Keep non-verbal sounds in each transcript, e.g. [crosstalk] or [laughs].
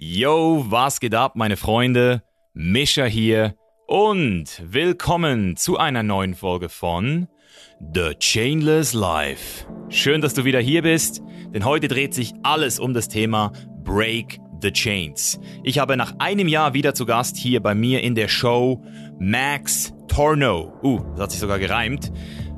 Yo, was geht ab, meine Freunde? Mischa hier und willkommen zu einer neuen Folge von The Chainless Life. Schön, dass du wieder hier bist, denn heute dreht sich alles um das Thema Break the Chains. Ich habe nach einem Jahr wieder zu Gast hier bei mir in der Show Max Torno. Uh, das hat sich sogar gereimt.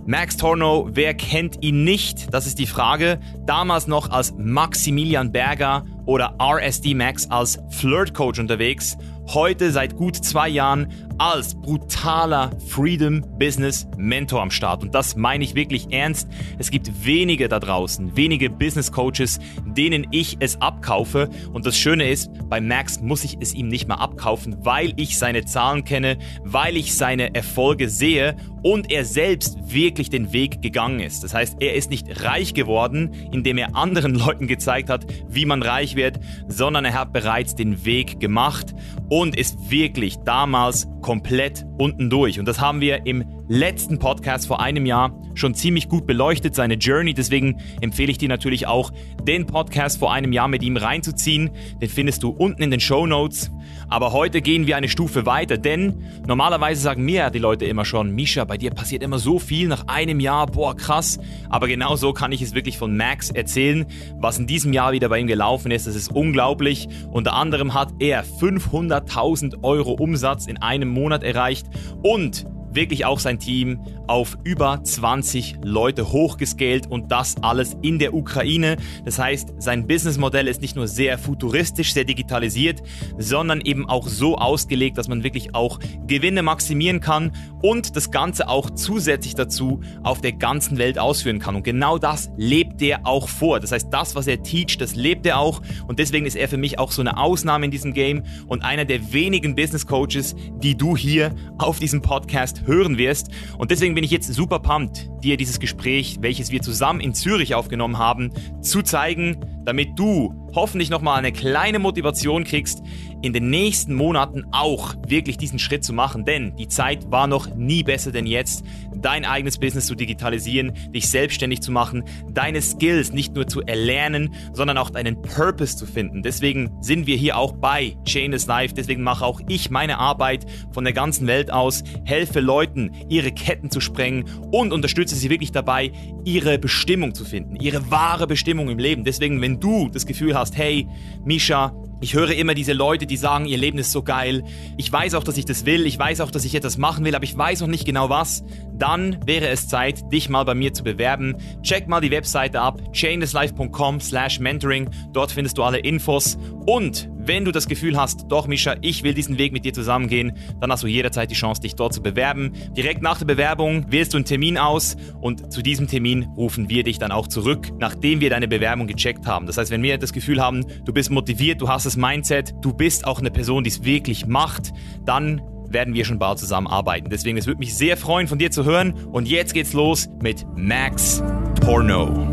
Max Torno, wer kennt ihn nicht? Das ist die Frage. Damals noch als Maximilian Berger oder RSD Max als Flirt-Coach unterwegs. Heute seit gut zwei Jahren als brutaler Freedom Business Mentor am Start. Und das meine ich wirklich ernst. Es gibt wenige da draußen, wenige Business Coaches, denen ich es abkaufe. Und das Schöne ist, bei Max muss ich es ihm nicht mal abkaufen, weil ich seine Zahlen kenne, weil ich seine Erfolge sehe und er selbst wirklich den Weg gegangen ist. Das heißt, er ist nicht reich geworden, indem er anderen [laughs] Leuten gezeigt hat, wie man reich wird, sondern er hat bereits den Weg gemacht und ist wirklich damals komplett unten durch. Und das haben wir im letzten Podcast vor einem Jahr schon ziemlich gut beleuchtet, seine Journey. Deswegen empfehle ich dir natürlich auch, den Podcast vor einem Jahr mit ihm reinzuziehen. Den findest du unten in den Show Notes. Aber heute gehen wir eine Stufe weiter, denn normalerweise sagen mir ja die Leute immer schon, Misha, bei dir passiert immer so viel nach einem Jahr, boah, krass. Aber genau so kann ich es wirklich von Max erzählen, was in diesem Jahr wieder bei ihm gelaufen ist. Das ist unglaublich. Unter anderem hat er 500.000 Euro Umsatz in einem Monat erreicht und wirklich auch sein Team auf über 20 Leute hochgescaled und das alles in der Ukraine. Das heißt, sein Businessmodell ist nicht nur sehr futuristisch, sehr digitalisiert, sondern eben auch so ausgelegt, dass man wirklich auch Gewinne maximieren kann und das Ganze auch zusätzlich dazu auf der ganzen Welt ausführen kann. Und genau das lebt er auch vor. Das heißt, das, was er teacht, das lebt er auch und deswegen ist er für mich auch so eine Ausnahme in diesem Game und einer der wenigen Business Coaches, die du hier auf diesem Podcast hören wirst. Und deswegen bin ich jetzt super pumped, dir dieses Gespräch, welches wir zusammen in Zürich aufgenommen haben, zu zeigen, damit du hoffentlich nochmal eine kleine Motivation kriegst, in den nächsten Monaten auch wirklich diesen Schritt zu machen. Denn die Zeit war noch nie besser denn jetzt, dein eigenes Business zu digitalisieren, dich selbstständig zu machen, deine Skills nicht nur zu erlernen, sondern auch deinen Purpose zu finden. Deswegen sind wir hier auch bei Chainless Life. Deswegen mache auch ich meine Arbeit von der ganzen Welt aus, helfe Leuten, ihre Ketten zu sprengen und unterstütze sie wirklich dabei, ihre Bestimmung zu finden, ihre wahre Bestimmung im Leben. Deswegen, wenn du das Gefühl hast, hey, Misha, ich höre immer diese Leute, die sagen, ihr Leben ist so geil. Ich weiß auch, dass ich das will. Ich weiß auch, dass ich etwas machen will, aber ich weiß noch nicht genau was. Dann wäre es Zeit, dich mal bei mir zu bewerben. Check mal die Webseite ab, chainlesslife.com slash mentoring. Dort findest du alle Infos. Und wenn du das Gefühl hast, doch Mischa, ich will diesen Weg mit dir zusammengehen, dann hast du jederzeit die Chance, dich dort zu bewerben. Direkt nach der Bewerbung wählst du einen Termin aus und zu diesem Termin rufen wir dich dann auch zurück, nachdem wir deine Bewerbung gecheckt haben. Das heißt, wenn wir das Gefühl haben, du bist motiviert, du hast das Mindset, du bist auch eine Person, die es wirklich macht, dann werden wir schon bald zusammenarbeiten. Deswegen, es würde mich sehr freuen, von dir zu hören. Und jetzt geht's los mit Max Porno.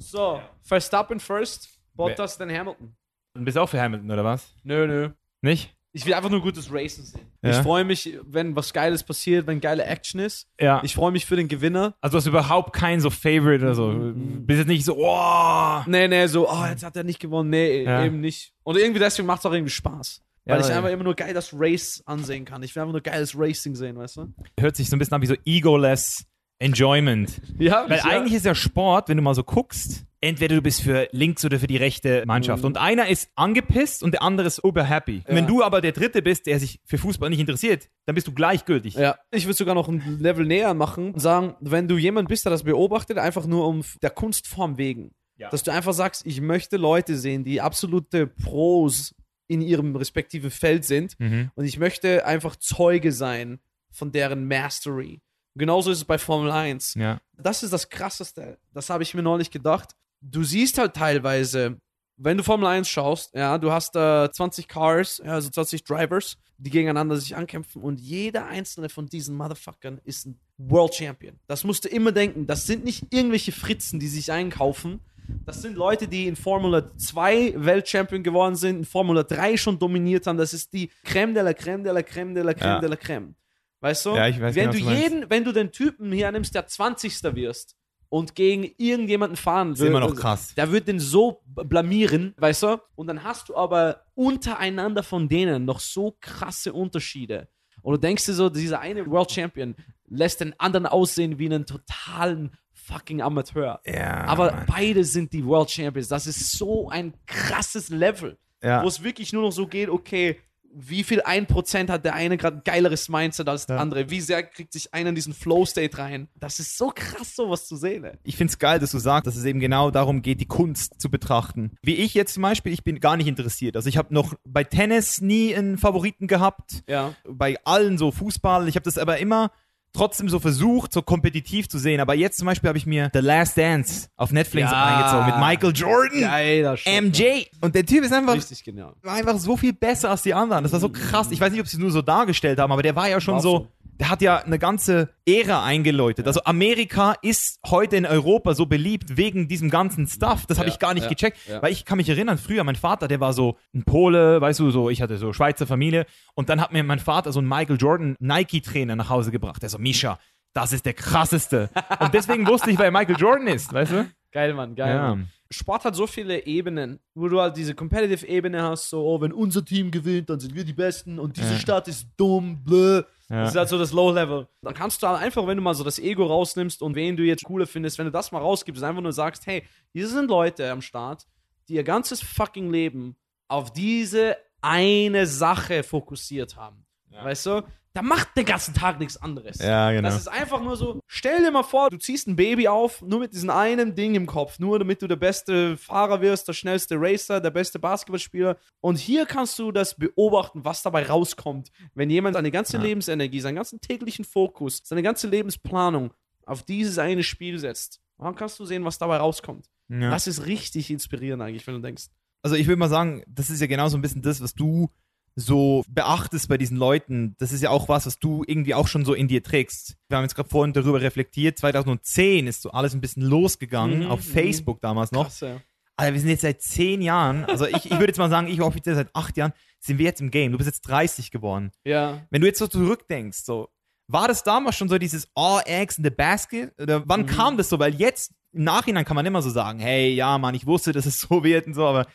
So, Verstappen first, Bottas, dann Hamilton. Du bist auch für Hamilton, oder was? Nö, nö. Nicht? Ich will einfach nur gutes Racen sehen. Ja. Ich freue mich, wenn was Geiles passiert, wenn geile Action ist. Ja. Ich freue mich für den Gewinner. Also du hast überhaupt kein so Favorite oder so. Mhm. Bist jetzt nicht so, oh. Nee, nee, so, oh, jetzt hat er nicht gewonnen. Nee, Ja. eben nicht. Und irgendwie deswegen macht es auch irgendwie Spaß. Ja, Weil ich einfach immer nur geil das Race ansehen kann. Ich will einfach nur geiles Racing sehen, weißt du? Hört sich so ein bisschen an wie so egoless Enjoyment. Ja, Weil eigentlich ist ja Sport, wenn du mal so guckst, entweder du bist für links oder für die rechte Mannschaft. Und einer ist angepisst und der andere ist ober happy. Ja. Wenn du aber der Dritte bist, der sich für Fußball nicht interessiert, dann bist du gleichgültig. Ja, ich würde sogar noch ein Level näher machen und sagen, wenn du jemand bist, der das beobachtet, einfach nur um der Kunstform wegen, Ja. dass du einfach sagst, ich möchte Leute sehen, die absolute Pros in ihrem respektiven Feld sind Mhm. und ich möchte einfach Zeuge sein von deren Mastery. Genauso ist es bei Formel 1. Ja. Das ist das Krasseste. Das habe ich mir neulich gedacht. Du siehst halt teilweise, wenn du Formel 1 schaust, ja, du hast da 20 Cars, ja, also 20 Drivers, die gegeneinander sich ankämpfen und jeder einzelne von diesen Motherfuckern ist ein World Champion. Das musst du immer denken. Das sind nicht irgendwelche Fritzen, die sich einkaufen, Das sind Leute, die in Formula 2 Weltchampion geworden sind, in Formula 3 schon dominiert haben. Das ist die Crème de la Crème de la Crème de la Crème Ja. de la Crème. Weißt du? Ja, ich weiß wenn genau, du du meinst. jeden, wenn du den Typen hier nimmst, der 20. wirst und gegen irgendjemanden fahren ist immer noch krass. der wird den so blamieren, weißt du? Und dann hast du aber untereinander von denen noch so krasse Unterschiede. Und du denkst dir so, dieser eine World Champion lässt den anderen aussehen wie einen totalen fucking Amateur. Ja, aber Mann. beide sind die World Champions. Das ist so ein krasses Level, Ja. wo es wirklich nur noch so geht, okay, wie viel ein Prozent hat der eine gerade ein geileres Mindset als der Ja. andere? Wie sehr kriegt sich einer in diesen Flow-State rein? Das ist so krass, sowas zu sehen. Ey. ich finde es geil, dass du sagst, dass es eben genau darum geht, die Kunst zu betrachten. Wie ich jetzt zum Beispiel, ich bin gar nicht interessiert. Also ich habe noch bei Tennis nie einen Favoriten gehabt, Ja. bei allen so Fußball. Ich habe das aber immer trotzdem so versucht, so kompetitiv zu sehen. Aber jetzt zum Beispiel habe ich mir The Last Dance auf Netflix Ja. reingezogen mit Michael Jordan, Geiler Shot. MJ. Und der Typ ist einfach Richtig genial. war einfach so viel besser als die anderen. Das war so krass. Ich weiß nicht, ob sie es nur so dargestellt haben, aber der war ja schon War so. so. Der hat ja eine ganze Ära eingeläutet. Also Amerika ist heute in Europa so beliebt wegen diesem ganzen Stuff. Das habe Ja, ich gar nicht ja, gecheckt. ja. Weil ich kann mich erinnern, früher, mein Vater, der war so ein Pole, weißt du, so, ich hatte so Schweizer Familie. Und dann hat mir mein Vater so einen Michael Jordan Nike-Trainer nach Hause gebracht. Der so, Misha, das ist der krasseste. Und deswegen wusste ich, wer Michael Jordan ist, weißt du? Geil, Mann, geil. Ja. Mann. Sport hat so viele Ebenen, wo du halt diese Competitive-Ebene hast, so, oh, wenn unser Team gewinnt, dann sind wir die Besten und diese Ja. Stadt ist dumm, blö. Ja. Das ist halt so das Low-Level. Dann kannst du halt einfach, wenn du mal so das Ego rausnimmst und wen du jetzt cooler findest, wenn du das mal rausgibst, einfach nur sagst, hey, hier sind Leute am Start, die ihr ganzes fucking Leben auf diese eine Sache fokussiert haben. Weißt du? Da macht den ganzen Tag nichts anderes. Ja, genau. Das ist einfach nur so, stell dir mal vor, du ziehst ein Baby auf, nur mit diesem einen Ding im Kopf, nur damit du der beste Fahrer wirst, der schnellste Racer, der beste Basketballspieler. Und hier kannst du das beobachten, was dabei rauskommt, wenn jemand seine ganze Ja. Lebensenergie, seinen ganzen täglichen Fokus, seine ganze Lebensplanung auf dieses eine Spiel setzt. Dann kannst du sehen, was dabei rauskommt. Ja. Das ist richtig inspirierend eigentlich, wenn du denkst. also ich würde mal sagen, das ist ja genau so ein bisschen das, was du so beachtest bei diesen Leuten. Das ist ja auch was, was du irgendwie auch schon so in dir trägst. Wir haben jetzt gerade vorhin darüber reflektiert. 2010 ist so alles ein bisschen losgegangen, Mhm, auf mhm. Facebook damals noch. Krass, ja. Alter, wir sind jetzt seit zehn Jahren, also ich, ich würde jetzt mal sagen, ich offiziell seit acht Jahren, sind wir jetzt im Game. Du bist jetzt 30 geworden. Ja. Wenn du jetzt so zurückdenkst, so, war das damals schon so dieses All Eggs in the Basket? Oder wann Mhm. kam das so? Weil jetzt, im Nachhinein kann man immer so sagen, hey, ja, Mann, ich wusste, dass es so wird und so, aber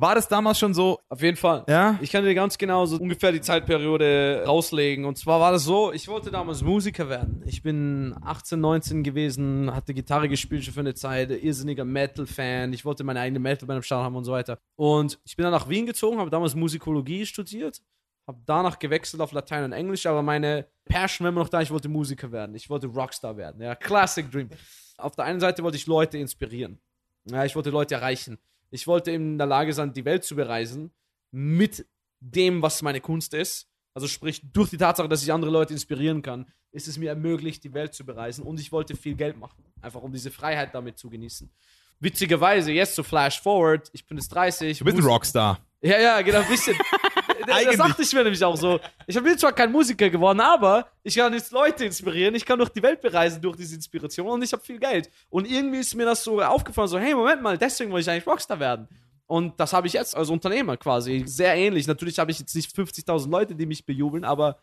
war das damals schon so, Auf jeden Fall. ja? Ich kann dir ganz genau so ungefähr die Zeitperiode rauslegen. Und zwar war das so, ich wollte damals Musiker werden. Ich bin 18, 19 gewesen, hatte Gitarre gespielt schon für eine Zeit, irrsinniger Metal-Fan. Ich wollte meine eigene Metal-Band am Start haben und so weiter. Und ich bin dann nach Wien gezogen, habe damals Musikologie studiert, habe danach gewechselt auf Latein und Englisch, aber meine Passion war immer noch da, ich wollte Musiker werden. Ich wollte Rockstar werden. Ja, Classic Dream. Auf der einen Seite wollte ich Leute inspirieren. Ja, ich wollte Leute erreichen. Ich wollte in der Lage sein, die Welt zu bereisen mit dem, was meine Kunst ist. Also sprich, durch die Tatsache, dass ich andere Leute inspirieren kann, ist es mir ermöglicht, die Welt zu bereisen. Und ich wollte viel Geld machen. Einfach um diese Freiheit damit zu genießen. Witzigerweise, jetzt so Flash Forward, ich bin jetzt 30. Du bist ein Rockstar. ja, ja, genau, ein bisschen. [laughs] das dachte ich mir nämlich auch so. Ich bin zwar kein Musiker geworden, aber ich kann jetzt Leute inspirieren, ich kann durch die Welt bereisen durch diese Inspiration und ich habe viel Geld. Und irgendwie ist mir das so aufgefallen, so, hey, Moment mal, deswegen wollte ich eigentlich Rockstar werden. Und das habe ich jetzt als Unternehmer quasi. Sehr ähnlich. Natürlich habe ich jetzt nicht 50.000 Leute, die mich bejubeln, aber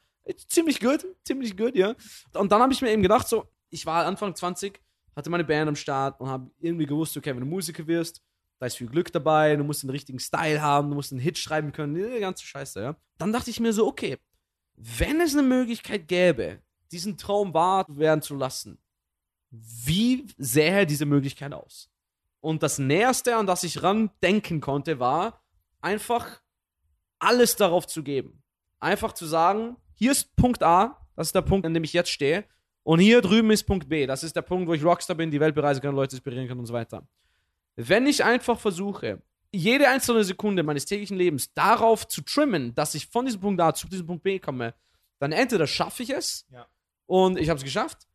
ziemlich gut, ziemlich gut, ja. Und dann habe ich mir eben gedacht, so, ich war Anfang 20, hatte meine Band am Start und habe irgendwie gewusst, okay, wenn du Musiker wirst, da ist viel Glück dabei, du musst den richtigen Style haben, du musst einen Hit schreiben können, die ganze Scheiße, ja. Dann dachte ich mir so, okay, wenn es eine Möglichkeit gäbe, diesen Traum wahr werden zu lassen, wie sähe diese Möglichkeit aus? Und das Näherste, an das ich ran denken konnte, war einfach alles darauf zu geben. Einfach zu sagen, hier ist Punkt A, das ist der Punkt, an dem ich jetzt stehe, und hier drüben ist Punkt B, das ist der Punkt, wo ich Rockstar bin, die Welt bereisen kann, Leute inspirieren kann und so weiter. Wenn ich einfach versuche, jede einzelne Sekunde meines täglichen Lebens darauf zu trimmen, dass ich von diesem Punkt A zu diesem Punkt B komme, dann entweder schaffe ich es Ja. und ich habe es geschafft,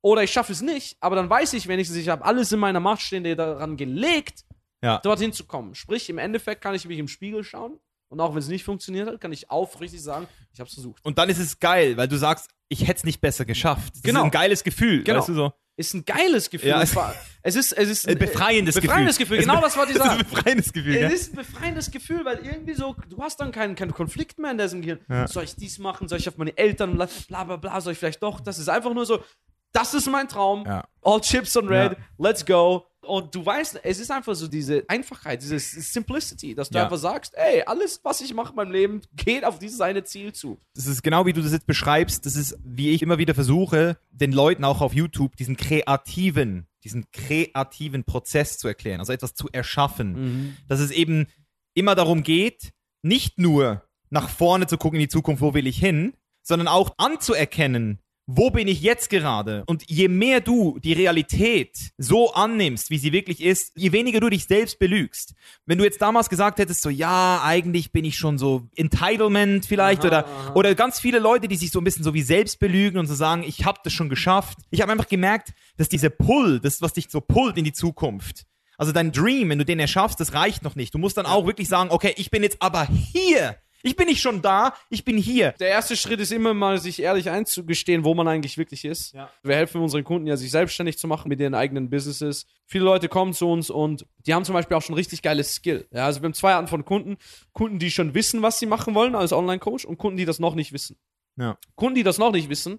oder ich schaffe es nicht, aber dann weiß ich wenigstens, ich habe alles in meiner Macht Stehende daran gelegt, Ja. dorthin zu kommen. Sprich, im Endeffekt kann ich mich im Spiegel schauen und auch wenn es nicht funktioniert hat, kann ich aufrichtig sagen, ich habe es versucht. Und dann ist es geil, weil du sagst, ich hätte es nicht besser geschafft. Das Genau. ist ein geiles Gefühl, Genau. weißt du so. ist ein geiles Gefühl. Ja, es- es ist, es ist Ein befreiendes Gefühl. befreiendes Gefühl. Es Genau das wollte ich Es ist sagen. ein befreiendes Gefühl, Es ist ein befreiendes Gefühl, weil irgendwie so, du hast dann keinen, keinen Konflikt mehr in diesem Gehirn. Ja. Soll ich dies machen? Soll ich auf meine Eltern, bla bla bla, bla soll ich vielleicht doch? Das ist einfach nur so, das ist mein Traum. Ja. All chips on red, let's go. Und du weißt, es ist einfach so diese Einfachheit, diese Simplicity, dass du Ja. einfach sagst, ey, alles, was ich mache in meinem Leben, geht auf dieses eine Ziel zu. Das ist genau wie du das jetzt beschreibst. Das ist, wie ich immer wieder versuche, den Leuten auch auf YouTube diesen kreativen, diesen kreativen Prozess zu erklären, also etwas zu erschaffen. Dass es eben immer darum geht, nicht nur nach vorne zu gucken in die Zukunft, wo will ich hin, sondern auch anzuerkennen, wo bin ich jetzt gerade? Und je mehr du die Realität so annimmst, wie sie wirklich ist, je weniger du dich selbst belügst. Wenn du jetzt damals gesagt hättest, so, ja, eigentlich bin ich schon so Entitlement vielleicht Aha, oder, aha. oder ganz viele Leute, die sich so ein bisschen so wie selbst belügen und so sagen, ich habe das schon geschafft. Ich habe einfach gemerkt, dass dieser Pull, das, was dich so pullt in die Zukunft, also dein Dream, wenn du den erschaffst, das reicht noch nicht. Du musst dann auch wirklich sagen, okay, ich bin jetzt aber hier. Ich bin nicht schon da, ich bin hier. Der erste Schritt ist immer mal, sich ehrlich einzugestehen, wo man eigentlich wirklich ist. Ja. Wir helfen unseren Kunden ja, sich selbstständig zu machen mit ihren eigenen Businesses. Viele Leute kommen zu uns und die haben zum Beispiel auch schon richtig geiles Skill. Ja, also wir haben zwei Arten von Kunden. Kunden, die schon wissen, was sie machen wollen als Online-Coach und Kunden, die das noch nicht wissen. Ja. Kunden, die das noch nicht wissen,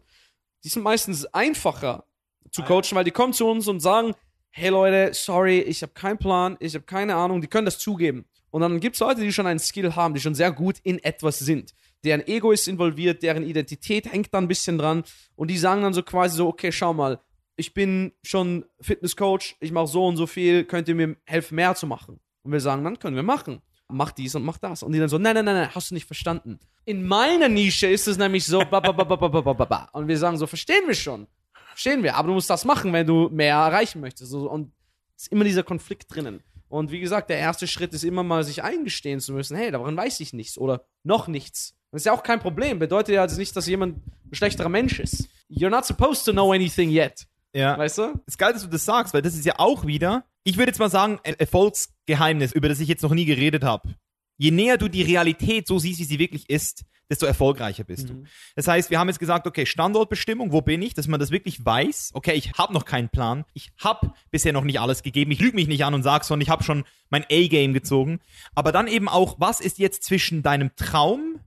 die sind meistens einfacher zu coachen, weil die kommen zu uns und sagen, hey Leute, sorry, ich habe keinen Plan, ich habe keine Ahnung, die können das zugeben. Und dann gibt es Leute, die schon einen Skill haben, die schon sehr gut in etwas sind. Deren Ego ist involviert, deren Identität hängt da ein bisschen dran und die sagen dann so quasi so, okay, schau mal, ich bin schon Fitnesscoach, ich mache so und so viel, könnt ihr mir helfen, mehr zu machen? Und wir sagen, dann können wir machen. Mach dies und mach das. Und die dann so, nein, nein, nein, nein, hast du nicht verstanden. In meiner Nische ist es nämlich so, ba, ba, ba, ba, ba, ba, ba, ba, und wir sagen so, verstehen wir schon. Verstehen wir, aber du musst das machen, wenn du mehr erreichen möchtest. Und es ist immer dieser Konflikt drinnen. Und wie gesagt, der erste Schritt ist immer mal, sich eingestehen zu müssen, hey, daran weiß ich nichts oder noch nichts. Das ist ja auch kein Problem. Bedeutet ja also nicht, dass jemand ein schlechterer Mensch ist. You're not supposed to know anything yet. Ja. Weißt du? ist geil, dass du das sagst, weil das ist ja auch wieder, ich würde jetzt mal sagen, ein Erfolgsgeheimnis, über das ich jetzt noch nie geredet habe. Je näher du die Realität so siehst, wie sie wirklich ist, desto erfolgreicher bist du. Das heißt, wir haben jetzt gesagt, okay, Standortbestimmung, wo bin ich, dass man das wirklich weiß. Okay, ich habe noch keinen Plan. Ich habe bisher noch nicht alles gegeben. Ich lüge mich nicht an und sage, sondern ich habe schon mein A-Game gezogen. Aber dann eben auch, was ist jetzt zwischen deinem Traum,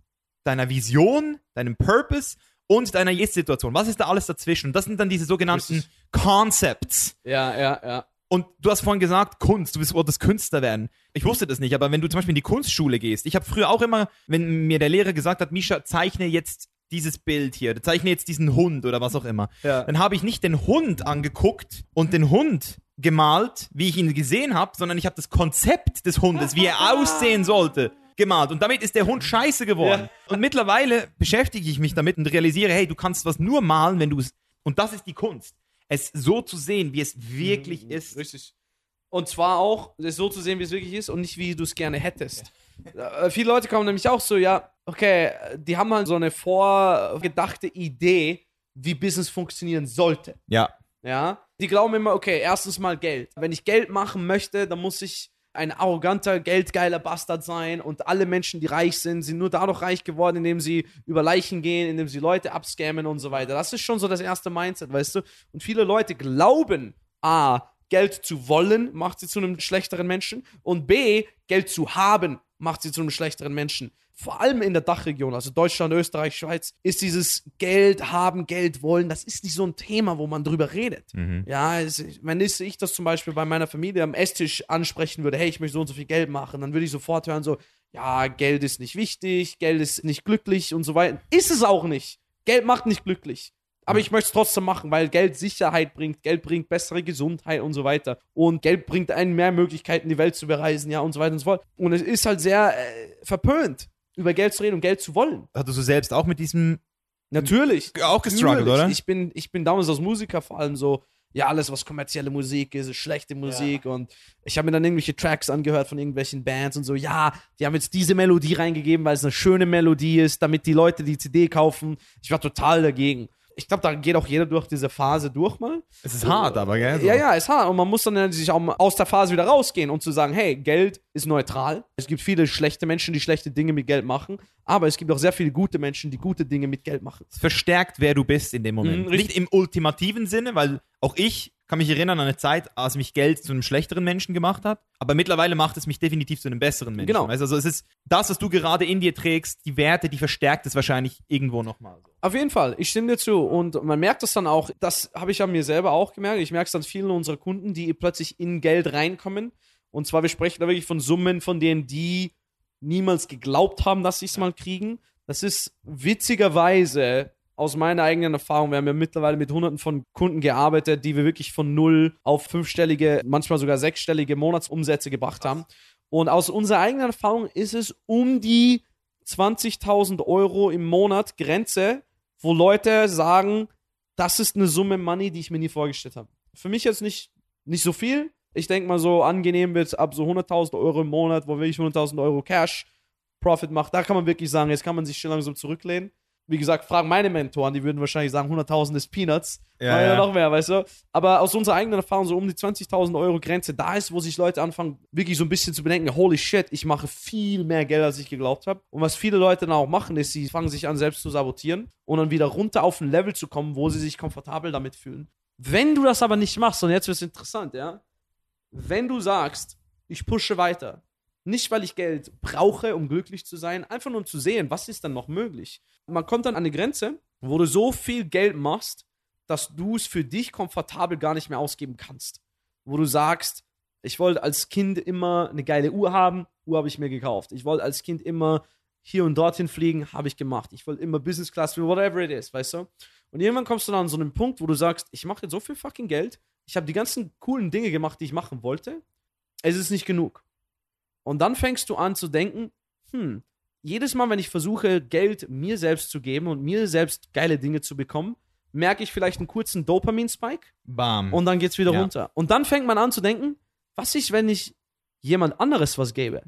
deiner Vision, deinem Purpose und deiner Jetzt-Situation? Was ist da alles dazwischen? Und das sind dann diese sogenannten. Concepts. Ja, ja, ja. Und du hast vorhin gesagt, Kunst, du willst- wolltest Künstler werden. Ich wusste das nicht, aber wenn du zum Beispiel in die Kunstschule gehst, ich habe früher auch immer, wenn mir der Lehrer gesagt hat, Misha, zeichne jetzt dieses Bild hier, zeichne jetzt diesen Hund oder was auch immer, Ja. dann habe ich nicht den Hund angeguckt und den Hund gemalt, wie ich ihn gesehen habe, sondern ich habe das Konzept des Hundes, wie er aussehen sollte, gemalt. Und damit ist der Hund scheiße geworden. Und mittlerweile beschäftige ich mich damit und realisiere, hey, du kannst was nur malen, wenn du es. Und das ist die Kunst. Es so zu sehen, wie es wirklich ist. Richtig. Und zwar auch, es so zu sehen, wie es wirklich ist und nicht, wie du es gerne hättest. Äh, viele Leute kommen nämlich auch so, ja, okay, die haben halt so eine vorgedachte Idee, wie Business funktionieren sollte. Ja. Ja, die glauben immer, okay, erstens mal Geld. Wenn ich Geld machen möchte, dann muss ich ein arroganter, geldgeiler Bastard sein und alle Menschen, die reich sind, sind nur dadurch reich geworden, indem sie über Leichen gehen, indem sie Leute abscammen und so weiter. Das ist schon so das erste Mindset, weißt du? Und viele Leute glauben, A, Geld zu wollen, macht sie zu einem schlechteren Menschen und B, Geld zu haben, macht sie zu einem schlechteren Menschen. Vor allem in der Dachregion, also Deutschland, Österreich, Schweiz, ist dieses Geld haben, Geld wollen, das ist nicht so ein Thema, wo man drüber redet. Ja, es, wenn ich ich das zum Beispiel bei meiner Familie am Esstisch ansprechen würde, hey, ich möchte so und so viel Geld machen, dann würde ich sofort hören, so, ja, Geld ist nicht wichtig, Geld ist nicht glücklich und so weiter. Ist es auch nicht. Geld macht nicht glücklich. Aber ich möchte es trotzdem machen, weil Geld Sicherheit bringt, Geld bringt bessere Gesundheit und so weiter. Und Geld bringt einen mehr Möglichkeiten, die Welt zu bereisen, ja, und so weiter und so fort. Und es ist halt sehr äh, verpönt, über Geld zu reden und Geld zu wollen. Hattest du selbst auch mit diesem Natürlich. auch gestruggelt, oder? Ich bin, ich bin damals als Musiker vor allem so, ja, alles, was kommerzielle Musik ist, ist schlechte Musik. Und ich habe mir dann irgendwelche Tracks angehört von irgendwelchen Bands und so, ja, die haben jetzt diese Melodie reingegeben, weil es eine schöne Melodie ist, damit die Leute die CD kaufen. Ich war total dagegen. Ich glaube, da geht auch jeder durch diese Phase durch mal. Es ist hart, aber, gell? So. Ja, ja, ist hart. Und man muss dann sich auch aus der Phase wieder rausgehen und zu sagen, hey, Geld ist neutral. Es gibt viele schlechte Menschen, die schlechte Dinge mit Geld machen, aber es gibt auch sehr viele gute Menschen, die gute Dinge mit Geld machen. Es verstärkt, wer du bist in dem Moment. Mhm, richtig. Nicht im ultimativen Sinne, weil auch ich kann mich erinnern an eine Zeit, als mich Geld zu einem schlechteren Menschen gemacht hat. Aber mittlerweile macht es mich definitiv zu einem besseren Menschen. Genau. Weißt Also es ist das, was du gerade in dir trägst, die Werte, die verstärkt es wahrscheinlich irgendwo nochmal. Auf jeden Fall, ich stimme dir zu. Und man merkt das dann auch, das habe ich an mir selber auch gemerkt. Ich merke es an vielen unserer Kunden, die plötzlich in Geld reinkommen. Und zwar, wir sprechen da wirklich von Summen, von denen die niemals geglaubt haben, dass sie es mal kriegen. Das ist witzigerweise aus meiner eigenen Erfahrung, wir haben ja mittlerweile mit hunderten von Kunden gearbeitet, die wir wirklich von null auf fünfstellige, manchmal sogar sechsstellige Monatsumsätze gebracht haben. Und aus unserer eigenen Erfahrung ist es um die 20.000 Euro im Monat Grenze, wo Leute sagen, das ist eine Summe Money, die ich mir nie vorgestellt habe. Für mich jetzt nicht, nicht so viel. Ich denke mal so angenehm wird ab so 100.000 Euro im Monat, wo wirklich 100.000 Euro Cash Profit macht. Da kann man wirklich sagen, jetzt kann man sich schon langsam zurücklehnen. Wie gesagt, fragen meine Mentoren, die würden wahrscheinlich sagen, 100.000 ist Peanuts. Ja, Ja, noch mehr, weißt du? Aber aus unserer eigenen Erfahrung, so um die 20.000 Euro Grenze, da ist, wo sich Leute anfangen, wirklich so ein bisschen zu bedenken, holy shit, ich mache viel mehr Geld, als ich geglaubt habe. Und was viele Leute dann auch machen, ist, sie fangen sich an, selbst zu sabotieren und dann wieder runter auf ein Level zu kommen, wo sie sich komfortabel damit fühlen. Wenn du das aber nicht machst, und jetzt wird es interessant, ja? Wenn du sagst, ich pushe weiter, nicht weil ich Geld brauche, um glücklich zu sein, einfach nur um zu sehen, was ist dann noch möglich. Man kommt dann an eine Grenze, wo du so viel Geld machst, dass du es für dich komfortabel gar nicht mehr ausgeben kannst. Wo du sagst, ich wollte als Kind immer eine geile Uhr haben, Uhr habe ich mir gekauft. Ich wollte als Kind immer hier und dorthin fliegen, habe ich gemacht. Ich wollte immer Business Class whatever it is, weißt du? Und irgendwann kommst du dann an so einen Punkt, wo du sagst, ich mache jetzt so viel fucking Geld, ich habe die ganzen coolen Dinge gemacht, die ich machen wollte, es ist nicht genug. Und dann fängst du an zu denken, hm, jedes Mal, wenn ich versuche, Geld mir selbst zu geben und mir selbst geile Dinge zu bekommen, merke ich vielleicht einen kurzen Dopamin-Spike Bam. und dann geht's wieder Ja. runter. Und dann fängt man an zu denken, was ist, wenn ich jemand anderes was gebe?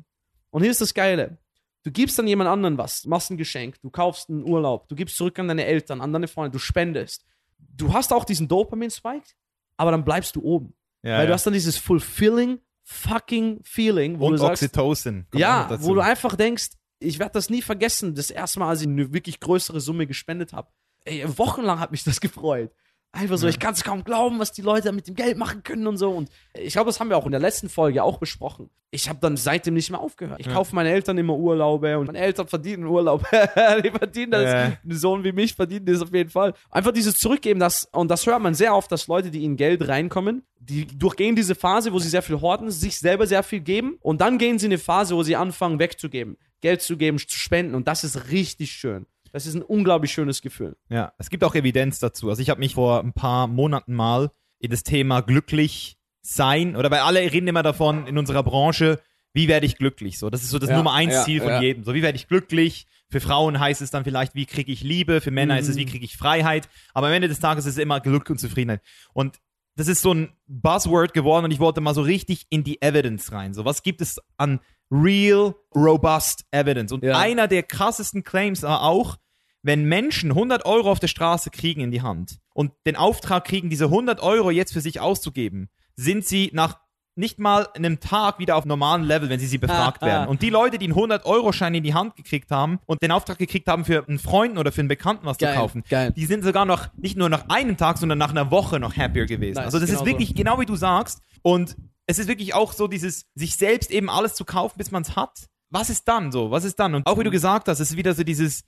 Und hier ist das Geile. Du gibst dann jemand anderen was, machst ein Geschenk, du kaufst einen Urlaub, du gibst zurück an deine Eltern, an deine Freunde, du spendest. Du hast auch diesen Dopamin-Spike, aber dann bleibst du oben. ja, weil ja. du hast dann dieses fulfilling fucking Feeling, wo Und du sagst, Oxytocin. kommt ja, wo du einfach denkst, ich werde das nie vergessen, das erste Mal, als ich eine wirklich größere Summe gespendet habe. Ey, wochenlang hat mich das gefreut. Einfach so, Ja. ich kann es kaum glauben, was die Leute mit dem Geld machen können und so. Und ich glaube, das haben wir auch in der letzten Folge auch besprochen. Ich habe dann seitdem nicht mehr aufgehört. Ich Ja. kaufe meinen Eltern immer Urlaube und meine Eltern verdienen Urlaub. [laughs] die verdienen das. Ja. Ein Sohn wie mich verdient das auf jeden Fall. Einfach dieses Zurückgeben, das, und das hört man sehr oft, dass Leute, die in Geld reinkommen, die durchgehen diese Phase, wo sie sehr viel horten, sich selber sehr viel geben und dann gehen sie in eine Phase, wo sie anfangen wegzugeben, Geld zu geben, zu spenden und das ist richtig schön. Das ist ein unglaublich schönes Gefühl. Ja, es gibt auch Evidenz dazu. Also ich habe mich vor ein paar Monaten mal in das Thema glücklich sein, oder weil alle reden immer davon in unserer Branche, wie werde ich glücklich? So, das ist so das Ja, Nummer eins ja, Ziel von ja. jedem. So, wie werde ich glücklich? Für Frauen heißt es dann vielleicht, wie kriege ich Liebe? Für Männer ist es, wie Mhm. kriege ich Freiheit? Aber am Ende des Tages ist es immer Glück und Zufriedenheit. Und das ist so ein Buzzword geworden und ich wollte mal so richtig in die Evidence rein. So, was gibt es an real, robust Evidence? Und Ja. einer der krassesten Claims war auch, wenn Menschen 100 Euro auf der Straße kriegen in die Hand und den Auftrag kriegen, diese 100 Euro jetzt für sich auszugeben, sind sie nach nicht mal einem Tag wieder auf normalen Level, wenn sie sie befragt werden. Und die Leute, die einen 100-Euro-Schein in die Hand gekriegt haben und den Auftrag gekriegt haben, für einen Freund oder für einen Bekannten was Geil, zu kaufen, geil. die sind sogar noch, nicht nur nach einem Tag, sondern nach einer Woche noch happier gewesen. Nice, also das genau ist wirklich genau wie du sagst. Und es ist wirklich auch so dieses, sich selbst eben alles zu kaufen, bis man es hat. Was ist dann so? Was ist dann? Und auch wie du gesagt hast, es ist wieder so dieses,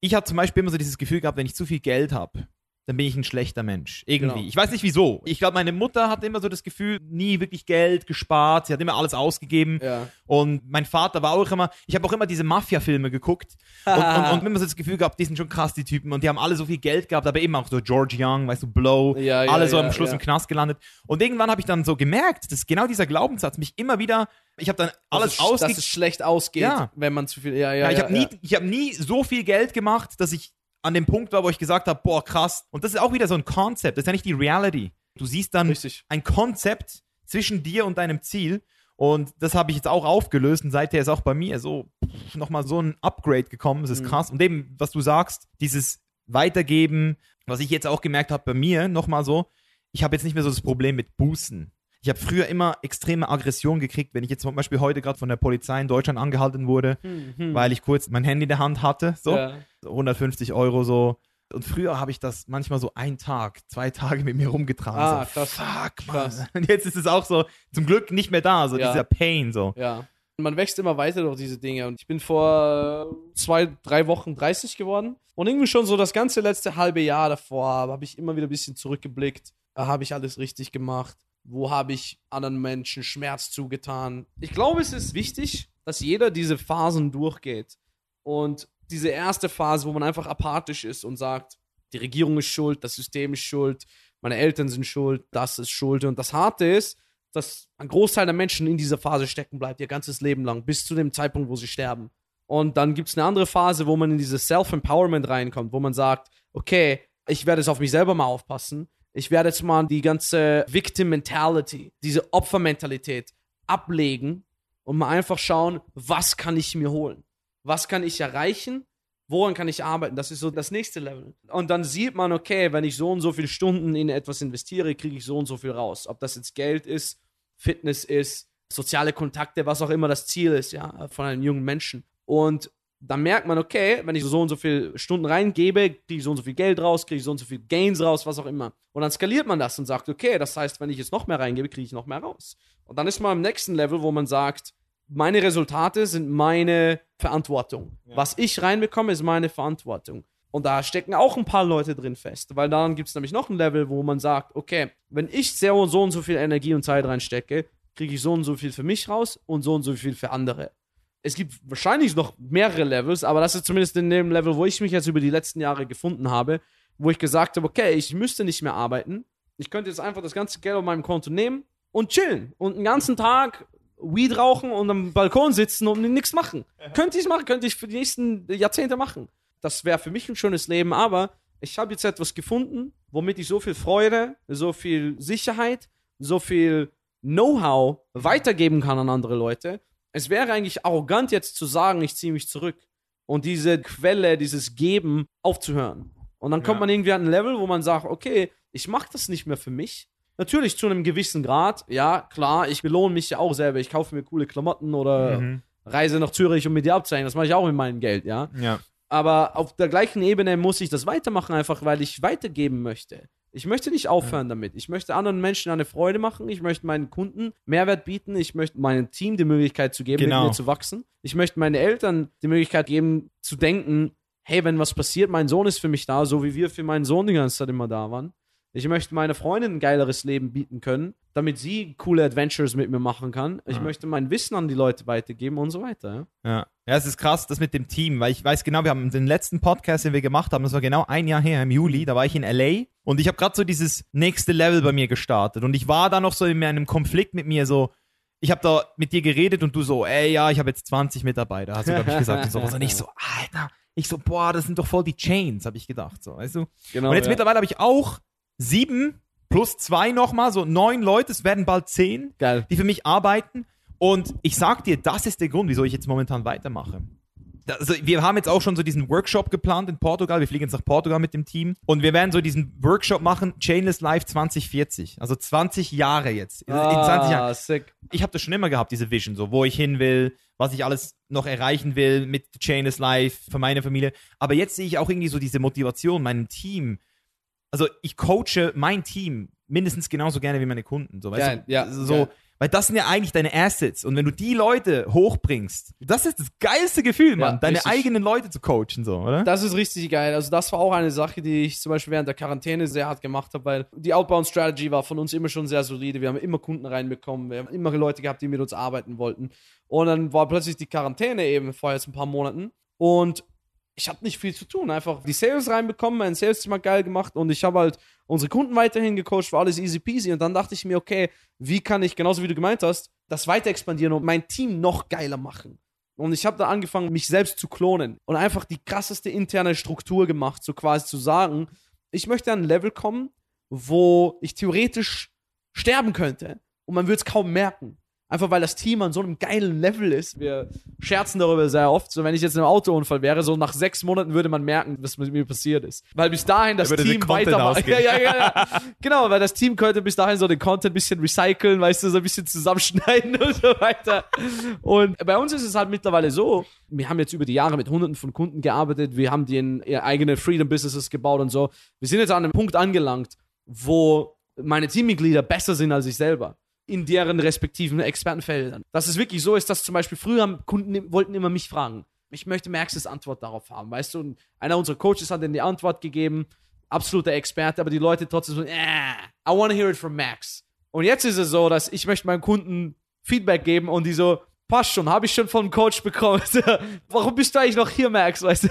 ich habe zum Beispiel immer so dieses Gefühl gehabt, wenn ich zu viel Geld habe, dann bin ich ein schlechter Mensch. Irgendwie. Genau. Ich weiß nicht wieso. Ich glaube, meine Mutter hatte immer so das Gefühl, nie wirklich Geld gespart. Sie hat immer alles ausgegeben. Ja. Und mein Vater war auch immer, ich habe auch immer diese Mafia-Filme geguckt [laughs] und, und, und immer so das Gefühl gehabt, die sind schon krass, die Typen. Und die haben alle so viel Geld gehabt, aber eben auch so George Young, weißt du, Blow, Ja, ja, alle so am Schluss im Knast gelandet. Und irgendwann habe ich dann so gemerkt, dass genau dieser Glaubenssatz mich immer wieder, ich habe dann alles es, dass ausgegeben. es schlecht ausgeht, Ja. wenn man zu viel. Ja, ja, Ja, ich habe nie, ich hab nie so viel Geld gemacht, dass ich an dem Punkt war, wo ich gesagt habe, boah, krass. Und das ist auch wieder so ein Konzept, das ist ja nicht die Reality. Du siehst dann Richtig. ein Konzept zwischen dir und deinem Ziel. Und das habe ich jetzt auch aufgelöst und seither ist auch bei mir so nochmal so ein Upgrade gekommen. Das ist Mhm. krass. Und eben, was du sagst, dieses Weitergeben, was ich jetzt auch gemerkt habe bei mir, nochmal so, ich habe jetzt nicht mehr so das Problem mit Bußen. Ich habe früher immer extreme Aggression gekriegt, wenn ich jetzt zum Beispiel heute gerade von der Polizei in Deutschland angehalten wurde, weil ich kurz mein Handy in der Hand hatte, so, Ja. so 150 Euro so. Und früher habe ich das manchmal so einen Tag, zwei Tage mit mir rumgetragen. Ah, so, krass. Fuck, Mann. Krass. [laughs] Und jetzt ist es auch so, zum Glück nicht mehr da, so Ja. dieser Pain so. Ja. Man wächst immer weiter durch diese Dinge. Und ich bin vor äh, zwei, drei Wochen 30 geworden. Und irgendwie schon so das ganze letzte halbe Jahr davor habe ich immer wieder ein bisschen zurückgeblickt. Da habe ich alles richtig gemacht. Wo habe ich anderen Menschen Schmerz zugetan? Ich glaube, es ist wichtig, dass jeder diese Phasen durchgeht. Und diese erste Phase, wo man einfach apathisch ist und sagt, die Regierung ist schuld, das System ist schuld, meine Eltern sind schuld, das ist schuld. Und das Harte ist, dass ein Großteil der Menschen in dieser Phase stecken bleibt, ihr ganzes Leben lang, bis zu dem Zeitpunkt, wo sie sterben. Und dann gibt es eine andere Phase, wo man in dieses Self-Empowerment reinkommt, wo man sagt, okay, ich werde jetzt auf mich selber mal aufpassen. Ich werde jetzt mal die ganze Victim-Mentality, diese Opfermentalität ablegen und mal einfach schauen, was kann ich mir holen? Was kann ich erreichen? Woran kann ich arbeiten? Das ist so das nächste Level. Und dann sieht man, okay, wenn ich so und so viele Stunden in etwas investiere, kriege ich so und so viel raus. Ob das jetzt Geld ist, Fitness ist, soziale Kontakte, was auch immer das Ziel ist, ja, von einem jungen Menschen. Und dann merkt man, okay, wenn ich so und so viele Stunden reingebe, kriege ich so und so viel Geld raus, kriege ich so und so viel Gains raus, was auch immer. Und dann skaliert man das und sagt, okay, das heißt, wenn ich jetzt noch mehr reingebe, kriege ich noch mehr raus. Und dann ist man am nächsten Level, wo man sagt, meine Resultate sind meine Verantwortung. Was ich reinbekomme, ist meine Verantwortung. Und da stecken auch ein paar Leute drin fest, weil dann gibt es nämlich noch ein Level, wo man sagt, okay, wenn ich sehr und so und so viel Energie und Zeit reinstecke, kriege ich so und so viel für mich raus und so und so viel für andere. Es gibt wahrscheinlich noch mehrere Levels, aber das ist zumindest in dem Level, wo ich mich jetzt über die letzten Jahre gefunden habe, wo ich gesagt habe, okay, ich müsste nicht mehr arbeiten. Ich könnte jetzt einfach das ganze Geld auf meinem Konto nehmen und chillen und den ganzen Tag Weed rauchen und am Balkon sitzen und nichts machen. Könnte ich machen, könnte ich für die nächsten Jahrzehnte machen. Das wäre für mich ein schönes Leben, aber ich habe jetzt etwas gefunden, womit ich so viel Freude, so viel Sicherheit, so viel Know-how weitergeben kann an andere Leute. Es wäre eigentlich arrogant jetzt zu sagen, ich ziehe mich zurück und diese Quelle, dieses Geben aufzuhören. Und dann kommt Ja. man irgendwie an ein Level, wo man sagt, okay, ich mache das nicht mehr für mich. Natürlich zu einem gewissen Grad, ja, klar, ich belohne mich ja auch selber. Ich kaufe mir coole Klamotten oder Mhm. reise nach Zürich, um mir die abzuhängen. Das mache ich auch mit meinem Geld, ja. Ja. Aber auf der gleichen Ebene muss ich das weitermachen, einfach weil ich weitergeben möchte. Ich möchte nicht aufhören damit. Ich möchte anderen Menschen eine Freude machen. Ich möchte meinen Kunden Mehrwert bieten. Ich möchte meinem Team die Möglichkeit zu geben, Genau. mit mir zu wachsen. Ich möchte meinen Eltern die Möglichkeit geben, zu denken, hey, wenn was passiert, mein Sohn ist für mich da, so wie wir für meinen Sohn die ganze Zeit immer da waren. Ich möchte meiner Freundin ein geileres Leben bieten können, damit sie coole Adventures mit mir machen kann. Ich Ja. möchte mein Wissen an die Leute weitergeben und so weiter. Ja? Ja. ja, es ist krass, das mit dem Team, weil ich weiß genau, wir haben den letzten Podcast, den wir gemacht haben, das war genau ein Jahr her, im Juli, da war ich in LA und ich habe gerade so dieses nächste Level bei mir gestartet und ich war da noch so in einem Konflikt mit mir, so, ich habe da mit dir geredet und du so, ey, ja, ich habe jetzt 20 Mitarbeiter, hast du, glaube ich, gesagt. Und, so, [laughs] und ich so, Alter, ich so, boah, das sind doch voll die Chains, habe ich gedacht, so, weißt du. Genau. und jetzt ja. mittlerweile habe ich auch sieben plus zwei nochmal, so neun Leute, es werden bald zehn Geil. die für mich arbeiten. Und ich sag dir, das ist der Grund, wieso ich jetzt momentan weitermache. Also wir haben jetzt auch schon so diesen Workshop geplant in Portugal. Wir fliegen jetzt nach Portugal mit dem Team. Und wir werden so diesen Workshop machen, Chainless Life 2040. Also 20 Jahre jetzt. In 20 Jahren. Ah, sick. Ich habe das schon immer gehabt, diese Vision, so wo ich hin will, was ich alles noch erreichen will mit Chainless Life für meine Familie. Aber jetzt sehe ich auch irgendwie so diese Motivation, meinem Team. Also ich coache mein Team mindestens genauso gerne wie meine Kunden. So, weißt Geil, du? ja, so, geil. weil das sind ja eigentlich deine Assets. Und wenn du die Leute hochbringst, das ist das geilste Gefühl, Mann, deine richtig. eigenen Leute zu coachen, so, oder? Das ist richtig geil. Also, das war auch eine Sache, die ich zum Beispiel während der Quarantäne sehr hart gemacht habe, weil die Outbound Strategy war von uns immer schon sehr solide. Wir haben immer Kunden reinbekommen. Wir haben immer Leute gehabt, die mit uns arbeiten wollten. Und dann war plötzlich die Quarantäne eben vor jetzt ein paar Monaten. Und ich habe nicht viel zu tun. Einfach die Sales reinbekommen, mein Sales-Thema geil gemacht und ich habe halt unsere Kunden weiterhin gecoacht, war alles easy peasy. Und dann dachte ich mir, okay, wie kann ich, genauso wie du gemeint hast, das weiter expandieren und mein Team noch geiler machen? Und ich habe da angefangen, mich selbst zu klonen und einfach die krasseste interne Struktur gemacht, so quasi zu sagen, ich möchte an ein Level kommen, wo ich theoretisch sterben könnte und man würde es kaum merken. Einfach weil das Team an so einem geilen Level ist. Wir scherzen darüber sehr oft. So, wenn ich jetzt in einem Autounfall wäre, so nach sechs Monaten würde man merken, was mit mir passiert ist. Weil bis dahin das Team weitermacht. [laughs] Ja, ja, ja, genau, weil das Team könnte bis dahin so den Content ein bisschen recyceln, weißt du, so ein bisschen zusammenschneiden [laughs] und so weiter. Und bei uns ist es halt mittlerweile so, wir haben jetzt über die Jahre mit hunderten von Kunden gearbeitet, wir haben denen ihre eigene Freedom Businesses gebaut und so. Wir sind jetzt an einem Punkt angelangt, wo meine Teammitglieder besser sind als ich selber in deren respektiven Expertenfeldern. Dass es wirklich so ist, dass zum Beispiel früher Kunden wollten immer mich fragen. Ich möchte Maxes Antwort darauf haben, weißt du? Und einer unserer Coaches hat denen die Antwort gegeben, absoluter Experte, aber die Leute trotzdem so, äh, I want to hear it from Max. Und jetzt ist es so, dass ich möchte meinen Kunden Feedback geben und die so, passt schon, habe ich schon vom Coach bekommen. [laughs] Warum bist du eigentlich noch hier, Max? [laughs] Weißt du?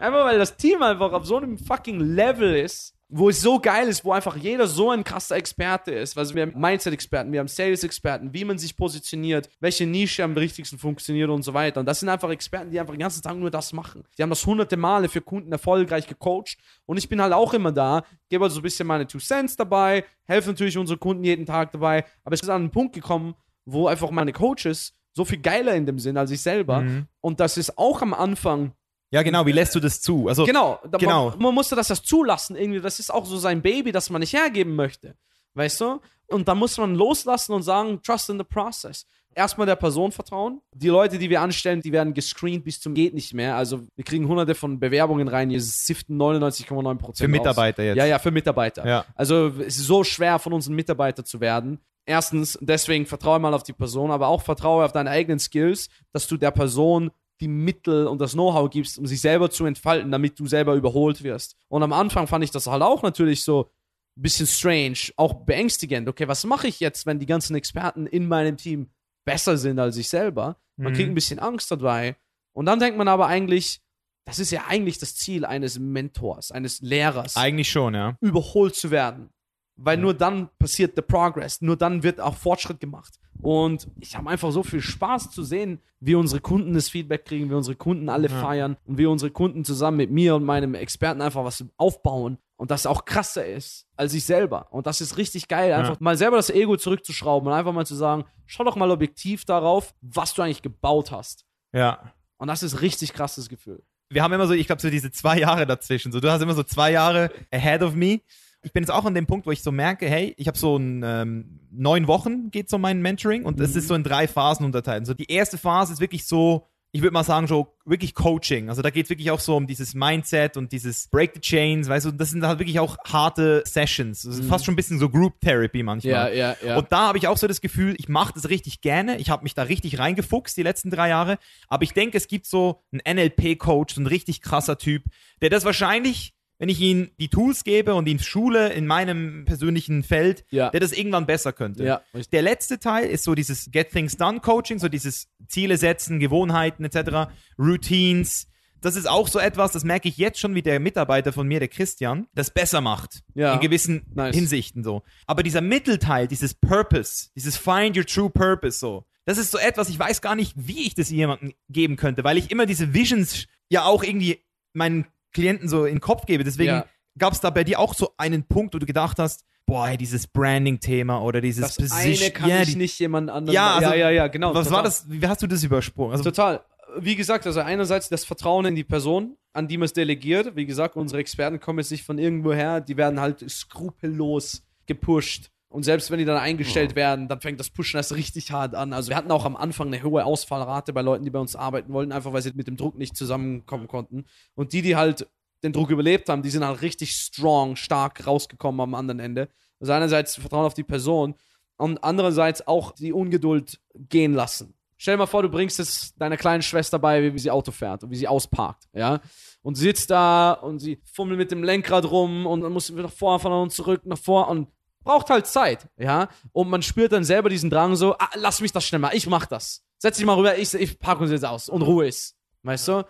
Einfach weil das Team einfach auf so einem fucking Level ist, wo es so geil ist, wo einfach jeder so ein krasser Experte ist. Also wir haben Mindset-Experten, wir haben Sales-Experten, wie man sich positioniert, welche Nische am richtigsten funktioniert und so weiter. Und das sind einfach Experten, die einfach den ganzen Tag nur das machen. Die haben das hunderte Male für Kunden erfolgreich gecoacht. Und ich bin halt auch immer da, gebe also so ein bisschen meine Two Cents dabei, helfe natürlich unsere Kunden jeden Tag dabei. Aber es ist an einen Punkt gekommen, wo einfach meine Coaches so viel geiler in dem sind als ich selber. Mhm. Und das ist auch am Anfang Ja, genau, wie lässt du das zu? Also, Genau, da, Genau. Man, man musste das das zulassen irgendwie. Das ist auch so sein Baby, das man nicht hergeben möchte. Weißt du? Und da muss man loslassen und sagen, trust in the process. Erstmal der Person vertrauen. Die Leute, die wir anstellen, die werden gescreent bis zum geht nicht mehr. Also wir kriegen hunderte von Bewerbungen rein, wir siften 99,9 Prozent für Mitarbeiter jetzt. Ja, ja, für Mitarbeiter. Ja. Also es ist so schwer, von unseren Mitarbeitern zu werden. Erstens, deswegen vertraue mal auf die Person, aber auch vertraue auf deine eigenen Skills, dass du der Person die Mittel und das Know-how gibst, um sich selber zu entfalten, damit du selber überholt wirst. Und am Anfang fand ich das halt auch natürlich so ein bisschen strange, auch beängstigend. Okay, was mache ich jetzt, wenn die ganzen Experten in meinem Team besser sind als ich selber? Man Mhm. kriegt ein bisschen Angst dabei. Und dann denkt man aber eigentlich, das ist ja eigentlich das Ziel eines Mentors, eines Lehrers Eigentlich schon, ja. überholt zu werden. Weil nur dann passiert der Progress, nur dann wird auch Fortschritt gemacht. Und ich habe einfach so viel Spaß zu sehen, wie unsere Kunden das Feedback kriegen, wie unsere Kunden alle Ja. feiern und wie unsere Kunden zusammen mit mir und meinem Experten einfach was aufbauen und das auch krasser ist als ich selber. Und das ist richtig geil, einfach mal selber das Ego zurückzuschrauben und einfach mal zu sagen, schau doch mal objektiv darauf, was du eigentlich gebaut hast. Ja. Und das ist richtig krasses Gefühl. wir haben immer so, ich glaube, so diese zwei Jahre dazwischen. So, du hast immer so zwei Jahre ahead of me. Ich bin jetzt auch an dem Punkt, wo ich so merke, hey, ich habe so ein ähm, neun Wochen geht so mein Mentoring und es ist so in drei Phasen unterteilt. So die erste Phase ist wirklich so, ich würde mal sagen, so wirklich Coaching. Also da geht es wirklich auch so um dieses Mindset und dieses Break the Chains, weißt du, das sind halt wirklich auch harte Sessions. Das ist fast schon ein bisschen so Group Therapy manchmal. ja, ja. Und da habe ich auch so das Gefühl, ich mache das richtig gerne. Ich habe mich da richtig reingefuchst die letzten drei Jahre. Aber ich denke, es gibt so einen NLP-Coach, so ein richtig krasser Typ, der das wahrscheinlich, wenn ich ihm die Tools gebe und ihn schule in meinem persönlichen Feld, Ja. der das irgendwann besser könnte. Ja. Der letzte Teil ist so dieses Get Things Done Coaching, so dieses Ziele setzen, Gewohnheiten etc., Routines. Das ist auch so etwas, das merke ich jetzt schon, wie der Mitarbeiter von mir, der Christian, das besser macht. Ja. In gewissen Nice. Hinsichten so. Aber dieser Mittelteil, dieses Purpose, dieses Find Your True Purpose so, das ist so etwas, ich weiß gar nicht, wie ich das jemandem geben könnte, weil ich immer diese Visions ja auch irgendwie meinen Klienten so in den Kopf gebe. Deswegen Ja. gab es da bei dir auch so einen Punkt, wo du gedacht hast, boah, hey, dieses Branding-Thema oder dieses Das eine kann ja, ich nicht jemand anderem. Ja, also, ja, ja, ja, genau. Was total. war das? Wie hast du das übersprungen? Also, Total. Wie gesagt, also einerseits das Vertrauen in die Person, an die man es delegiert. Wie gesagt, unsere Experten kommen jetzt nicht von irgendwo her, die werden halt skrupellos gepusht. Und selbst wenn die dann eingestellt werden, dann fängt das Pushen erst richtig hart an. Also wir hatten auch am Anfang eine hohe Ausfallrate bei Leuten, die bei uns arbeiten wollten, einfach weil sie mit dem Druck nicht zusammenkommen konnten. Und die, die halt den Druck überlebt haben, die sind halt richtig strong, stark rausgekommen am anderen Ende. Also einerseits Vertrauen auf die Person und andererseits auch die Ungeduld gehen lassen. Stell dir mal vor, du bringst es deiner kleinen Schwester bei, wie sie Auto fährt und wie sie ausparkt, ja? Und sie sitzt da und sie fummelt mit dem Lenkrad rum und dann muss sie nach vorne und zurück, nach vor und braucht halt Zeit, ja? Und man spürt dann selber diesen Drang so, ah, lass mich das schnell mal, ich mach das. Setz dich mal rüber, ich, ich parke uns jetzt aus und Ruhe ist. Weißt du?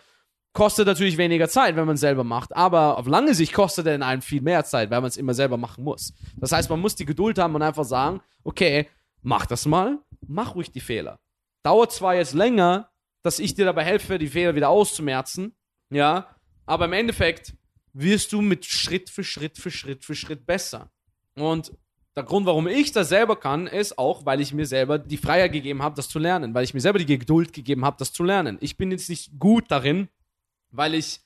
Kostet natürlich weniger Zeit, wenn man selber macht, aber auf lange Sicht kostet er in einem viel mehr Zeit, weil man es immer selber machen muss. Das heißt, man muss die Geduld haben und einfach sagen, okay, mach das mal, mach ruhig die Fehler. Dauert zwar jetzt länger, dass ich dir dabei helfe, die Fehler wieder auszumerzen, ja, aber im Endeffekt wirst du mit Schritt für Schritt für Schritt für Schritt besser. Und Der Grund, warum ich das selber kann, ist auch, weil ich mir selber die Freiheit gegeben habe, das zu lernen, weil ich mir selber die Geduld gegeben habe, das zu lernen. Ich bin jetzt nicht gut darin, weil ich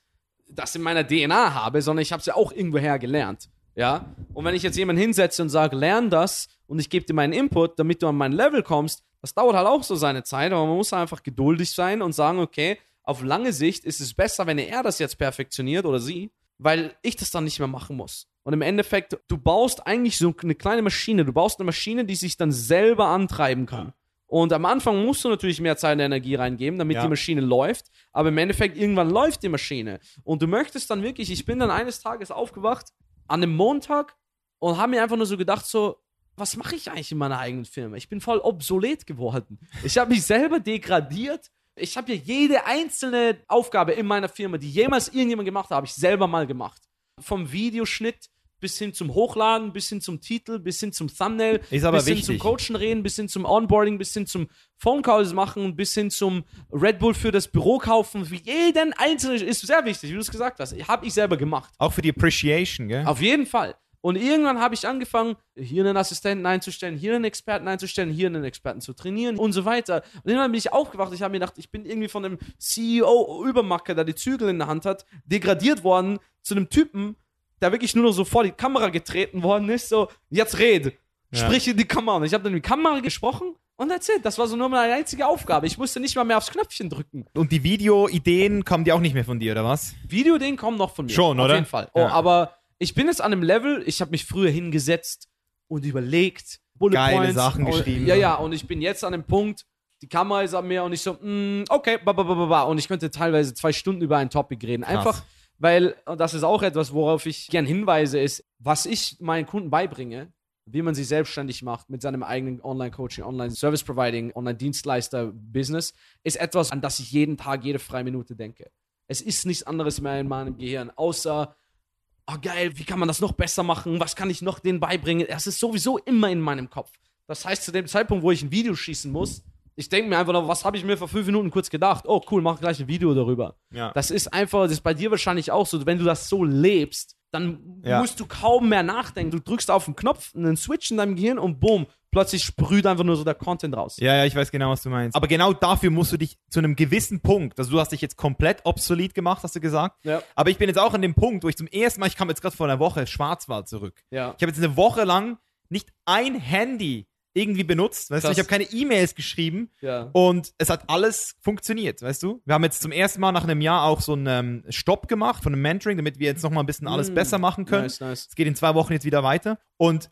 das in meiner DNA habe, sondern ich habe es ja auch irgendwoher gelernt. Ja? Und wenn ich jetzt jemanden hinsetze und sage, lern das und ich gebe dir meinen Input, damit du an mein Level kommst, das dauert halt auch so seine Zeit, aber man muss einfach geduldig sein und sagen, okay, auf lange Sicht ist es besser, wenn er das jetzt perfektioniert oder sie, weil ich das dann nicht mehr machen muss. Und im Endeffekt, du baust eigentlich so eine kleine Maschine, du baust eine Maschine, die sich dann selber antreiben kann. Und am Anfang musst du natürlich mehr Zeit und Energie reingeben, damit Ja. die Maschine läuft. Aber im Endeffekt, irgendwann läuft die Maschine. Und du möchtest dann wirklich, ich bin dann eines Tages aufgewacht, an einem Montag, und habe mir einfach nur so gedacht, so, was mache ich eigentlich in meiner eigenen Firma? Ich bin voll obsolet geworden. Ich habe mich selber degradiert. Ich habe ja jede einzelne Aufgabe in meiner Firma, die jemals irgendjemand gemacht hat, habe ich selber mal gemacht. Vom Videoschnitt bis hin zum Hochladen, bis hin zum Titel, bis hin zum Thumbnail, Ist aber bis hin wichtig. zum Coachen reden, bis hin zum Onboarding, bis hin zum Phone Calls machen, bis hin zum Red Bull für das Büro kaufen. Für jeden einzelnen ist sehr wichtig, wie du es gesagt hast. Habe ich selber gemacht. Auch für die Appreciation, gell? Auf jeden Fall. Und irgendwann habe ich angefangen, hier einen Assistenten einzustellen, hier einen Experten einzustellen, hier einen Experten zu trainieren und so weiter. Und irgendwann bin ich aufgewacht. Ich habe mir gedacht, ich bin irgendwie von einem CEO-Übermacker, der die Zügel in der Hand hat, degradiert worden zu einem Typen, der wirklich nur noch so vor die Kamera getreten worden ist. So, jetzt red. Ja. Sprich in die Kamera. Und ich habe dann in die Kamera gesprochen und erzählt. Das war so nur meine einzige Aufgabe. Ich musste nicht mal mehr aufs Knöpfchen drücken. Und die Videoideen kommen die auch nicht mehr von dir, oder was? Video-Ding kommen noch von mir. Schon, Auf oder? jeden Fall. Oh, Ja. aber ich bin jetzt an einem Level, ich habe mich früher hingesetzt und überlegt, Bullet Geile Sachen und, geschrieben. Ja, ja, und ich bin jetzt an dem Punkt, die Kamera ist an mir und ich so, mm, okay, ba, ba, ba, ba, ba. und ich könnte teilweise zwei Stunden über ein Topic reden. Einfach, weil, und das ist auch etwas, worauf ich gern hinweise, ist, was ich meinen Kunden beibringe, wie man sich selbstständig macht mit seinem eigenen Online-Coaching, Online-Service-Providing, Online-Dienstleister-Business, ist etwas, an das ich jeden Tag, jede freie Minute denke. Es ist nichts anderes mehr in meinem Gehirn, außer, oh geil, wie kann man das noch besser machen? Was kann ich noch denen beibringen? Es ist sowieso immer in meinem Kopf. Das heißt, zu dem Zeitpunkt, wo ich ein Video schießen muss, ich denke mir einfach noch, was habe ich mir vor fünf Minuten kurz gedacht? Oh, cool, mach gleich ein Video darüber. Ja. Das ist einfach, das ist bei dir wahrscheinlich auch so, wenn du das so lebst, dann Ja. musst du kaum mehr nachdenken. Du drückst auf den Knopf, einen Switch in deinem Gehirn und boom, plötzlich sprüht einfach nur so der Content raus. Ja, ja, ich weiß genau, was du meinst. Aber genau dafür musst du dich zu einem gewissen Punkt, also du hast dich jetzt komplett obsolet gemacht, hast du gesagt. Ja. Aber ich bin jetzt auch an dem Punkt, wo ich zum ersten Mal, ich kam jetzt gerade vor einer Woche Schwarzwald zurück. Ja. Ich habe jetzt eine Woche lang nicht ein Handy irgendwie benutzt, weißt du? Ich habe keine E-Mails geschrieben Ja. und es hat alles funktioniert, weißt du? Wir haben jetzt zum ersten Mal nach einem Jahr auch so einen ähm, Stopp gemacht von einem Mentoring, damit wir jetzt nochmal ein bisschen alles Mm, besser machen können. Nice, nice. Es geht in zwei Wochen jetzt wieder weiter. Und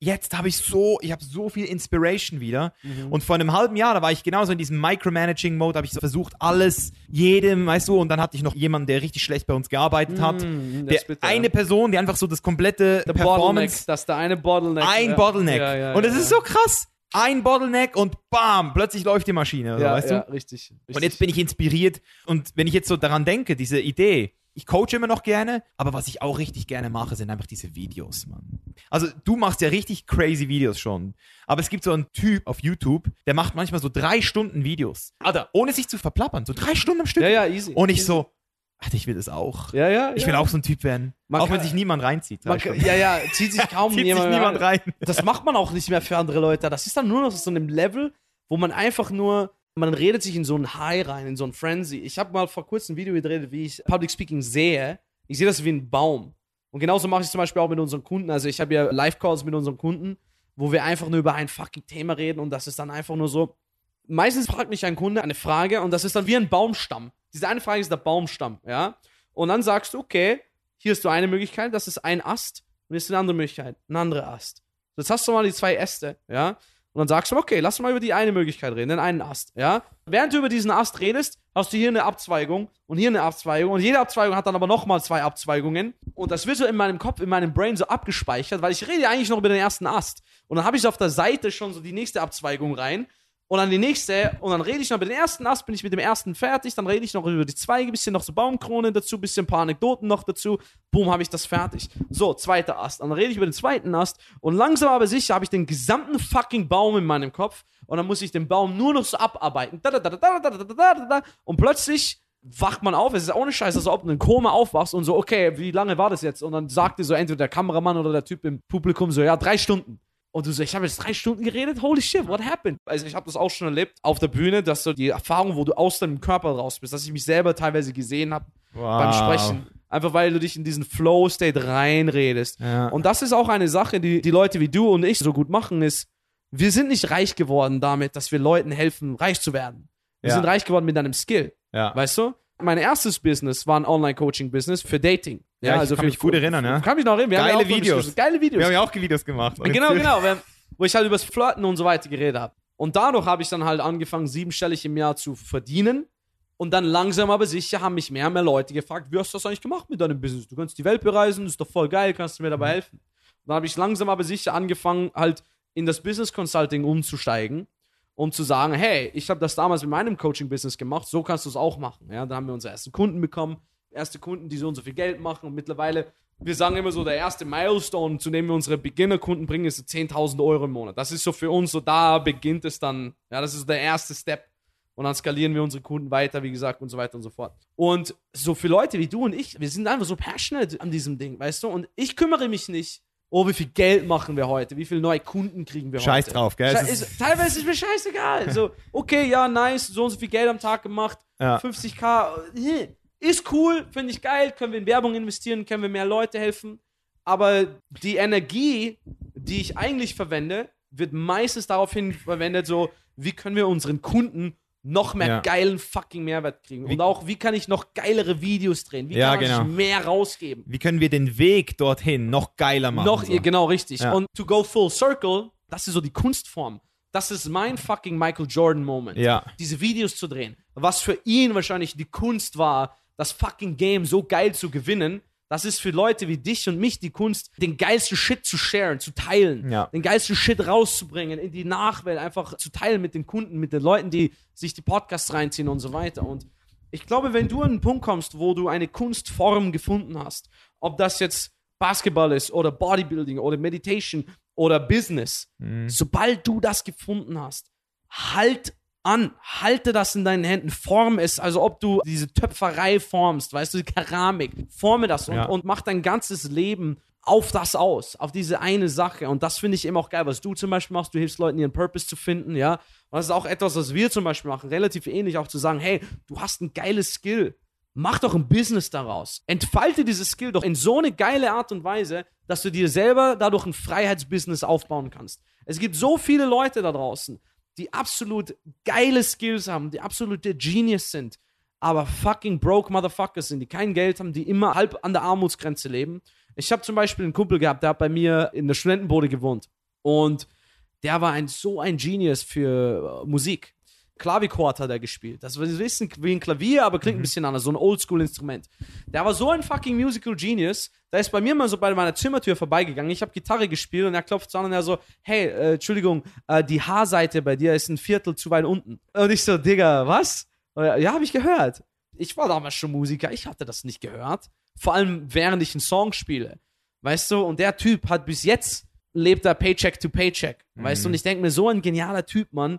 jetzt habe ich so, ich habe so viel Inspiration wieder. Mhm. Und vor einem halben Jahr, da war ich genauso in diesem Micromanaging-Mode, habe ich so versucht, alles, jedem, weißt du, und dann hatte ich noch jemanden, der richtig schlecht bei uns gearbeitet hat. Das Der, bitter, eine. Person, die einfach so das komplette Der Performance, Bottleneck, das ist der eine Bottleneck. ein ja. Bottleneck. Ja, ja, und es ist so krass. Ein Bottleneck und bam, plötzlich läuft die Maschine, ja, weißt du? richtig, richtig. Und jetzt bin ich inspiriert. Und wenn ich jetzt so daran denke, diese Idee, ich coache immer noch gerne, aber was ich auch richtig gerne mache, sind einfach diese Videos, Mann. Also du machst ja richtig crazy Videos schon. Aber es gibt so einen Typ auf YouTube, der macht manchmal so drei Stunden Videos. Alter, ohne sich zu verplappern. So drei Stunden am Stück. Ja, ja, easy. Und ich easy. so, Alter, ich will das auch. Ja, ja. Ich ja. will auch so ein Typ werden. Man auch wenn kann- sich niemand reinzieht. Man ja, ja, zieht sich kaum [laughs] Zieht sich jemand, mehr niemand rein. Das macht man auch nicht mehr für andere Leute. Das ist dann nur noch so einem Level, wo man einfach nur, man redet sich in so ein High rein, in so ein Frenzy. Ich habe mal vor kurzem ein Video gedreht, wie ich Public Speaking sehe. Ich sehe das wie ein Baum. Und genauso mache ich es zum Beispiel auch mit unseren Kunden. Also ich habe ja Live-Calls mit unseren Kunden, wo wir einfach nur über ein fucking Thema reden und das ist dann einfach nur so. Meistens fragt mich ein Kunde eine Frage und das ist dann wie ein Baumstamm. Diese eine Frage ist der Baumstamm, ja. Und dann sagst du, okay, hier ist du eine Möglichkeit, das ist ein Ast und hier ist eine andere Möglichkeit, ein anderer Ast. Jetzt hast du mal die zwei Äste, ja. Und dann sagst du, okay, lass mal über die eine Möglichkeit reden, den einen Ast, ja. Während du über diesen Ast redest, hast du hier eine Abzweigung und hier eine Abzweigung und jede Abzweigung hat dann aber nochmal zwei Abzweigungen. Und das wird so in meinem Kopf, in meinem Brain so abgespeichert, weil ich rede ja eigentlich noch über den ersten Ast. Und dann habe ich auf der Seite schon so die nächste Abzweigung rein und dann die nächste und dann rede ich noch über den ersten Ast, bin ich mit dem ersten fertig, dann rede ich noch über die Zweige, bisschen noch so Baumkrone dazu, bisschen ein paar Anekdoten noch dazu, boom, habe ich das fertig. So, zweiter Ast, dann rede ich über den zweiten Ast und langsam aber sicher habe ich den gesamten fucking Baum in meinem Kopf und dann muss ich den Baum nur noch so abarbeiten. Und plötzlich wacht man auf, es ist ohne Scheiß, als ob du in Koma aufwachst und so, okay, wie lange war das jetzt? Und dann sagt dir so entweder der Kameramann oder der Typ im Publikum so, ja, drei Stunden. Und du so, ich habe jetzt drei Stunden geredet, holy shit, what happened? Also ich habe das auch schon erlebt auf der Bühne, dass so die Erfahrung, wo du aus deinem Körper raus bist, dass ich mich selber teilweise gesehen habe beim Sprechen. Einfach weil du dich in diesen Flow-State reinredest. Ja. Und das ist auch eine Sache, die die Leute wie du und ich so gut machen, ist, wir sind nicht reich geworden damit, dass wir Leuten helfen, reich zu werden. Wir Ja. sind reich geworden mit deinem Skill. Ja. Weißt du? Mein erstes Business war ein Online-Coaching-Business für Dating. Ja, ich kann für- mich gut erinnern, ja. Kann mich noch erinnern. Wir haben Geile ja auch Videos. Geile Videos. Wir haben ja auch Videos gemacht. [laughs] Genau, genau. [laughs] haben- Wo ich halt übers Flirten und so weiter geredet habe. Und dadurch habe ich dann halt angefangen, siebenstellig im Jahr zu verdienen. Und dann langsam aber sicher haben mich mehr und mehr Leute gefragt, wie hast du das eigentlich gemacht mit deinem Business? Du kannst die Welt bereisen, das ist doch voll geil, kannst du mir dabei helfen? Und dann habe ich langsam aber sicher angefangen, halt in das Business Consulting umzusteigen und zu sagen, hey, ich habe das damals mit meinem Coaching-Business gemacht, so kannst du es auch machen. Ja, dann haben wir unsere ersten Kunden bekommen, erste Kunden, die so und so viel Geld machen und mittlerweile, wir sagen immer so, der erste Milestone, zu dem wir unsere Beginner-Kunden bringen, ist so 10.000 Euro im Monat. Das ist so für uns so, da beginnt es dann, ja, das ist so der erste Step. Und dann skalieren wir unsere Kunden weiter, wie gesagt, und so weiter und so fort. Und so für Leute wie du und ich, wir sind einfach so passionate an diesem Ding, weißt du? Und ich kümmere mich nicht, oh, wie viel Geld machen wir heute? Wie viele neue Kunden kriegen wir Scheiß heute? drauf, gell? Sche- ist- teilweise ist mir scheißegal. So, okay, ja, nice, so und so viel Geld am Tag gemacht, Ja. 50k, äh, ist cool, finde ich geil, können wir in Werbung investieren, können wir mehr Leute helfen. Aber die Energie, die ich eigentlich verwende, wird meistens daraufhin verwendet, so, wie können wir unseren Kunden noch mehr Ja. geilen fucking Mehrwert kriegen? Wie- Und auch, wie kann ich noch geilere Videos drehen? Wie Ja, kann genau. ich mehr rausgeben? Wie können wir den Weg dorthin noch geiler machen? Noch, so? genau, richtig. Ja. Und to go full circle, das ist so die Kunstform. Das ist mein fucking Michael Jordan Moment. Ja. Diese Videos zu drehen. Was für ihn wahrscheinlich die Kunst war, das fucking Game so geil zu gewinnen. Das ist für Leute wie dich und mich die Kunst, den geilsten Shit zu sharen, zu teilen. Ja. Den geilsten Shit rauszubringen, in die Nachwelt, einfach zu teilen mit den Kunden, mit den Leuten, die sich die Podcasts reinziehen und so weiter. Und ich glaube, wenn du an einen Punkt kommst, wo du eine Kunstform gefunden hast, ob das jetzt Basketball ist oder Bodybuilding oder Meditation oder Business, sobald du das gefunden hast, halt an, halte das in deinen Händen, form es, also ob du diese Töpferei formst, weißt du, die Keramik, forme das und, Ja. und mach dein ganzes Leben auf das aus, auf diese eine Sache. Und das finde ich eben auch geil, was du zum Beispiel machst. Du hilfst Leuten, ihren Purpose zu finden, ja. Und das ist auch etwas, was wir zum Beispiel machen, relativ ähnlich auch zu sagen, hey, du hast ein geiles Skill. Mach doch ein Business daraus. Entfalte dieses Skill doch in so eine geile Art und Weise, dass du dir selber dadurch ein Freiheitsbusiness aufbauen kannst. Es gibt so viele Leute da draußen, die absolut geile Skills haben, die absolute Genius sind, aber fucking broke Motherfuckers sind, die kein Geld haben, die immer halb an der Armutsgrenze leben. Ich habe zum Beispiel einen Kumpel gehabt, der hat bei mir in der Studentenbude gewohnt und der war ein so ein Genius für äh, Musik. Klavichord hat er gespielt. Das ist ein bisschen wie ein Klavier, aber klingt ein bisschen anders, so ein Oldschool-Instrument. Der war so ein fucking Musical Genius, der ist bei mir mal so bei meiner Zimmertür vorbeigegangen. Ich habe Gitarre gespielt und er klopft so an und er so, hey, äh, Entschuldigung, äh, die Haarseite bei dir ist ein Viertel zu weit unten. Und ich so, Digga, was? Er, Ja, habe ich gehört. Ich war damals schon Musiker, ich hatte das nicht gehört. Vor allem, während ich einen Song spiele. Weißt du, und der Typ hat bis jetzt lebt er Paycheck to Paycheck. Weißt du, und ich denke mir, so ein genialer Typ, Mann,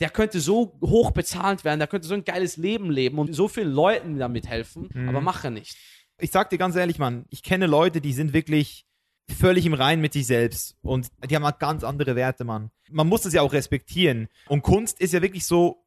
der könnte so hoch bezahlt werden, der könnte so ein geiles Leben leben und so vielen Leuten damit helfen, aber macht er nicht. ich sag dir ganz ehrlich, Mann, ich kenne Leute, die sind wirklich völlig im Reinen mit sich selbst und die haben halt ganz andere Werte, Mann. Man muss das ja auch respektieren. Und Kunst ist ja wirklich so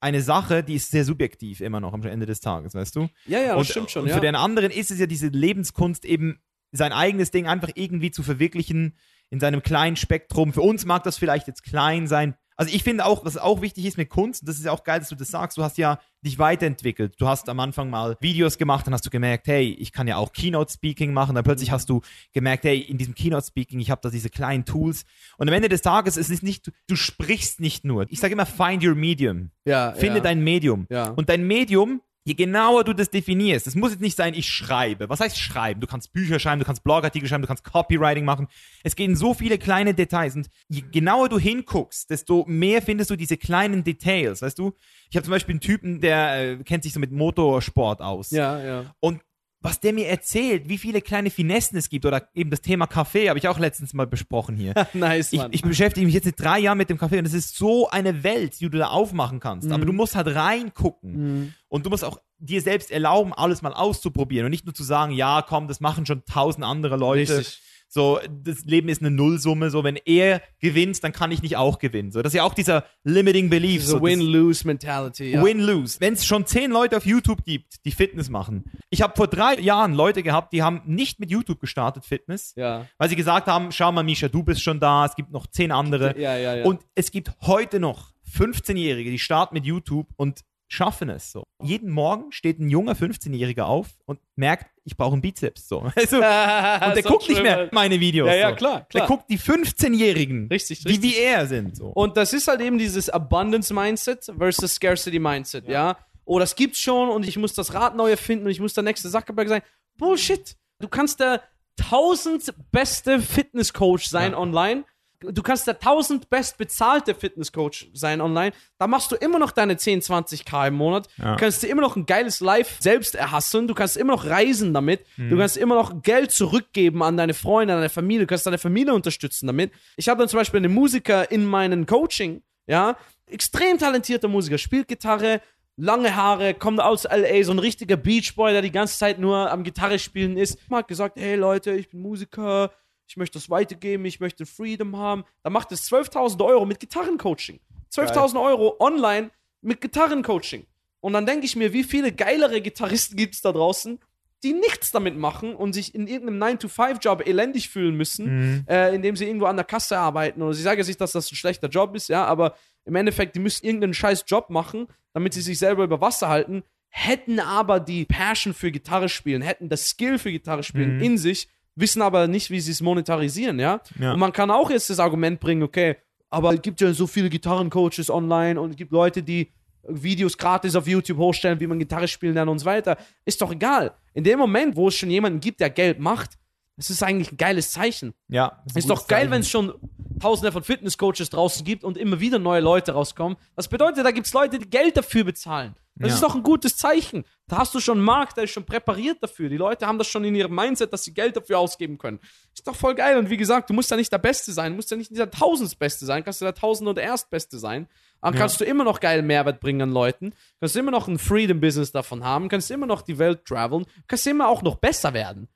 eine Sache, die ist sehr subjektiv immer noch am Ende des Tages, weißt du? Ja, ja, das und, stimmt schon, Und ja. für den anderen ist es ja diese Lebenskunst eben sein eigenes Ding einfach irgendwie zu verwirklichen in seinem kleinen Spektrum. Für uns mag das vielleicht jetzt klein sein. Also ich finde auch, was auch wichtig ist mit Kunst, und das ist ja auch geil, dass du das sagst, du hast ja dich weiterentwickelt. Du hast am Anfang mal Videos gemacht, dann hast du gemerkt, hey, ich kann ja auch Keynote-Speaking machen. Dann plötzlich hast du gemerkt, hey, in diesem Keynote-Speaking, ich habe da diese kleinen Tools. Und am Ende des Tages ist es nicht, du sprichst nicht nur. Ich sage immer, find your medium. Ja, Finde ja. dein Medium. Ja. Und dein Medium, je genauer du das definierst, es muss jetzt nicht sein, ich schreibe. Was heißt schreiben? Du kannst Bücher schreiben, du kannst Blogartikel schreiben, du kannst Copywriting machen. Es geht in so viele kleine Details. Und je genauer du hinguckst, desto mehr findest du diese kleinen Details. Weißt du? Ich habe zum Beispiel einen Typen, der äh, kennt sich so mit Motorsport aus. Ja, ja. Und was der mir erzählt, wie viele kleine Finessen es gibt, oder eben das Thema Kaffee, habe ich auch letztens mal besprochen hier. [laughs] nice, Ich, Mann. ich beschäftige mich jetzt seit drei Jahren mit dem Kaffee und es ist so eine Welt, die du da aufmachen kannst. Mhm. Aber du musst halt reingucken. Und du musst auch dir selbst erlauben, alles mal auszuprobieren und nicht nur zu sagen, ja, komm, das machen schon tausend andere Leute. Richtig. So, das Leben ist eine Nullsumme. So, wenn er gewinnt, dann kann ich nicht auch gewinnen. So, das ist ja auch dieser limiting belief. Diese so, Win-Lose-Mentality. Ja. Win-lose. Wenn es schon zehn Leute auf YouTube gibt, die Fitness machen. Ich habe vor drei Jahren Leute gehabt, die haben nicht mit YouTube gestartet, Fitness, Ja. weil sie gesagt haben, schau mal, Misha, du bist schon da, es gibt noch zehn andere. Ja, ja, ja. Und es gibt heute noch 15-Jährige, die starten mit YouTube und schaffen es so. Jeden Morgen steht ein junger 15-Jähriger auf und merkt, ich brauche einen Bizeps. So. [laughs] Also, [laughs] und der guckt nicht mehr meine Videos. Ja, ja, so. klar, Der klar. guckt die 15-Jährigen, Richtig, die richtig. wie er sind. So. Und das ist halt eben dieses Abundance-Mindset versus Scarcity-Mindset, ja. Oh, das gibt's schon und ich muss das Rad neu erfinden und ich muss der nächste Zuckerberg sein. Bullshit. Du kannst der tausend beste Fitnesscoach sein Ja. online. Du kannst der tausend best bezahlte Fitnesscoach sein online. Da machst du immer noch deine 10, 20k im Monat. Ja. Du kannst dir immer noch ein geiles Life selbst erhasseln. Du kannst immer noch reisen damit. Du kannst immer noch Geld zurückgeben an deine Freunde, an deine Familie. Du kannst deine Familie unterstützen damit. Ich habe dann zum Beispiel einen Musiker in meinem Coaching, ja, extrem talentierter Musiker, spielt Gitarre, lange Haare, kommt aus LA, so ein richtiger Beachboy, der die ganze Zeit nur am Gitarre spielen ist. Hat gesagt, hey Leute, ich bin Musiker, ich möchte das weitergeben, ich möchte Freedom haben. Da macht es 12.000 Euro mit Gitarrencoaching. 12.000 Euro online mit Gitarrencoaching. Und dann denke ich mir, wie viele geilere Gitarristen gibt es da draußen, die nichts damit machen und sich in irgendeinem 9-to-5-Job elendig fühlen müssen, äh, indem sie irgendwo an der Kasse arbeiten. Und ich sage jetzt nicht, dass das ein schlechter Job ist, ja, aber im Endeffekt, die müssen irgendeinen scheiß Job machen, damit sie sich selber über Wasser halten, hätten aber die Passion für Gitarre spielen, hätten das Skill für Gitarre spielen in sich, wissen aber nicht, wie sie es monetarisieren, ja? Ja. Und man kann auch jetzt das Argument bringen, okay, aber es gibt ja so viele Gitarrencoaches online und es gibt Leute, die Videos gratis auf YouTube hochstellen, wie man Gitarre spielen lernt und so weiter. Ist doch egal. In dem Moment, wo es schon jemanden gibt, der Geld macht, das ist eigentlich ein geiles Zeichen. ja, ein Ist doch geil, wenn es schon tausende von Fitnesscoaches draußen gibt und immer wieder neue Leute rauskommen. Das bedeutet, da gibt es Leute, die Geld dafür bezahlen. Das Ja. ist doch ein gutes Zeichen. Da hast du schon einen Markt, der ist schon präpariert dafür. Die Leute haben das schon in ihrem Mindset, dass sie Geld dafür ausgeben können. Ist doch voll geil. Und wie gesagt, du musst ja nicht der Beste sein, du musst ja nicht dieser Tausendsbeste sein, kannst du der Tausend- oder Erstbeste sein. Dann Ja. kannst du immer noch geil Mehrwert bringen an Leuten, kannst immer noch ein Freedom-Business davon haben, kannst immer noch die Welt traveln, kannst immer auch noch besser werden.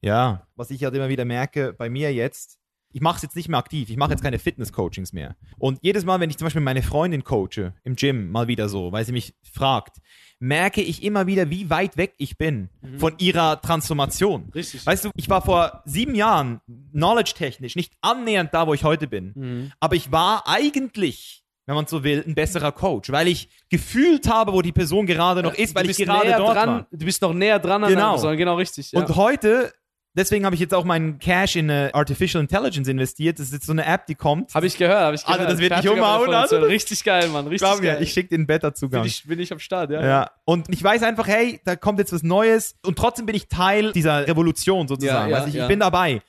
Ja, was ich halt immer wieder merke bei mir jetzt, ich mache es jetzt nicht mehr aktiv, ich mache jetzt keine Fitness-Coachings mehr. Und jedes Mal, wenn ich zum Beispiel meine Freundin coache, im Gym mal wieder so, weil sie mich fragt, merke ich immer wieder, wie weit weg ich bin von ihrer Transformation. Richtig. Weißt du, ich war vor sieben Jahren knowledge-technisch nicht annähernd da, wo ich heute bin. Mhm. Aber ich war eigentlich, wenn man so will, ein besserer Coach, weil ich gefühlt habe, wo die Person gerade noch ist, weil du ich gerade näher dort dran, war. Du bist noch näher dran an Genau. der Person. Genau, richtig. Ja. Und heute, deswegen habe ich jetzt auch meinen Cash in äh, Artificial Intelligence investiert. Das ist jetzt so eine App, die kommt. Habe ich gehört, habe ich Also, gehört. das wird dich umhauen, also. Richtig geil, Mann. Richtig Glaub mir, geil. ich schicke den Beta-Zugang. bin, ich, bin ich am Start, ja. Ja, und ich weiß einfach, hey, da kommt jetzt was Neues und trotzdem bin ich Teil dieser Revolution sozusagen. Ja, ja, also ich, ja. ich bin dabei.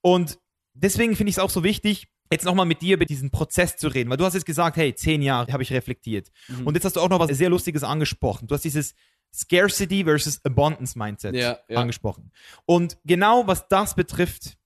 Und deswegen finde ich es auch so wichtig, jetzt nochmal mit dir über diesen Prozess zu reden, weil du hast jetzt gesagt, hey, zehn Jahre habe ich reflektiert. Mhm. Und jetzt hast du auch noch was sehr Lustiges angesprochen. Du hast dieses Scarcity versus Abundance Mindset Ja, ja. angesprochen. Und genau was das betrifft,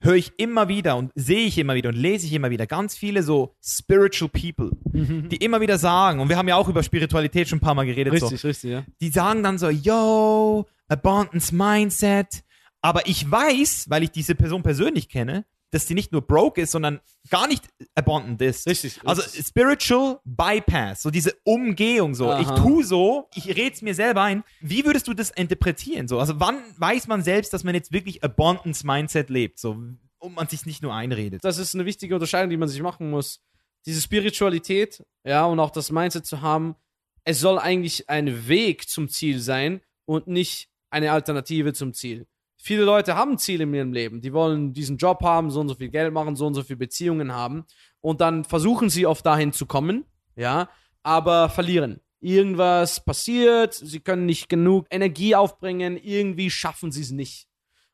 höre ich immer wieder und sehe ich immer wieder und lese ich immer wieder ganz viele so spiritual people, Mhm. die immer wieder sagen, und wir haben ja auch über Spiritualität schon ein paar Mal geredet, so, Richtig, richtig, ja. die sagen dann so, yo, Abundance Mindset. Aber ich weiß, weil ich diese Person persönlich kenne, dass die nicht nur broke ist, sondern gar nicht abundant ist. Richtig, Also richtig. Spiritual Bypass, so diese Umgehung, so. Aha. Ich tu so, ich red's mir selber ein. Wie würdest du das interpretieren? So? Also wann weiß man selbst, dass man jetzt wirklich Abundance Mindset lebt? So, und man sich nicht nur einredet. Das ist eine wichtige Unterscheidung, die man sich machen muss. Diese Spiritualität, ja, und auch das Mindset zu haben, es soll eigentlich ein Weg zum Ziel sein und nicht eine Alternative zum Ziel. Viele Leute haben Ziele in ihrem Leben. Die wollen diesen Job haben, so und so viel Geld machen, so und so viele Beziehungen haben. Und dann versuchen sie oft dahin zu kommen, ja, aber verlieren. Irgendwas passiert, sie können nicht genug Energie aufbringen, irgendwie schaffen sie es nicht.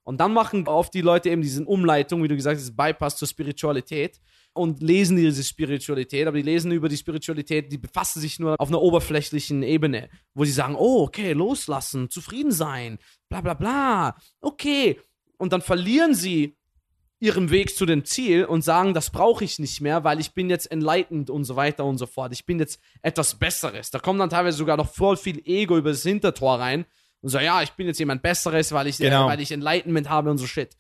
Und dann machen oft die Leute eben diese Umleitung, wie du gesagt hast, Bypass zur Spiritualität und lesen diese Spiritualität, aber die lesen über die Spiritualität, die befassen sich nur auf einer oberflächlichen Ebene, wo sie sagen, oh, okay, loslassen, zufrieden sein, bla bla bla, okay. Und dann verlieren sie ihren Weg zu dem Ziel und sagen, das brauche ich nicht mehr, weil ich bin jetzt enlightened und so weiter und so fort. Ich bin jetzt etwas Besseres. Da kommt dann teilweise sogar noch voll viel Ego über das Hintertor rein Und so, ja, ich bin jetzt jemand Besseres, weil ich, Genau. äh, weil ich Enlightenment habe und so Shit.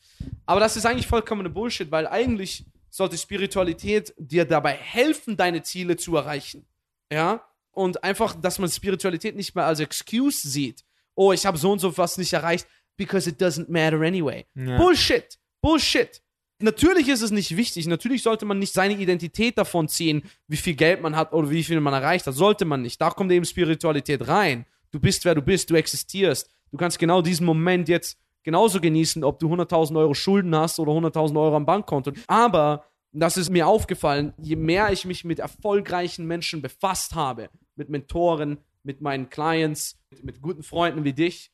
Aber das ist eigentlich vollkommene Bullshit, weil eigentlich sollte Spiritualität dir dabei helfen, deine Ziele zu erreichen. Ja? Und einfach, dass man Spiritualität nicht mehr als Excuse sieht. Oh, ich habe so und so was nicht erreicht, because it doesn't matter anyway. Ja. Bullshit. Bullshit. Natürlich ist es nicht wichtig. Natürlich sollte man nicht seine Identität davon ziehen, wie viel Geld man hat oder wie viel man erreicht hat. Sollte man nicht. Da kommt eben Spiritualität rein. Du bist, wer du bist. Du existierst. Du kannst genau diesen Moment jetzt genauso genießen, ob du 100.000 Euro Schulden hast oder 100.000 Euro am Bankkonto. Aber das ist mir aufgefallen, je mehr ich mich mit erfolgreichen Menschen befasst habe, mit Mentoren, mit meinen Clients, mit, mit guten Freunden wie dich,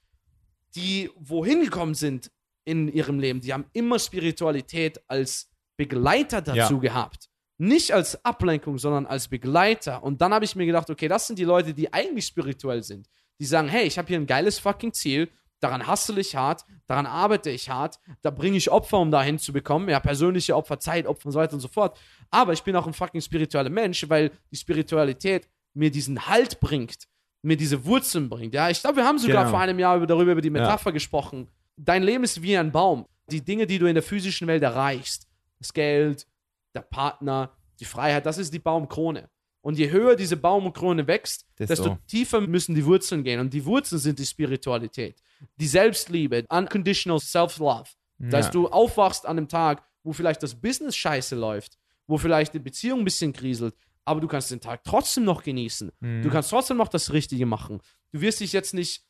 die wohin gekommen sind in ihrem Leben, die haben immer Spiritualität als Begleiter dazu Ja. gehabt. Nicht als Ablenkung, sondern als Begleiter. Und dann habe ich mir gedacht, okay, das sind die Leute, die eigentlich spirituell sind. Die sagen, hey, ich habe hier ein geiles fucking Ziel, daran hustle ich hart, daran arbeite ich hart, da bringe ich Opfer, um dahin zu bekommen, ja, persönliche Opfer, Zeitopfer und so weiter und so fort. Aber ich bin auch ein fucking spiritueller Mensch, weil die Spiritualität mir diesen Halt bringt, mir diese Wurzeln bringt. Ja, ich glaube, wir haben sogar Genau. vor einem Jahr über, darüber über die Metapher gesprochen. Dein Leben ist wie ein Baum. Die Dinge, die du in der physischen Welt erreichst, das Geld, der Partner, die Freiheit, das ist die Baumkrone. Und je höher diese Baumkrone wächst, Desto- desto tiefer müssen die Wurzeln gehen. Und die Wurzeln sind die Spiritualität, die Selbstliebe, unconditional self-love. Das heißt, du aufwachst an einem Tag, wo vielleicht das Business scheiße läuft, wo vielleicht die Beziehung ein bisschen kriselt, aber du kannst den Tag trotzdem noch genießen. Du kannst trotzdem noch das Richtige machen. Du wirst dich jetzt nicht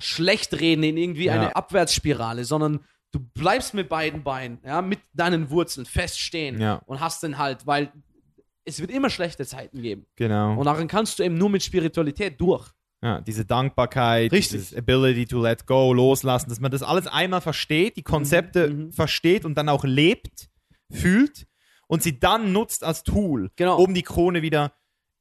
schlecht reden in irgendwie Ja. eine Abwärtsspirale, sondern du bleibst mit beiden Beinen, ja, mit deinen Wurzeln feststehen Ja. und hast den Halt, weil es wird immer schlechte Zeiten geben. Genau. Und darin kannst du eben nur mit Spiritualität durch. Ja, diese Dankbarkeit, Richtig. Ability to let go, loslassen, dass man das alles einmal versteht, die Konzepte Mhm. versteht und dann auch lebt, fühlt und sie dann nutzt als Tool, Genau. um die Krone wieder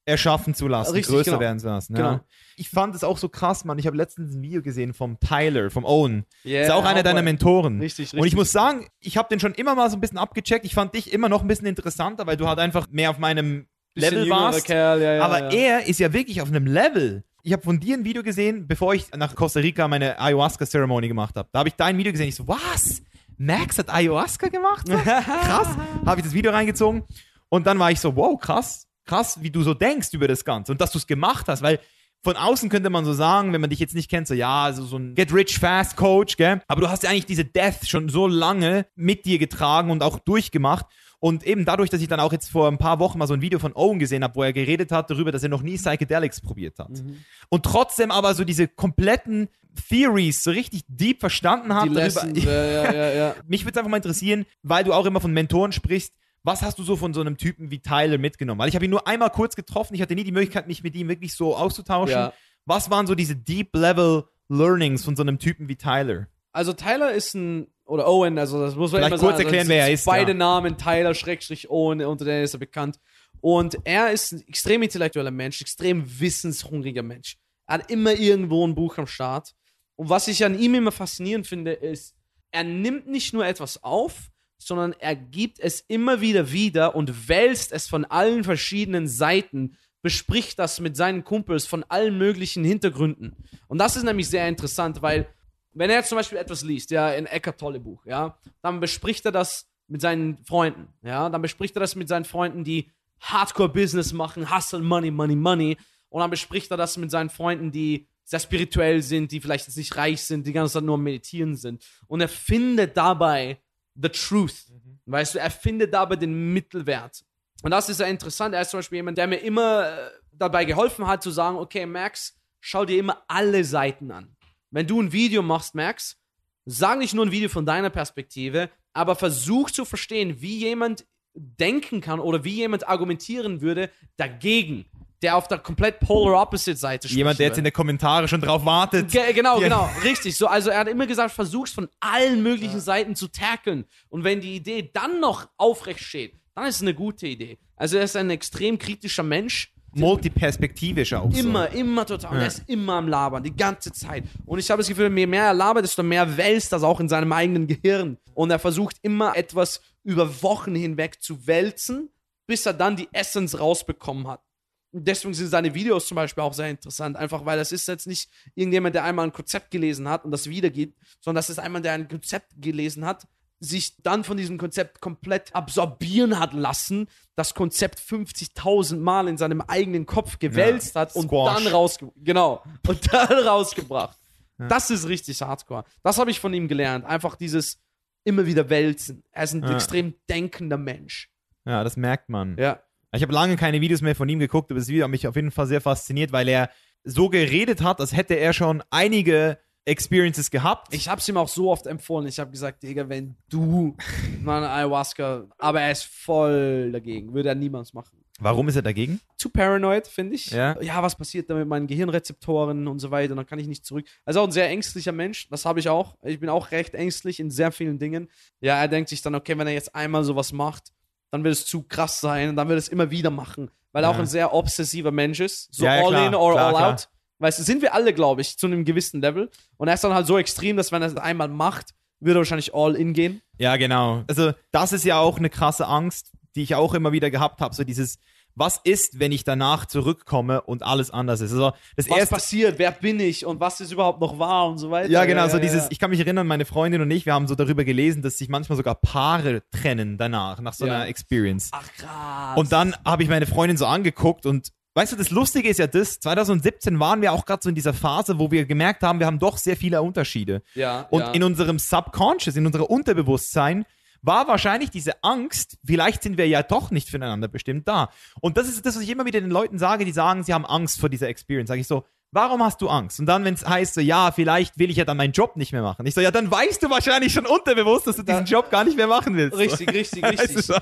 erschaffen zu lassen, Richtig, größer genau. werden zu lassen. Genau. Ja. Ich fand es auch so krass, Mann. Ich habe letztens ein Video gesehen vom Tyler, vom Owen. Yeah, ist auch einer deiner Mentoren. Mentoren. Richtig, Und ich richtig. muss sagen, ich habe den schon immer mal so ein bisschen abgecheckt. Ich fand dich immer noch ein bisschen interessanter, weil du halt einfach mehr auf meinem Level warst. Kerl, ja, ja, Aber er ist ja wirklich auf einem Level. Ich habe von dir ein Video gesehen, bevor ich nach Costa Rica meine Ayahuasca-Zeremonie gemacht habe. Da habe ich dein Video gesehen. Ich so, was? Max hat Ayahuasca gemacht? [laughs] krass. Habe ich das Video reingezogen. Und dann war ich so, wow, krass. Krass, wie du so denkst über das Ganze. Und dass du es gemacht hast, weil von außen könnte man so sagen, wenn man dich jetzt nicht kennt, so ja, also so ein Get-Rich-Fast-Coach, gell? Aber du hast ja eigentlich diese Death schon so lange mit dir getragen und auch durchgemacht. Und eben dadurch, dass ich dann auch jetzt vor ein paar Wochen mal so ein Video von Owen gesehen habe, wo er geredet hat darüber, dass er noch nie Psychedelics probiert hat. Mhm. Und trotzdem aber so diese kompletten Theories so richtig deep verstanden hat. Die Lessons, ja, ja, ja, ja. [laughs] Mich würde es einfach mal interessieren, weil du auch immer von Mentoren sprichst, was hast du so von so einem Typen wie Tyler mitgenommen? Weil ich habe ihn nur einmal kurz getroffen, ich hatte nie die Möglichkeit, mich mit ihm wirklich so auszutauschen. Ja. Was waren so diese Deep-Level-Learnings von so einem Typen wie Tyler? Also Tyler ist ein, oder Owen, also das muss man Vielleicht immer kurz sagen. erklären, also, wer er ist, Beide ja. Namen, Tyler, Schrägstrich Owen, unter denen ist er bekannt. Und er ist ein extrem intellektueller Mensch, extrem wissenshungriger Mensch. Er hat immer irgendwo ein Buch am Start. Und was ich an ihm immer faszinierend finde, ist, er nimmt nicht nur etwas auf, sondern er gibt es immer wieder wieder und wälzt es von allen verschiedenen Seiten, bespricht das mit seinen Kumpels von allen möglichen Hintergründen. Und das ist nämlich sehr interessant, weil wenn er zum Beispiel etwas liest, ja, in Eckart Tolle Buch, ja, dann bespricht er das mit seinen Freunden, ja, dann bespricht er das mit seinen Freunden, die Hardcore-Business machen, Hustle, Money, Money, Money, und dann bespricht er das mit seinen Freunden, die sehr spirituell sind, die vielleicht jetzt nicht reich sind, die ganze Zeit nur Meditieren sind. Und er findet dabei the truth. Weißt du, er findet dabei den Mittelwert. Und das ist sehr interessant. Er ist zum Beispiel jemand, der mir immer äh, dabei geholfen hat, zu sagen, okay, Max, schau dir immer alle Seiten an. Wenn du ein Video machst, Max, sag nicht nur ein Video von deiner Perspektive, aber versuch zu verstehen, wie jemand denken kann oder wie jemand argumentieren würde dagegen, der auf der komplett polar opposite Seite spricht. Jemand, der jetzt in den Kommentaren schon drauf wartet. Ge genau, Ja. genau, richtig. So, also er hat immer gesagt, versuch's von allen möglichen Seiten zu tackeln. Und wenn die Idee dann noch aufrecht steht, dann ist es eine gute Idee. Also er ist ein extrem kritischer Mensch. Multiperspektivisch auch. Immer, So. immer total. Und Ja. er ist immer am Labern, die ganze Zeit. Und ich habe das Gefühl, je mehr er labert, desto mehr wälzt das auch in seinem eigenen Gehirn. Und er versucht immer etwas über Wochen hinweg zu wälzen, bis er dann die Essence rausbekommen hat. Deswegen sind seine Videos zum Beispiel auch sehr interessant, einfach weil das ist jetzt nicht irgendjemand, der einmal ein Konzept gelesen hat und das wiedergibt, sondern das ist einmal, der ein Konzept gelesen hat, sich dann von diesem Konzept komplett absorbieren hat lassen, das Konzept 50.000 Mal in seinem eigenen Kopf gewälzt hat und Squash. dann rausge genau und [laughs] dann rausgebracht. Das ist richtig Hardcore. Das habe ich von ihm gelernt. Einfach dieses immer wieder wälzen. Er ist ein Ja. extrem denkender Mensch. Ja, das merkt man. Ja. Ich habe lange keine Videos mehr von ihm geguckt, aber das Video hat mich auf jeden Fall sehr fasziniert, weil er so geredet hat, als hätte er schon einige Experiences gehabt. Ich habe es ihm auch so oft empfohlen. Ich habe gesagt, Digga, wenn du [laughs] mal eine Ayahuasca, aber er ist voll dagegen, würde er niemals machen. Warum ist er dagegen? Zu paranoid, finde ich. Ja. ja, was passiert da mit meinen Gehirnrezeptoren und so weiter? Dann kann ich nicht zurück. Also auch ein sehr ängstlicher Mensch, das habe ich auch. Ich bin auch recht ängstlich in sehr vielen Dingen. Ja, er denkt sich dann, okay, wenn er jetzt einmal sowas macht, dann wird es zu krass sein und dann wird es immer wieder machen. Weil er Ja. auch ein sehr obsessiver Mensch ist. So Ja, all klar, in or klar, all klar. out. Weißt du, sind wir alle, glaube ich, zu einem gewissen Level. Und er ist dann halt so extrem, dass wenn er es einmal macht, wird er wahrscheinlich all in gehen. Ja, genau. Also, das ist ja auch eine krasse Angst, die ich auch immer wieder gehabt habe. So dieses, was ist, wenn ich danach zurückkomme und alles anders ist? Also, das Was erste. passiert? Wer bin ich? Und was ist überhaupt noch wahr? Und so weiter. Ja, genau, so ja, dieses, ja. ich kann mich erinnern, meine Freundin und ich, wir haben so darüber gelesen, dass sich manchmal sogar Paare trennen danach, nach so Ja. einer Experience. Ach, krass. Und dann habe ich meine Freundin so angeguckt und weißt du, das Lustige ist ja das, 2017 waren wir auch gerade so in dieser Phase, wo wir gemerkt haben, wir haben doch sehr viele Unterschiede. Ja, Und ja. in unserem Subconscious, in unserem Unterbewusstsein, war wahrscheinlich diese Angst, vielleicht sind wir ja doch nicht füreinander bestimmt da. Und das ist das, was ich immer wieder den Leuten sage, die sagen, sie haben Angst vor dieser Experience. Sage ich so, warum hast du Angst? Und dann, wenn es heißt so, ja, vielleicht will ich ja dann meinen Job nicht mehr machen. Ich so, ja, dann weißt du wahrscheinlich schon unterbewusst, dass du diesen Job gar nicht mehr machen willst. Richtig, richtig, [laughs] Weißt richtig. du so?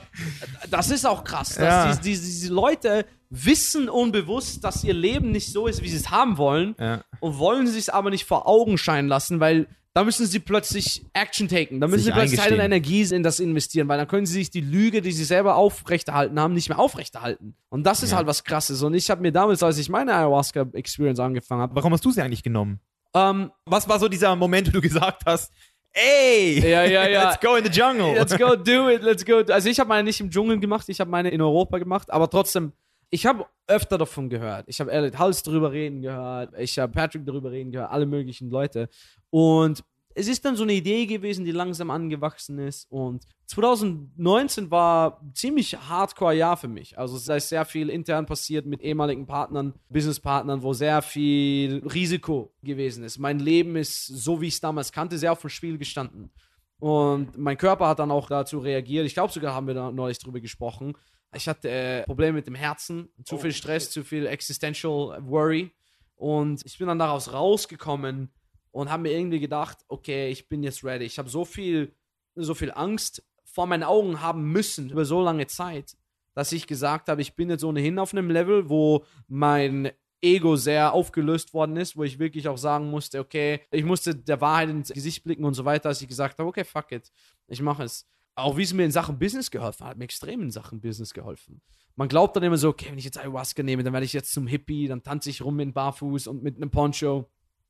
Das ist auch krass, dass Ja. diese, diese, diese Leute wissen unbewusst, dass ihr Leben nicht so ist, wie sie es haben wollen Ja. und wollen sich aber nicht vor Augen scheinen lassen, weil da müssen sie plötzlich Action taken. Da müssen Sich sie plötzlich Zeit und. Energie in das investieren, weil dann können sie sich die Lüge, die sie selber aufrechterhalten haben, nicht mehr aufrechterhalten. Und das ist halt was Krasses. Und ich habe mir damals, als ich meine Ayahuasca-Experience angefangen habe, Warum hast du sie eigentlich genommen? ähm, Was war so dieser Moment, wo du gesagt hast, ey, Ja, ja, ja. [laughs] let's go in the jungle. Let's go do it, let's go. Also ich habe meine nicht im Dschungel gemacht, ich habe meine in Europa gemacht, aber trotzdem, ich habe öfter davon gehört. Ich habe Elliot Hals darüber reden gehört, ich habe Patrick darüber reden gehört, alle möglichen Leute. Und es ist dann so eine Idee gewesen, die langsam angewachsen ist. Und 2019 war ein ziemlich hardcore Jahr für mich. Also es ist sehr viel intern passiert mit ehemaligen Partnern, Businesspartnern, wo sehr viel Risiko gewesen ist. Mein Leben ist, so wie ich es damals kannte, sehr auf dem Spiel gestanden. Und mein Körper hat dann auch dazu reagiert. Ich glaube sogar, haben wir da neulich drüber gesprochen. Ich hatte äh, Probleme mit dem Herzen, zu viel Stress, zu viel Existential Worry. Und ich bin dann daraus rausgekommen und habe mir irgendwie gedacht, okay, ich bin jetzt ready. Ich habe so viel, so viel Angst vor meinen Augen haben müssen über so lange Zeit, dass ich gesagt habe, ich bin jetzt ohnehin auf einem Level, wo mein Ego sehr aufgelöst worden ist, wo ich wirklich auch sagen musste, okay, ich musste der Wahrheit ins Gesicht blicken und so weiter, als ich gesagt habe, okay, fuck it, ich mache es. Auch wie es mir in Sachen Business geholfen hat, hat mir extrem in Sachen Business geholfen. Man glaubt dann immer so, okay, wenn ich jetzt Ayahuasca nehme, dann werde ich jetzt zum Hippie, dann tanze ich rum in Barfuß und mit einem Poncho.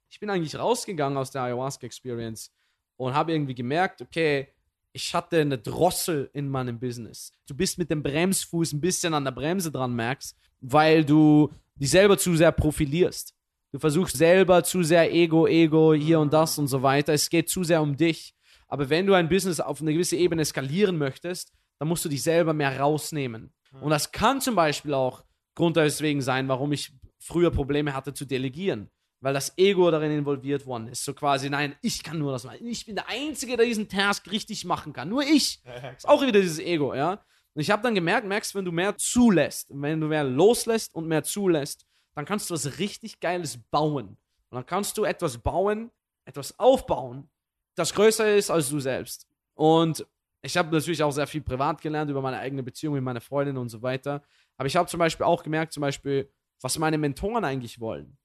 Ich bin eigentlich rausgegangen aus der Ayahuasca-Experience und habe irgendwie gemerkt, okay, ich hatte eine Drossel in meinem Business. Du bist mit dem Bremsfuß ein bisschen an der Bremse dran, merkst, weil du dich selber zu sehr profilierst. Du versuchst selber zu sehr Ego, Ego, hier und das und so weiter. Es geht zu sehr um dich. Aber wenn du ein Business auf eine gewisse Ebene skalieren möchtest, dann musst du dich selber mehr rausnehmen. Und das kann zum Beispiel auch Grund deswegen sein, warum ich früher Probleme hatte zu delegieren. Weil das Ego darin involviert worden ist. So quasi, nein, ich kann nur das machen. Ich bin der Einzige, der diesen Task richtig machen kann. Nur ich. Ist auch wieder dieses Ego, ja. Und ich habe dann gemerkt, merkst, wenn du mehr zulässt, wenn du mehr loslässt und mehr zulässt, dann kannst du was richtig Geiles bauen. Und dann kannst du etwas bauen, etwas aufbauen, das größer ist als du selbst. Und ich habe natürlich auch sehr viel privat gelernt über meine eigene Beziehung mit meiner Freundin und so weiter. Aber ich habe zum Beispiel auch gemerkt, zum Beispiel, was meine Mentoren eigentlich wollen.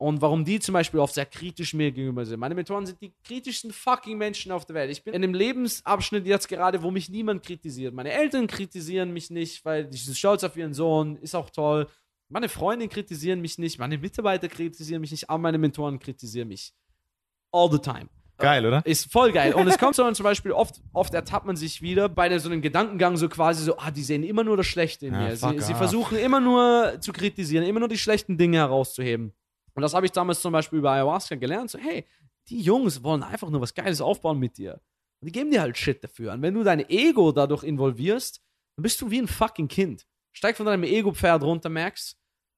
Und warum die zum Beispiel oft sehr kritisch mir gegenüber sind. Meine Mentoren sind die kritischsten fucking Menschen auf der Welt. Ich bin in einem Lebensabschnitt jetzt gerade, wo mich niemand kritisiert. Meine Eltern kritisieren mich nicht, weil die sind stolz auf ihren Sohn, ist auch toll. Meine Freunde kritisieren mich nicht, meine Mitarbeiter kritisieren mich nicht, aber meine Mentoren kritisieren mich. All the time. Geil, oder? Ist voll geil. Und es kommt so zum Beispiel oft, oft ertappt man sich wieder bei so einem Gedankengang, so quasi so, ah, die sehen immer nur das Schlechte in Ja, mir. Sie, sie versuchen immer nur zu kritisieren, immer nur die schlechten Dinge herauszuheben. Und das habe ich damals zum Beispiel bei Ayahuasca gelernt. So, hey, die Jungs wollen einfach nur was Geiles aufbauen mit dir. Und die geben dir halt Shit dafür. Und wenn du dein Ego dadurch involvierst, dann bist du wie ein fucking Kind. Steig von deinem Ego-Pferd runter, Max.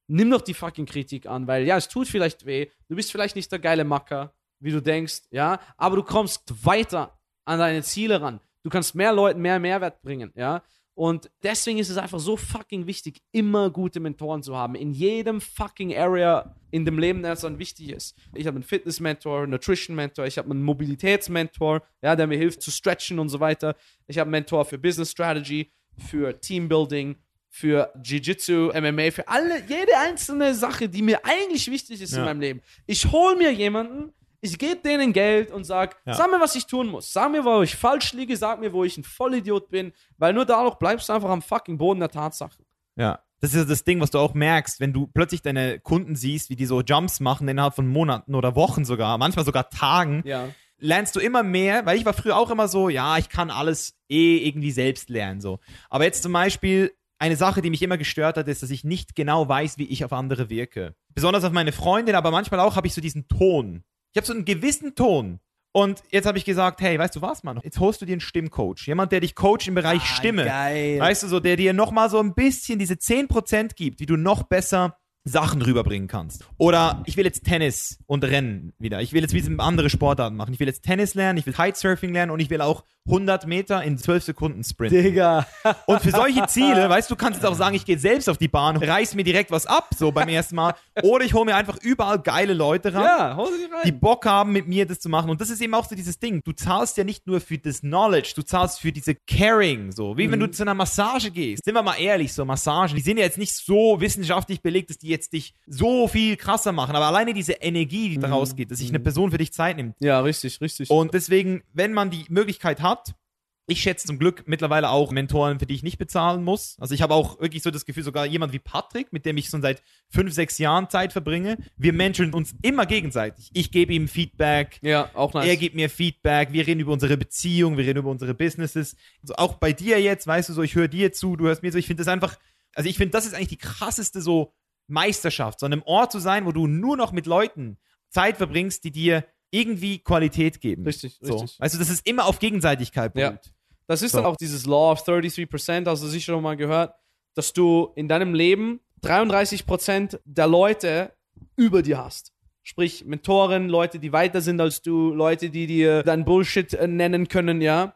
Nimm doch die fucking Kritik an, weil ja, es tut vielleicht weh. Du bist vielleicht nicht der geile Macker, wie du denkst, ja, aber du kommst weiter an deine Ziele ran. Du kannst mehr Leuten mehr Mehrwert bringen, ja. Und deswegen ist es einfach so fucking wichtig, immer gute Mentoren zu haben. In jedem fucking Area in dem Leben, der dann wichtig ist. Ich habe einen Fitness-Mentor, einen Nutrition-Mentor, ich habe einen Mobilitäts-Mentor, ja, der mir hilft zu stretchen und so weiter. Ich habe einen Mentor für Business Strategy, für Teambuilding, für Jiu-Jitsu, MMA, für alle, jede einzelne Sache, die mir eigentlich wichtig ist in Ja. meinem Leben. Ich hole mir jemanden, ich gebe denen Geld und sag, Ja. sag mir, was ich tun muss. Sag mir, wo ich falsch liege, sag mir, wo ich ein Vollidiot bin, weil nur dadurch bleibst du einfach am fucking Boden der Tatsachen. Ja. Das ist das Ding, was du auch merkst, wenn du plötzlich deine Kunden siehst, wie die so Jumps machen innerhalb von Monaten oder Wochen sogar, manchmal sogar Tagen, Ja. lernst du immer mehr, weil ich war früher auch immer so, ja, ich kann alles eh irgendwie selbst lernen, so. Aber jetzt zum Beispiel, eine Sache, die mich immer gestört hat, ist, dass ich nicht genau weiß, wie ich auf andere wirke. Besonders auf meine Freundin, aber manchmal auch habe ich so diesen Ton. Ich habe so einen gewissen Ton. Und jetzt habe ich gesagt, hey, weißt du was, Mann? Jetzt holst du dir einen Stimmcoach. Jemand, der dich coacht im Bereich Stimme. Geil. Weißt du, so, der dir nochmal so ein bisschen diese 10% gibt, wie du noch besser Sachen rüberbringen kannst. Oder ich will jetzt Tennis und Rennen wieder. Ich will jetzt wie andere Sportarten machen. Ich will jetzt Tennis lernen, ich will Kitesurfing lernen und ich will auch 100 Meter in 12 Sekunden sprinten. Digga. Und für solche Ziele, weißt du, du kannst jetzt auch sagen, ich gehe selbst auf die Bahn, reiß mir direkt was ab, so beim ersten Mal. Oder ich hole mir einfach überall geile Leute ran Ja, hol sie rein. die Bock haben, mit mir das zu machen. Und das ist eben auch so dieses Ding. Du zahlst ja nicht nur für das Knowledge, du zahlst für diese Caring, so. Wie wenn Mhm. du zu einer Massage gehst. Sind wir mal ehrlich, so Massagen, die sind ja jetzt nicht so wissenschaftlich belegt, dass die jetzt dich so viel krasser machen. Aber alleine diese Energie, die Mhm. daraus geht, dass sich eine Person für dich Zeit nimmt. ja, richtig, richtig. Und deswegen, wenn man die Möglichkeit hat, ich schätze zum Glück mittlerweile auch Mentoren, für die ich nicht bezahlen muss. Also ich habe auch wirklich so das Gefühl, sogar jemand wie Patrick, mit dem ich schon seit fünf, sechs Jahren Zeit verbringe, wir menscheln uns immer gegenseitig. Ich gebe ihm Feedback, ja, auch nice. er gibt mir Feedback, wir reden über unsere Beziehung, wir reden über unsere Businesses. Also auch bei dir jetzt, weißt du so, ich höre dir zu, du hörst mir so, ich finde das einfach, also ich finde, das ist eigentlich die krasseste so Meisterschaft, so an einem Ort zu sein, wo du nur noch mit Leuten Zeit verbringst, die dir irgendwie Qualität geben. Richtig, so. richtig. Du, das ist immer auf Gegenseitigkeit Ja. beruht. Das ist So. dann auch dieses Law of 33%, hast du sicher schon mal gehört, dass du in deinem Leben 33% der Leute über dir hast. Sprich, Mentoren, Leute, die weiter sind als du, Leute, die dir dein Bullshit äh, nennen können, ja.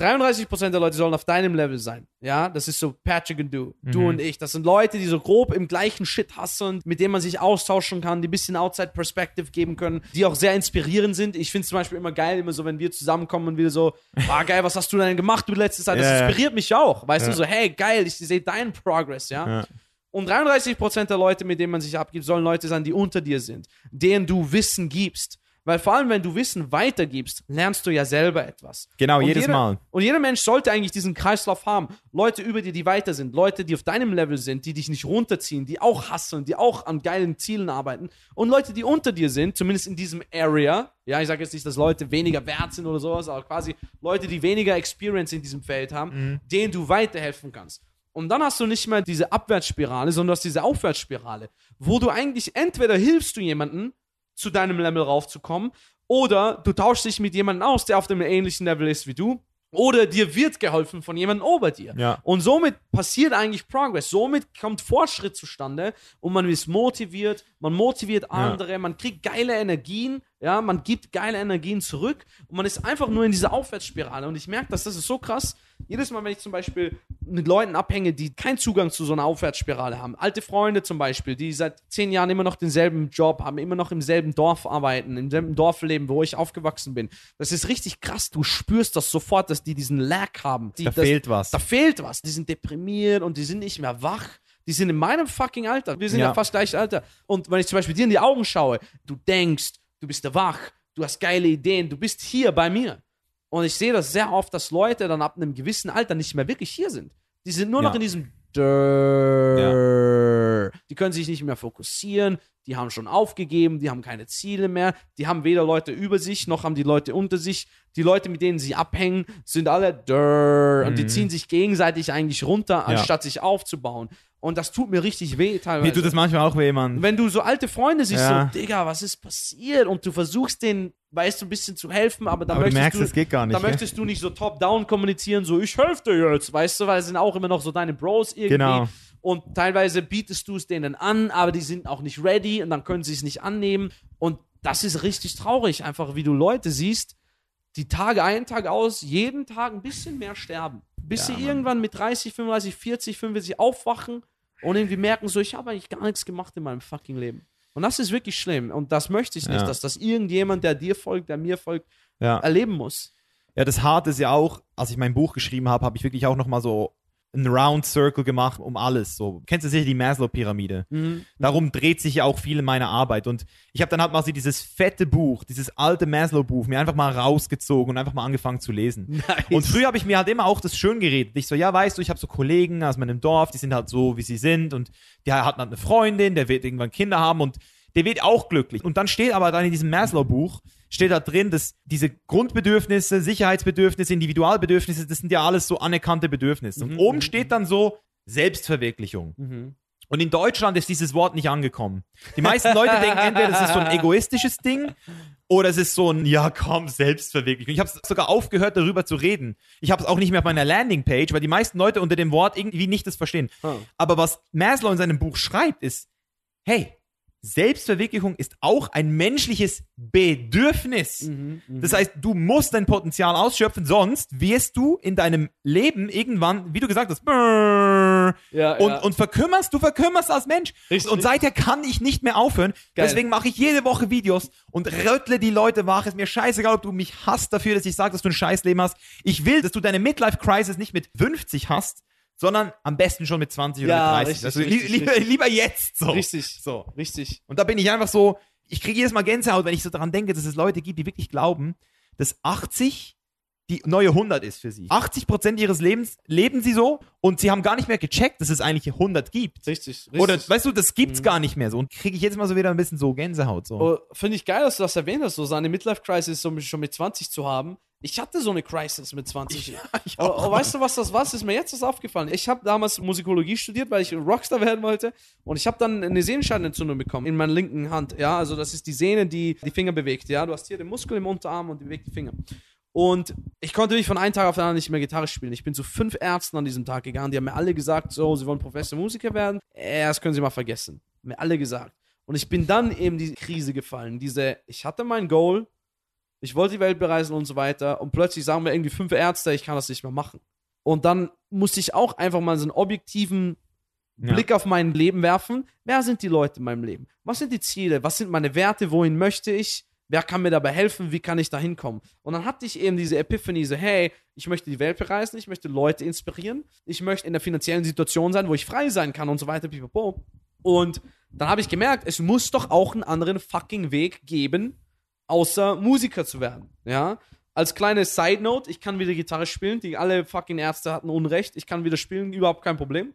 33% der Leute sollen auf deinem Level sein, ja. Das ist so Patrick und du, du Mhm. und ich. Das sind Leute, die so grob im gleichen Shit hasseln, mit denen man sich austauschen kann, die ein bisschen Outside Perspective geben können, die auch sehr inspirierend sind. Ich finde zum Beispiel immer geil, immer so, wenn wir zusammenkommen und wieder so, [laughs] ah geil, was hast du denn gemacht, du letzte Zeit? Das ja. inspiriert mich auch. Weißt Ja. du, so, hey, geil, ich sehe deinen Progress, ja. Ja. Und 33% der Leute, mit denen man sich abgibt, sollen Leute sein, die unter dir sind, denen du Wissen gibst. Weil vor allem, wenn du Wissen weitergibst, lernst du ja selber etwas. Genau, Und jedes jeder, Mal. Und jeder Mensch sollte eigentlich diesen Kreislauf haben. Leute über dir, die weiter sind, Leute, die auf deinem Level sind, die dich nicht runterziehen, die auch hasseln, die auch an geilen Zielen arbeiten. Und Leute, die unter dir sind, zumindest in diesem Area. Ja, ich sage jetzt nicht, dass Leute weniger wert sind oder sowas, aber quasi Leute, die weniger Experience in diesem Feld haben, denen du weiterhelfen kannst. Und dann hast du nicht mehr diese Abwärtsspirale, sondern du hast diese Aufwärtsspirale, wo du eigentlich entweder hilfst du jemanden, zu deinem Level raufzukommen, oder du tauschst dich mit jemandem aus, der auf dem ähnlichen Level ist wie du, oder dir wird geholfen von jemandem ober dir. Ja. Und somit passiert eigentlich Progress. Somit kommt Fortschritt zustande und man ist motiviert, man motiviert andere, man kriegt geile Energien, ja, man gibt geile Energien zurück und man ist einfach nur in dieser Aufwärtsspirale. Und ich merke das, das ist so krass. Jedes Mal, wenn ich zum Beispiel mit Leuten abhänge, die keinen Zugang zu so einer Aufwärtsspirale haben, alte Freunde zum Beispiel, die seit zehn Jahren immer noch denselben Job haben, immer noch im selben Dorf arbeiten, im selben Dorf leben, wo ich aufgewachsen bin. Das ist richtig krass. Du spürst das sofort, dass die diesen Lag haben. Die, Da das, fehlt was. da fehlt was. Die sind deprimiert und die sind nicht mehr wach. Die sind in meinem fucking Alter. Wir sind ja, Ja. fast gleich Alter. Und wenn ich zum Beispiel dir in die Augen schaue, du denkst, du bist wach, du hast geile Ideen, du bist hier bei mir. Und ich sehe das sehr oft, dass Leute dann ab einem gewissen Alter nicht mehr wirklich hier sind. Die sind nur noch Ja. in diesem Dörr. Die können sich nicht mehr fokussieren. Die haben schon aufgegeben, die haben keine Ziele mehr, die haben weder Leute über sich, noch haben die Leute unter sich. Die Leute, mit denen sie abhängen, sind alle dörr und die Mhm. ziehen sich gegenseitig eigentlich runter, Ja. anstatt sich aufzubauen. Und das tut mir richtig weh teilweise. Mir tut das manchmal auch weh, Mann. Wenn du so alte Freunde siehst, Ja. so, Digga, was ist passiert? Und du versuchst denen, weißt du, ein bisschen zu helfen, aber dann Aber du möchtest merkst, du, es geht gar nicht. da möchtest du nicht so top-down kommunizieren, so, ich helfe dir jetzt, weißt du, weil es sind auch immer noch so deine Bros irgendwie. Genau. Und teilweise bietest du es denen an, aber die sind auch nicht ready und dann können sie es nicht annehmen. Und das ist richtig traurig, einfach wie du Leute siehst, die Tage ein, Tag aus, jeden Tag ein bisschen mehr sterben. Bis Ja, sie Mann. irgendwann mit 30, 35, 40, 45 aufwachen und irgendwie merken, so, ich habe eigentlich gar nichts gemacht in meinem fucking Leben. Und das ist wirklich schlimm. Und das möchte ich nicht, Ja. dass das irgendjemand, der dir folgt, der mir folgt, Ja. erleben muss. Ja, das Harte ist ja auch, als ich mein Buch geschrieben habe, habe ich wirklich auch nochmal so einen Round Circle gemacht um alles. So, kennst du sicher die Maslow-Pyramide? Mhm. Darum dreht sich ja auch viel in meiner Arbeit. Und ich habe dann halt mal so dieses fette Buch, dieses alte Maslow-Buch, mir einfach mal rausgezogen und einfach mal angefangen zu lesen. Nice. Und früher habe ich mir halt immer auch das schön geredet. Ich so, ja, weißt du, ich habe so Kollegen aus meinem Dorf, die sind halt so, wie sie sind. Und der hat halt eine Freundin, der wird irgendwann Kinder haben und der wird auch glücklich. Und dann steht aber dann in diesem Maslow-Buch, steht da drin, dass diese Grundbedürfnisse, Sicherheitsbedürfnisse, Individualbedürfnisse, das sind ja alles so anerkannte Bedürfnisse. Und Mhm, oben mhm, steht dann so Selbstverwirklichung. Mhm. Und in Deutschland ist dieses Wort nicht angekommen. Die meisten Leute denken entweder, das ist so ein egoistisches Ding oder es ist so ein, ja komm, Selbstverwirklichung. Ich habe sogar aufgehört, darüber zu reden. Ich habe es auch nicht mehr auf meiner Landingpage, weil die meisten Leute unter dem Wort irgendwie nicht das verstehen. Ah. Aber was Maslow in seinem Buch schreibt, ist, hey, Selbstverwirklichung ist auch ein menschliches Bedürfnis. Mhm. Mhm. Das heißt, du musst dein Potenzial ausschöpfen, sonst wirst du in deinem Leben irgendwann, wie du gesagt hast, brrr, ja, und, ja. und verkümmerst, du verkümmerst als Mensch. Richtig. Und seither kann ich nicht mehr aufhören. Geil. Deswegen mache ich jede Woche Videos und röttle die Leute wach. Ist mir scheißegal, ob du mich hasst dafür, dass ich sage, dass du ein Scheißleben hast. Ich will, dass du deine Midlife-Crisis nicht mit 50 hast, sondern am besten schon mit 20 oder Ja, mit 30. richtig, also li richtig, lieber, richtig. lieber jetzt so. Richtig. So. Richtig. Und da bin ich einfach so, ich kriege jedes Mal Gänsehaut, wenn ich so daran denke, dass es Leute gibt, die wirklich glauben, dass 80 die neue 100 ist für sie. 80 Prozent ihres Lebens leben sie so und sie haben gar nicht mehr gecheckt, dass es eigentlich 100 gibt. Richtig. richtig. Oder, weißt du, das gibt's Mhm. gar nicht mehr so. Und kriege ich jedes Mal so wieder ein bisschen so Gänsehaut. So. Oh, Finde ich geil, dass du das erwähnt hast, so seine Midlife-Crisis so mit- schon mit 20 zu haben. Ich hatte so eine Crisis mit 20. ich [laughs] Oh, oh, weißt du, was das war? Ist mir jetzt erst aufgefallen. Ich habe damals Musikologie studiert, weil ich Rockstar werden wollte. Und ich habe dann eine Sehnenscheidenentzündung bekommen in meiner linken Hand. Ja, also das ist die Sehne, die die Finger bewegt. Ja, du hast hier den Muskel im Unterarm und die bewegt die Finger. Und ich konnte wirklich von einem Tag auf den anderen nicht mehr Gitarre spielen. Ich bin zu fünf Ärzten an diesem Tag gegangen. Die haben mir alle gesagt, so, sie wollen professioneller Musiker werden. Äh, das können sie mal vergessen. Haben mir alle gesagt. Und ich bin dann eben die Krise gefallen. Diese, ich hatte mein Goal, ich wollte die Welt bereisen und so weiter. Und plötzlich sagen mir irgendwie fünf Ärzte, ich kann das nicht mehr machen. Und dann musste ich auch einfach mal so einen objektiven Ja. Blick auf mein Leben werfen. Wer sind die Leute in meinem Leben? Was sind die Ziele? Was sind meine Werte? Wohin möchte ich? Wer kann mir dabei helfen? Wie kann ich da hinkommen? Und dann hatte ich eben diese Epiphany, so, hey, ich möchte die Welt bereisen, ich möchte Leute inspirieren, ich möchte in der finanziellen Situation sein, wo ich frei sein kann und so weiter, pipapo. Und dann habe ich gemerkt, es muss doch auch einen anderen fucking Weg geben, außer Musiker zu werden. Ja. Als kleine Side Note, ich kann wieder Gitarre spielen. Die alle fucking Ärzte hatten Unrecht. Ich kann wieder spielen, überhaupt kein Problem.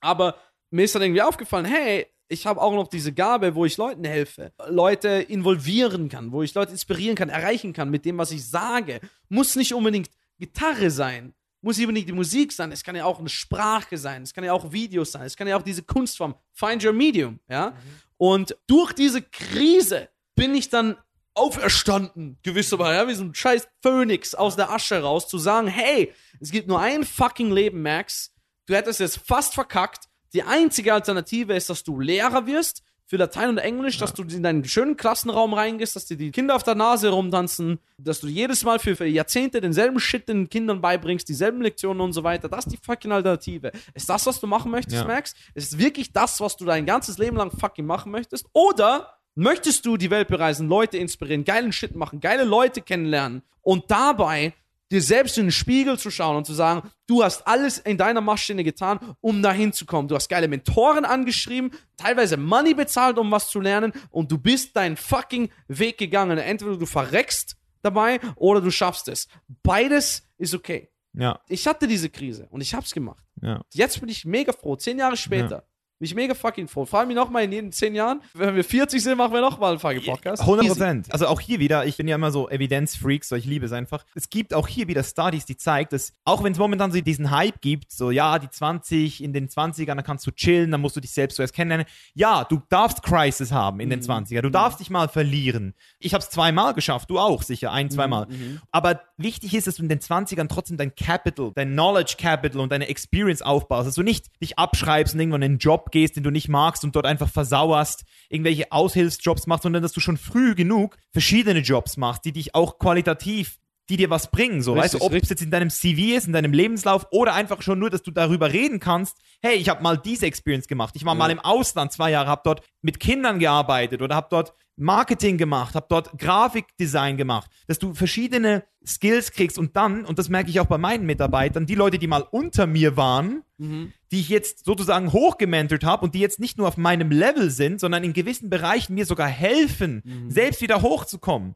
Aber mir ist dann irgendwie aufgefallen, hey, ich habe auch noch diese Gabe, wo ich Leuten helfe, Leute involvieren kann, wo ich Leute inspirieren kann, erreichen kann mit dem, was ich sage. Muss nicht unbedingt Gitarre sein, muss nicht unbedingt die Musik sein, es kann ja auch eine Sprache sein, es kann ja auch Videos sein, es kann ja auch diese Kunstform, find your medium, ja. Und durch diese Krise bin ich dann auferstanden, gewisserweise, ja, wie so ein scheiß Phönix aus der Asche raus, zu sagen, hey, es gibt nur ein fucking Leben, Max. Du hättest es fast verkackt. Die einzige Alternative ist, dass du Lehrer wirst für Latein und Englisch, dass du in deinen schönen Klassenraum reingehst, dass dir die Kinder auf der Nase rumtanzen, dass du jedes Mal für, für Jahrzehnte denselben Shit den Kindern beibringst, dieselben Lektionen und so weiter. Das ist die fucking Alternative. Ist das, was du machen möchtest, Ja. Max? Ist es wirklich das, was du dein ganzes Leben lang fucking machen möchtest? Oder möchtest du die Welt bereisen, Leute inspirieren, geilen Shit machen, geile Leute kennenlernen und dabei dir selbst in den Spiegel zu schauen und zu sagen, du hast alles in deiner Maschine getan, um dahin zu kommen. Du hast geile Mentoren angeschrieben, teilweise Money bezahlt, um was zu lernen und du bist deinen fucking Weg gegangen. Entweder du verreckst dabei oder du schaffst es. Beides ist okay. Ja, Ich hatte diese Krise und ich hab's gemacht. ja. Jetzt bin ich mega froh, zehn Jahre später. Bin ich mega fucking froh. Frag mich nochmal in den 10 Jahren. Wenn wir 40 sind, machen wir nochmal einen fucking Podcast. 100 Easy. Prozent. Also auch hier wieder, ich bin ja immer so Evidenzfreak, so ich liebe es einfach. Es gibt auch hier wieder Studies, die zeigt, dass auch wenn es momentan so diesen Hype gibt, so ja, die 20, in den 20ern, dann kannst du chillen, dann musst du dich selbst zuerst kennenlernen. Ja, du darfst Crisis haben in den 20er, du darfst dich mal verlieren. Ich habe es zweimal geschafft, du auch sicher, ein, zweimal. Aber wichtig ist, dass du in den 20ern trotzdem dein Capital, dein Knowledge Capital und deine Experience aufbaust, dass du nicht dich abschreibst und irgendwann in einen Job gehst, den du nicht magst und dort einfach versauerst, irgendwelche Aushilfsjobs machst, sondern dass du schon früh genug verschiedene Jobs machst, die dich auch qualitativ die dir was bringen, so, Richtig, weißt du, ob es jetzt in deinem CV ist, in deinem Lebenslauf oder einfach schon nur, dass du darüber reden kannst, hey, ich habe mal diese Experience gemacht, ich war mal im Ausland zwei Jahre, habe dort mit Kindern gearbeitet oder habe dort Marketing gemacht, habe dort Grafikdesign gemacht, dass du verschiedene Skills kriegst und dann, und das merke ich auch bei meinen Mitarbeitern, die Leute, die mal unter mir waren, die ich jetzt sozusagen hochgementert habe und die jetzt nicht nur auf meinem Level sind, sondern in gewissen Bereichen mir sogar helfen, selbst wieder hochzukommen.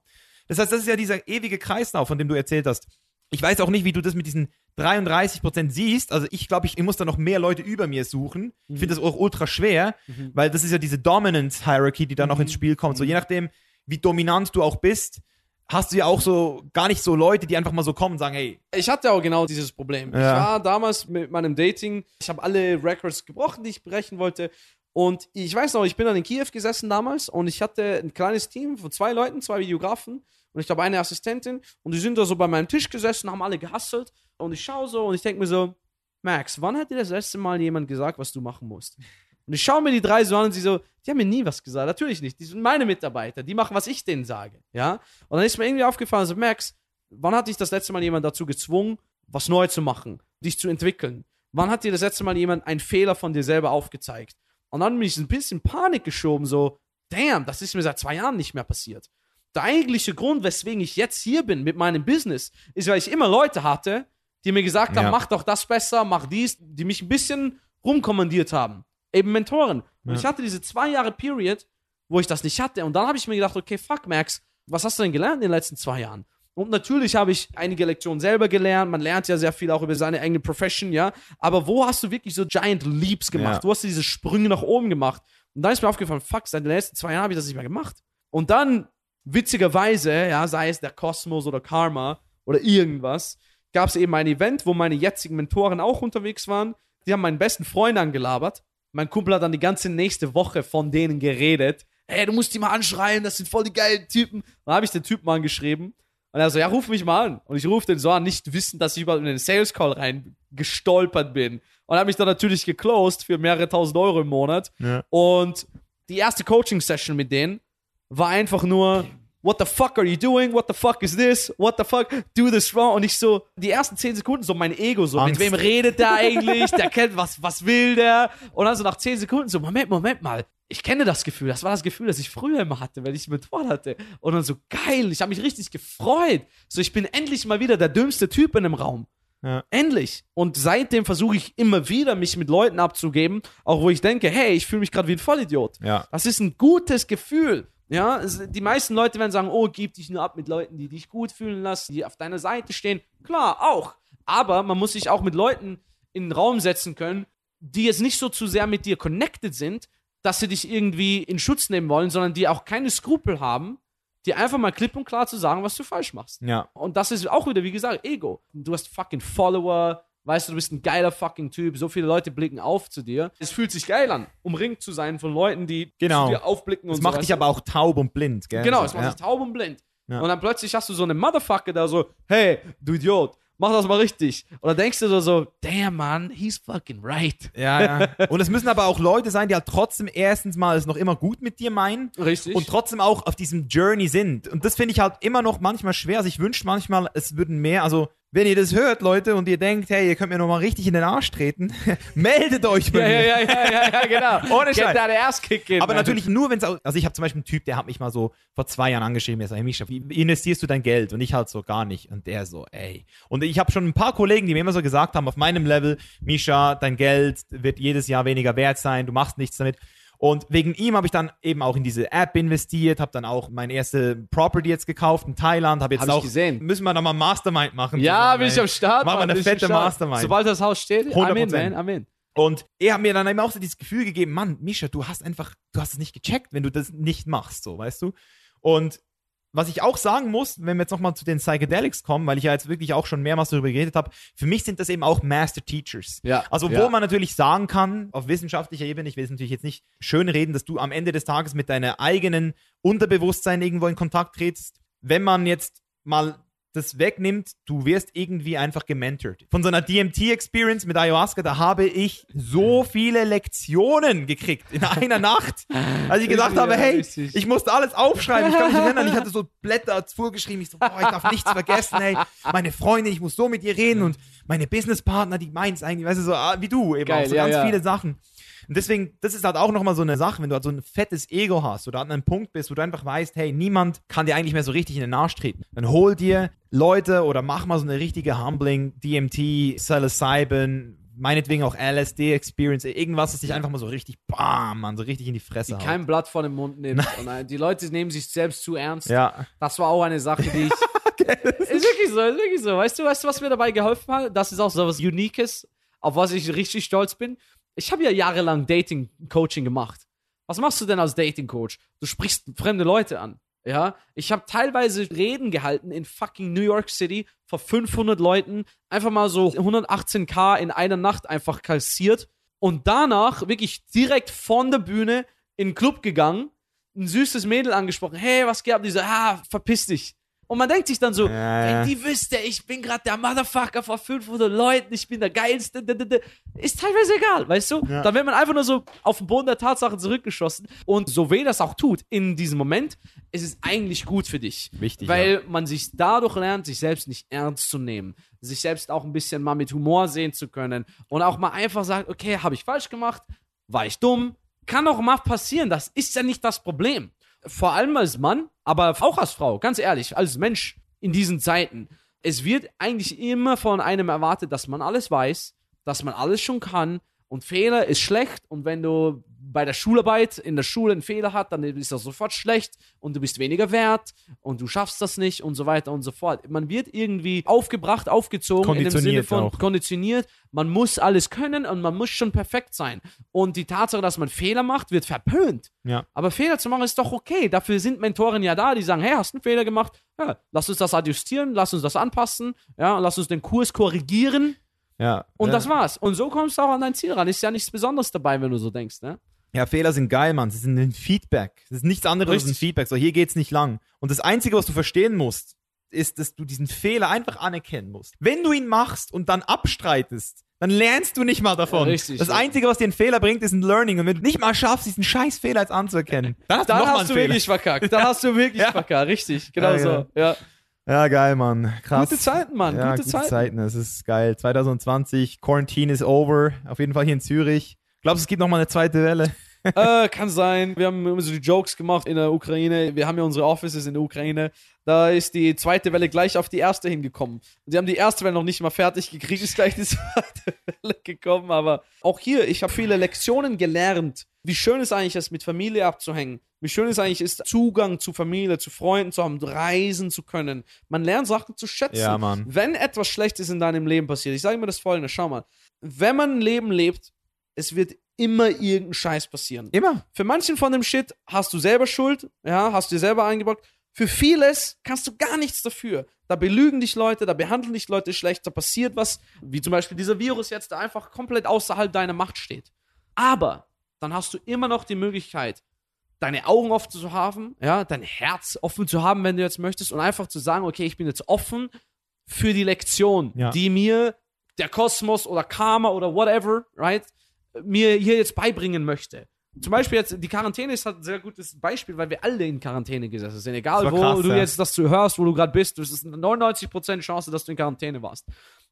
Das heißt, das ist ja dieser ewige Kreislauf, von dem du erzählt hast. Ich weiß auch nicht, wie du das mit diesen 33% siehst. Also ich glaube, ich, ich muss da noch mehr Leute über mir suchen. Ich finde das auch ultra schwer, weil das ist ja diese Dominance Hierarchy, die da noch ins Spiel kommt. So je nachdem, wie dominant du auch bist, hast du ja auch so gar nicht so Leute, die einfach mal so kommen und sagen, hey, Ich hatte auch genau dieses Problem. Ich Ja. war damals mit meinem Dating, ich habe alle Records gebrochen, die ich brechen wollte. Und ich weiß noch, ich bin dann in Kiew gesessen damals und ich hatte ein kleines Team von zwei Leuten, zwei Videografen und ich glaube eine Assistentin und die sind da so bei meinem Tisch gesessen, haben alle gehustelt und ich schaue so und ich denke mir so, Max, wann hat dir das letzte Mal jemand gesagt, was du machen musst? Und ich schaue mir die drei so an und sie so, die haben mir nie was gesagt. Natürlich nicht. Die sind meine Mitarbeiter. Die machen, was ich denen sage. Ja? Und dann ist mir irgendwie aufgefallen, so, Max, wann hat dich das letzte Mal jemand dazu gezwungen, was neu zu machen, dich zu entwickeln? Wann hat dir das letzte Mal jemand einen Fehler von dir selber aufgezeigt? Und dann bin ich ein bisschen Panik geschoben, so, damn, das ist mir seit zwei Jahren nicht mehr passiert. Der eigentliche Grund, weswegen ich jetzt hier bin mit meinem Business, ist, weil ich immer Leute hatte, die mir gesagt haben, Ja. mach doch das besser, mach dies, die mich ein bisschen rumkommandiert haben. Eben Mentoren. Und ich hatte diese zwei Jahre Period, wo ich das nicht hatte. Und dann habe ich mir gedacht, okay, fuck, Max, was hast du denn gelernt in den letzten zwei Jahren? Und natürlich habe ich einige Lektionen selber gelernt. Man lernt ja sehr viel auch über seine eigene Profession, ja. Aber wo hast du wirklich so Giant Leaps gemacht? Ja. Wo hast du diese Sprünge nach oben gemacht? Und dann ist mir aufgefallen, fuck, seit den letzten zwei Jahren habe ich das nicht mehr gemacht. Und dann, witzigerweise, ja, sei es der Kosmos oder Karma oder irgendwas, gab es eben ein Event, wo meine jetzigen Mentoren auch unterwegs waren. Die haben meinen besten Freund angelabert. Mein Kumpel hat dann die ganze nächste Woche von denen geredet. Hey, du musst die mal anschreien, das sind voll die geilen Typen. Dann habe ich den Typen angeschrieben. Und er so, ja, ruf mich mal an. Und ich rufe den so an, nicht wissend, dass ich überhaupt in den Sales Call rein gestolpert bin. Und habe mich dann natürlich geclosed für mehrere tausend Euro im Monat. Ja. Und die erste Coaching-Session mit denen war einfach nur, what the fuck are you doing? What the fuck is this? What the fuck? Do this wrong? Und ich so, die ersten zehn Sekunden so mein Ego so, Angst. mit wem redet der eigentlich? Der kennt, was, was will der? Und dann so nach zehn Sekunden so, Moment, Moment mal. Ich kenne das Gefühl. Das war das Gefühl, das ich früher immer hatte, wenn ich einen Mentor hatte. Und dann so, geil. Ich habe mich richtig gefreut. So, ich bin endlich mal wieder der dümmste Typ in dem Raum. Ja. Endlich. Und seitdem versuche ich immer wieder, mich mit Leuten abzugeben, auch wo ich denke, hey, ich fühle mich gerade wie ein Vollidiot. Ja. Das ist ein gutes Gefühl. Ja, die meisten Leute werden sagen, oh, gib dich nur ab mit Leuten, die dich gut fühlen lassen, die auf deiner Seite stehen. Klar, auch. Aber man muss sich auch mit Leuten in den Raum setzen können, die jetzt nicht so zu sehr mit dir connected sind, dass sie dich irgendwie in Schutz nehmen wollen, sondern die auch keine Skrupel haben, dir einfach mal klipp und klar zu sagen, was du falsch machst. Ja. Und das ist auch wieder, wie gesagt, Ego. Du hast fucking Follower, weißt du, du bist ein geiler fucking Typ, so viele Leute blicken auf zu dir. Es fühlt sich geil an, umringt zu sein von Leuten, die Genau. zu dir aufblicken Das und macht so. dich aber auch taub und blind, gell? Genau, es macht ja. dich taub und blind. Ja. Und dann plötzlich hast du so eine Motherfucker da so, hey, du Idiot, mach das mal richtig. Und dann denkst du so, so damn man, he's fucking right. Ja, ja. Und es müssen aber auch Leute sein, die halt trotzdem erstens mal es noch immer gut mit dir meinen Richtig. und trotzdem auch auf diesem Journey sind. Und das finde ich halt immer noch manchmal schwer. Also ich wünsche manchmal, es würden mehr, also wenn ihr das hört, Leute, und ihr denkt, hey, ihr könnt mir noch mal richtig in den Arsch treten, [laughs] meldet euch bei ja, mir. ja, ja, ja, ja, ja, genau. [laughs] Ohne Scheiß. that ass kick in, Aber natürlich nur, wenn es also ich habe zum Beispiel einen Typ, der hat mich mal so vor zwei Jahren angeschrieben, der sagt, hey Mischa, wie investierst du dein Geld? Und ich halt so gar nicht. Und der so, ey. Und ich habe schon ein paar Kollegen, die mir immer so gesagt haben, auf meinem Level, Mischa, dein Geld wird jedes Jahr weniger wert sein, du machst nichts damit. Und wegen ihm habe ich dann eben auch in diese App investiert, habe dann auch meine erste Property jetzt gekauft in Thailand, habe jetzt Hab ich auch gesehen. müssen wir noch mal Mastermind machen. Ja, bin ich am Start. Machen wir eine fette. Mastermind. Sobald das Haus steht, 100%. man, I'm in. Und er hat mir dann eben auch so dieses Gefühl gegeben, Mann, Misha, du hast einfach, du hast es nicht gecheckt, wenn du das nicht machst, so, weißt du? Und was ich auch sagen muss, wenn wir jetzt nochmal zu den Psychedelics kommen, weil ich ja jetzt wirklich auch schon mehrmals darüber geredet habe, für mich sind das eben auch Master Teachers. Ja, Also wo ja. man natürlich sagen kann, auf wissenschaftlicher Ebene, ich will es natürlich jetzt nicht schön reden, dass du am Ende des Tages mit deiner eigenen Unterbewusstsein irgendwo in Kontakt trittst. Wenn man jetzt mal das wegnimmt, du wirst irgendwie einfach gementort. Von so einer DMT-Experience mit Ayahuasca, da habe ich so viele Lektionen gekriegt in einer Nacht, als ich gesagt Ja, habe, hey, ich musste alles aufschreiben. Ich kann mich erinnern, ich hatte so Blätter vorgeschrieben. Ich so, boah, ich darf nichts vergessen, hey. Meine Freundin, ich muss so mit ihr reden und meine Businesspartner, die meinen es eigentlich, weißt du, so ah, wie du eben Geil, auch, so ja, ganz ja. viele Sachen. Und deswegen, das ist halt auch nochmal so eine Sache, wenn du halt so ein fettes Ego hast oder an einem Punkt bist, wo du einfach weißt, hey, niemand kann dir eigentlich mehr so richtig in den Arsch treten. Dann hol dir Leute oder mach mal so eine richtige Humbling, DMT, Psilocybin, meinetwegen auch LSD-Experience, irgendwas, das dich einfach mal so richtig, bam, man, so richtig in die Fresse die haut. kein Blatt vor den Mund nimmt. Äh, die Leute nehmen sich selbst zu ernst. Ja. Das war auch eine Sache, die ich. [laughs] ist wirklich so, ist wirklich so. Weißt du, weißt du, was mir dabei geholfen hat? Das ist auch so was Uniques, auf was ich richtig stolz bin. Ich habe ja jahrelang Dating-Coaching gemacht. Was machst du denn als Dating-Coach? Du sprichst fremde Leute an. Ja, ich habe teilweise Reden gehalten in fucking New York City vor 500 Leuten, einfach mal so 118k in einer Nacht einfach kassiert und danach wirklich direkt von der Bühne in den Club gegangen, ein süßes Mädel angesprochen, hey, was geht ab? Die so, ah, verpiss dich. Und man denkt sich dann so, Ja, wenn ja. die wüsste, ich bin gerade der Motherfucker vor 500 Leuten, ich bin der Geilste, ist teilweise egal, weißt du? Ja. Dann wird man einfach nur so auf den Boden der Tatsachen zurückgeschossen. Und so weh das auch tut, in diesem Moment, ist es eigentlich gut für dich. Wichtig, Weil man sich dadurch lernt, sich selbst nicht ernst zu nehmen. Sich selbst auch ein bisschen mal mit Humor sehen zu können. Und auch mal einfach sagen, okay, habe ich falsch gemacht? War ich dumm? Kann auch mal passieren. Das ist ja nicht das Problem. Vor allem als Mann, aber auch als Frau, ganz ehrlich, als Mensch in diesen Zeiten. Es wird eigentlich immer von einem erwartet, dass man alles weiß, dass man alles schon kann und Fehler ist schlecht und wenn du bei der Schularbeit in der Schule einen Fehler hast, dann ist das sofort schlecht und du bist weniger wert und du schaffst das nicht und so weiter und so fort. Man wird irgendwie aufgebracht, aufgezogen in dem Sinne Konditioniert von auch. konditioniert. Man muss alles können und man muss schon perfekt sein. Und die Tatsache, dass man Fehler macht, wird verpönt. Ja. Aber Fehler zu machen ist doch okay. Dafür sind Mentoren ja da, die sagen, hey, hast du einen Fehler gemacht? Ja, lass uns das adjustieren, lass uns das anpassen, ja, lass uns den Kurs korrigieren Ja. und ja. das war's. Und so kommst du auch an dein Ziel ran. Ist ja nichts Besonderes dabei, wenn du so denkst, ne? Ja, Fehler sind geil, Mann. Sie sind ein Feedback. Das ist nichts anderes als ein Richtig. Feedback. So, hier geht's nicht lang. Und das Einzige, was du verstehen musst, ist, dass du diesen Fehler einfach anerkennen musst. Wenn du ihn machst und dann abstreitest, dann lernst du nicht mal davon. Ja, richtig, das ja. Einzige, was dir einen Fehler bringt, ist ein Learning. Und wenn du nicht mal schaffst, diesen scheiß Fehler jetzt anzuerkennen, dann hast du Dann einen hast du wirklich verkackt. Dann [laughs] hast du wirklich Ja. verkackt. Richtig, genau Ja, so. ja. Ja. Geil, Mann. Krass. Gute Zeiten, Mann. Ja, gute, Zeiten. Es ist geil. 2020, Quarantine is over. Auf jeden Fall hier in Zürich. Glaubst du, es gibt noch mal eine zweite Welle? Äh, kann sein. Wir haben immer so die Jokes gemacht in der Ukraine. Wir haben ja unsere Offices in der Ukraine. Da ist die zweite Welle gleich auf die erste hingekommen. Sie haben die erste Welle noch nicht mal fertig gekriegt, ist gleich die [laughs] zweite Welle gekommen. Aber auch hier, ich habe viele Lektionen gelernt. Wie schön es eigentlich ist, mit Familie abzuhängen. Wie schön es eigentlich ist, Zugang zu Familie, zu Freunden zu haben, reisen zu können. Man lernt Sachen zu schätzen. Ja, Mann. Wenn etwas Schlechtes in deinem Leben passiert, ich sage mir das folgende, schau mal. Wenn man ein Leben lebt, es wird immer irgendein Scheiß passieren. Immer. Für manchen von dem Shit hast du selber Schuld, ja, hast du dir selber eingebaut. Für vieles kannst du gar nichts dafür. Da belügen dich Leute, da behandeln dich Leute schlecht, da passiert was, wie zum Beispiel dieser Virus jetzt, der einfach komplett außerhalb deiner Macht steht. Aber dann hast du immer noch die Möglichkeit, deine Augen offen zu haben, ja, dein Herz offen zu haben, wenn du jetzt möchtest, und einfach zu sagen, okay, ich bin jetzt offen für die Lektion, Ja. die mir der Kosmos oder Karma oder whatever, right, mir hier jetzt beibringen möchte. Zum Beispiel jetzt, die Quarantäne ist halt ein sehr gutes Beispiel, weil wir alle in Quarantäne gesessen sind. Egal, wo krass, du ja. jetzt das hörst, wo du gerade bist, es ist eine 99% Chance, dass du in Quarantäne warst.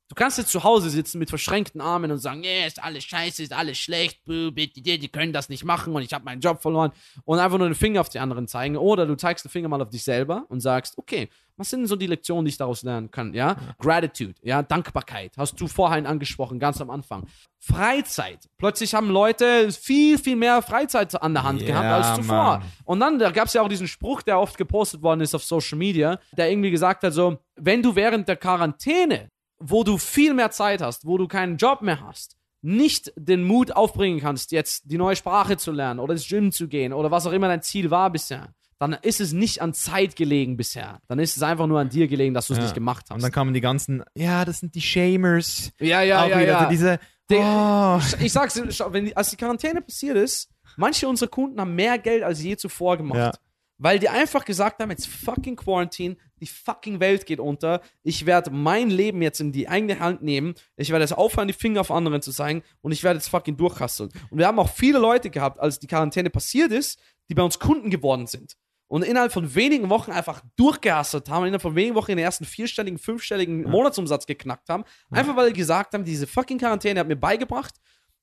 Du kannst jetzt zu Hause sitzen mit verschränkten Armen und sagen, yeah, ist alles scheiße, ist alles schlecht, die können das nicht machen und ich habe meinen Job verloren und einfach nur den Finger auf die anderen zeigen. Oder du zeigst den Finger mal auf dich selber und sagst, okay, was sind denn so die Lektionen, die ich daraus lernen kann? Ja, Gratitude, ja, Dankbarkeit, hast du vorhin angesprochen, ganz am Anfang. Freizeit. Plötzlich haben Leute viel, viel mehr Freizeit an der Hand Ja, gehabt als zuvor. Mann. Und dann, da gab es ja auch diesen Spruch, der oft gepostet worden ist auf Social Media, der irgendwie gesagt hat, so, wenn du während der Quarantäne, wo du viel mehr Zeit hast, wo du keinen Job mehr hast, nicht den Mut aufbringen kannst, jetzt die neue Sprache zu lernen oder ins Gym zu gehen oder was auch immer dein Ziel war bisher, dann ist es nicht an Zeit gelegen bisher. Dann ist es einfach nur an dir gelegen, dass du es Ja. nicht gemacht hast. Und dann kamen die ganzen, ja, das sind die Shamers. ja, ja, Auch ja, wieder ja. so diese, oh. Ich- ich sag's wenn die, als die Quarantäne passiert ist, manche unserer Kunden haben mehr Geld als je zuvor gemacht. Ja. Weil die einfach gesagt haben, jetzt fucking Quarantine, die fucking Welt geht unter. Ich werde mein Leben jetzt in die eigene Hand nehmen. Ich werde jetzt aufhören, die Finger auf anderen zu zeigen und ich werde jetzt fucking durchhasseln. Und wir haben auch viele Leute gehabt, als die Quarantäne passiert ist, die bei uns Kunden geworden sind. Und innerhalb von wenigen Wochen einfach durchgehasselt haben, innerhalb von wenigen Wochen den ersten vierstelligen, fünfstelligen Monatsumsatz geknackt haben. Einfach weil die gesagt haben, diese fucking Quarantäne hat mir beigebracht,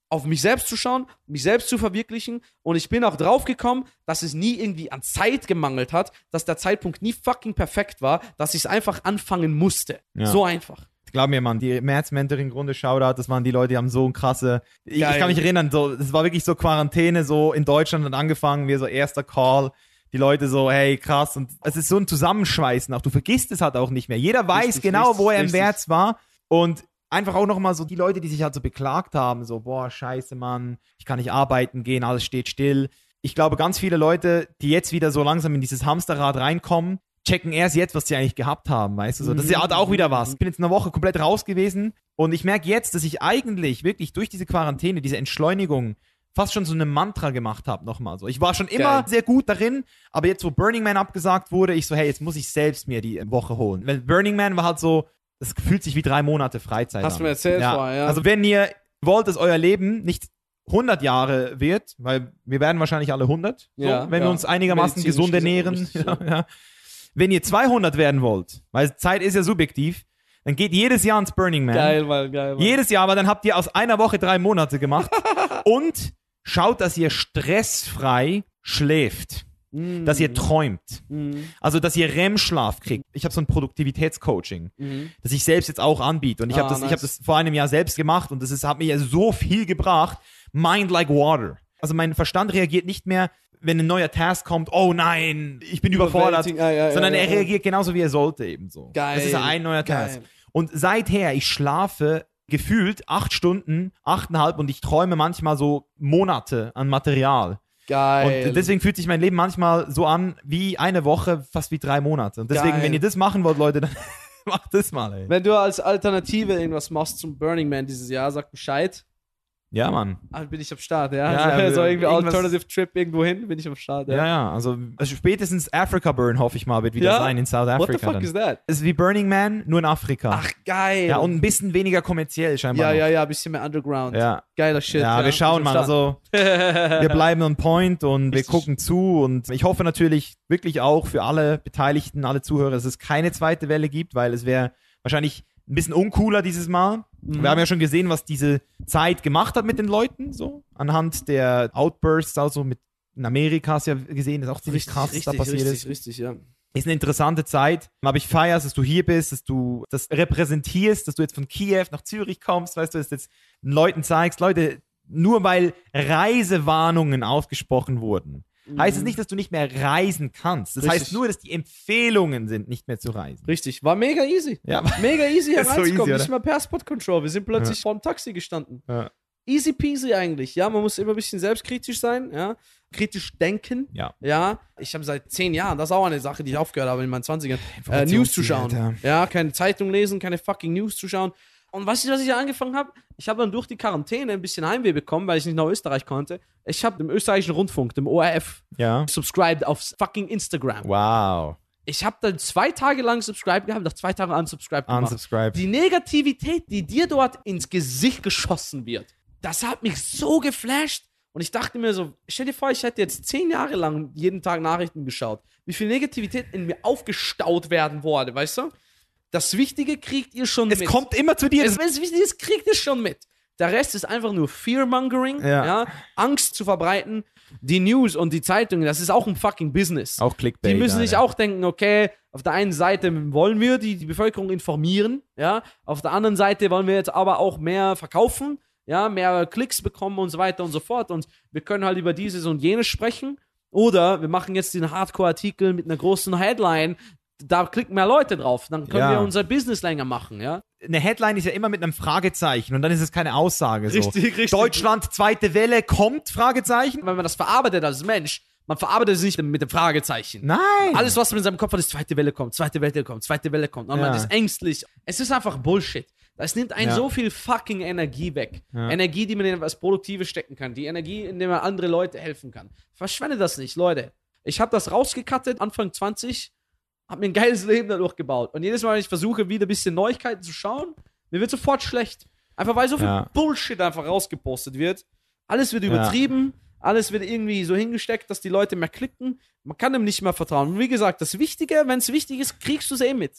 auf mich selbst zu schauen, mich selbst zu verwirklichen. Und ich bin auch drauf gekommen, dass es nie irgendwie an Zeit gemangelt hat, dass der Zeitpunkt nie fucking perfekt war, dass ich es einfach anfangen musste. Ja. So einfach. Glaub mir, Mann, die März-Mentoring-Runde, Shoutout, das waren die Leute, die haben so ein krasse. Ich, ich kann mich erinnern, so, es war wirklich so Quarantäne, so in Deutschland hat angefangen, wir so erster Call. Die Leute so, hey, krass. Und es ist so ein Zusammenschweißen auch. Du vergisst es halt auch nicht mehr. Jeder weiß Richtig, genau, richtig, wo er im richtig. März war. Und einfach auch nochmal so die Leute, die sich halt so beklagt haben, so, boah, scheiße, Mann, ich kann nicht arbeiten gehen, alles steht still. Ich glaube, ganz viele Leute, die jetzt wieder so langsam in dieses Hamsterrad reinkommen, checken erst jetzt, was sie eigentlich gehabt haben, weißt du so. Das ist ja halt auch wieder was. Ich bin jetzt eine Woche komplett raus gewesen und ich merke jetzt, dass ich eigentlich wirklich durch diese Quarantäne, diese Entschleunigung, fast schon so eine Mantra gemacht habe nochmal so. Ich war schon immer Geil. sehr gut darin, aber jetzt, wo Burning Man abgesagt wurde, ich so, hey, jetzt muss ich selbst mir die Woche holen. Weil Burning Man war halt so, das fühlt sich wie drei Monate Freizeit Hast an. du mir erzählt vorher, ja. Also wenn ihr wollt, dass euer Leben nicht 100 Jahre wird, weil wir werden wahrscheinlich alle 100, so, Ja, wenn ja. wir uns einigermaßen gesund ernähren. Ja, [laughs] ja. Wenn ihr 200 werden wollt, weil Zeit ist ja subjektiv, dann geht jedes Jahr ins Burning Man. Geil, Mann, geil, Mann. Jedes Jahr, aber dann habt ihr aus einer Woche drei Monate gemacht. [laughs] und schaut, dass ihr stressfrei schläft. Mm, Dass ihr träumt. mm, Also, dass ihr REM-Schlaf kriegt. Ich habe so ein Produktivitätscoaching, mm. das ich selbst jetzt auch anbiete. Und ich Ah, habe das, ich nice. hab das vor einem Jahr selbst gemacht und das hat mir so viel gebracht. Mind like water. Also mein Verstand reagiert nicht mehr, wenn ein neuer Task kommt, oh nein, ich bin überfordert, ah, ja, ja, sondern ja, er ja. reagiert genauso, wie er sollte eben so. Geil. Das ist ein neuer Geil. Task. Und seither, ich schlafe gefühlt acht Stunden, achteinhalb und ich träume manchmal so Monate an Material. Geil. Und deswegen fühlt sich mein Leben manchmal so an wie eine Woche, fast wie drei Monate. Und deswegen, Geil. wenn ihr das machen wollt, Leute, dann [laughs] macht das mal, ey. Wenn du als Alternative irgendwas machst zum Burning Man dieses Jahr, sag Bescheid. Ja, Mann. Ah, bin ich am Start, ja. Ja, so, so wir- irgendwie Alternative Trip irgendwo hin, bin ich am Start, ja. Ja, ja, also, also spätestens Africa Burn, hoffe ich mal, wird wieder Ja? sein in South What Africa. the fuck dann. is that? Es ist wie Burning Man, nur in Afrika. Ach, geil. ja, und ein bisschen weniger kommerziell scheinbar. ja, noch. ja, ja, ein bisschen mehr Underground. Ja, Geiler Shit. ja, wir schauen mal. Also, wir bleiben on point und wir Richtig. gucken zu. Und ich hoffe natürlich wirklich auch für alle Beteiligten, alle Zuhörer, dass es keine zweite Welle gibt, weil es wäre wahrscheinlich ein bisschen uncooler dieses Mal. Mhm. Wir haben ja schon gesehen, was diese Zeit gemacht hat mit den Leuten, so anhand der Outbursts, also mit in Amerika hast du ja gesehen, ist auch ziemlich Richtig, krass, was richtig, da passiert richtig, ist. richtig, ja. Ist eine interessante Zeit. Aber ich feier's, dass du hier bist, dass du das repräsentierst, dass du jetzt von Kiew nach Zürich kommst, weißt du, dass du jetzt den Leuten zeigst, Leute, nur weil Reisewarnungen ausgesprochen wurden, heißt es nicht, dass du nicht mehr reisen kannst. Das Richtig. heißt nur, dass die Empfehlungen sind, nicht mehr zu reisen. Richtig, war mega easy. Ja, Mega easy [laughs] Ist so easy, nicht mal Passport Control. Wir sind plötzlich vor dem Taxi gestanden. Ja. Easy peasy eigentlich. Ja, man muss immer ein bisschen selbstkritisch sein, ja. Kritisch denken. Ja. Ja, ich habe seit zehn Jahren, das ist auch eine Sache, die ich aufgehört habe in meinen 20ern, äh, News zu schauen. Alter. Ja, keine Zeitung lesen, keine fucking News zu schauen. Und weißt du, was ich angefangen habe? Ich habe dann durch die Quarantäne ein bisschen Heimweh bekommen, weil ich nicht nach Österreich konnte. Ich habe dem österreichischen Rundfunk, dem ORF, Ja. subscribed auf fucking Instagram. Wow. Ich habe dann zwei Tage lang subscribed gehabt, nach zwei Tagen unsubscribed gemacht. Unsubscribe. Die Negativität, die dir dort ins Gesicht geschossen wird, das hat mich so geflasht. Und ich dachte mir so, stell dir vor, ich hätte jetzt zehn Jahre lang jeden Tag Nachrichten geschaut. Wie viel Negativität in mir aufgestaut werden wurde, weißt du? Das Wichtige kriegt ihr schon Es mit. kommt immer zu dir. Es, wenn es wichtig ist, kriegt es schon mit. Der Rest ist einfach nur Fearmongering, Ja. ja. Angst zu verbreiten. Die News und die Zeitungen, das ist auch ein fucking Business. auch Clickbait. Die müssen sich Alter. auch denken, okay, auf der einen Seite wollen wir die, die Bevölkerung informieren, ja, auf der anderen Seite wollen wir jetzt aber auch mehr verkaufen, ja, mehr Klicks bekommen und so weiter und so fort und wir können halt über dieses und jenes sprechen oder wir machen jetzt den Hardcore-Artikel mit einer großen Headline, da klicken mehr Leute drauf, dann können Ja. wir unser Business länger machen, ja. Eine Headline ist ja immer mit einem Fragezeichen und dann ist es keine Aussage. So. Richtig, richtig. Deutschland, zweite Welle, kommt? Fragezeichen? Wenn man das verarbeitet als Mensch, man verarbeitet es nicht mit dem Fragezeichen. Nein. Alles, was man in seinem Kopf hat, ist zweite Welle kommt, zweite Welle kommt, zweite Welle kommt. Und man Ja. ist ängstlich. Es ist einfach Bullshit. Es nimmt einen Ja. so viel fucking Energie weg. Ja. Energie, die man in was Produktives stecken kann. Die Energie, in der man andere Leute helfen kann. Verschwende das nicht, Leute. Ich habe das rausgekattet, Anfang 20, habe mir ein geiles Leben dadurch gebaut. Und jedes Mal, wenn ich versuche, wieder ein bisschen Neuigkeiten zu schauen, mir wird sofort schlecht. Einfach weil so viel Ja. Bullshit einfach rausgepostet wird. Alles wird Ja. übertrieben, alles wird irgendwie so hingesteckt, dass die Leute mehr klicken. Man kann dem nicht mehr vertrauen. Und wie gesagt, das Wichtige, wenn es wichtig ist, kriegst du es eh mit.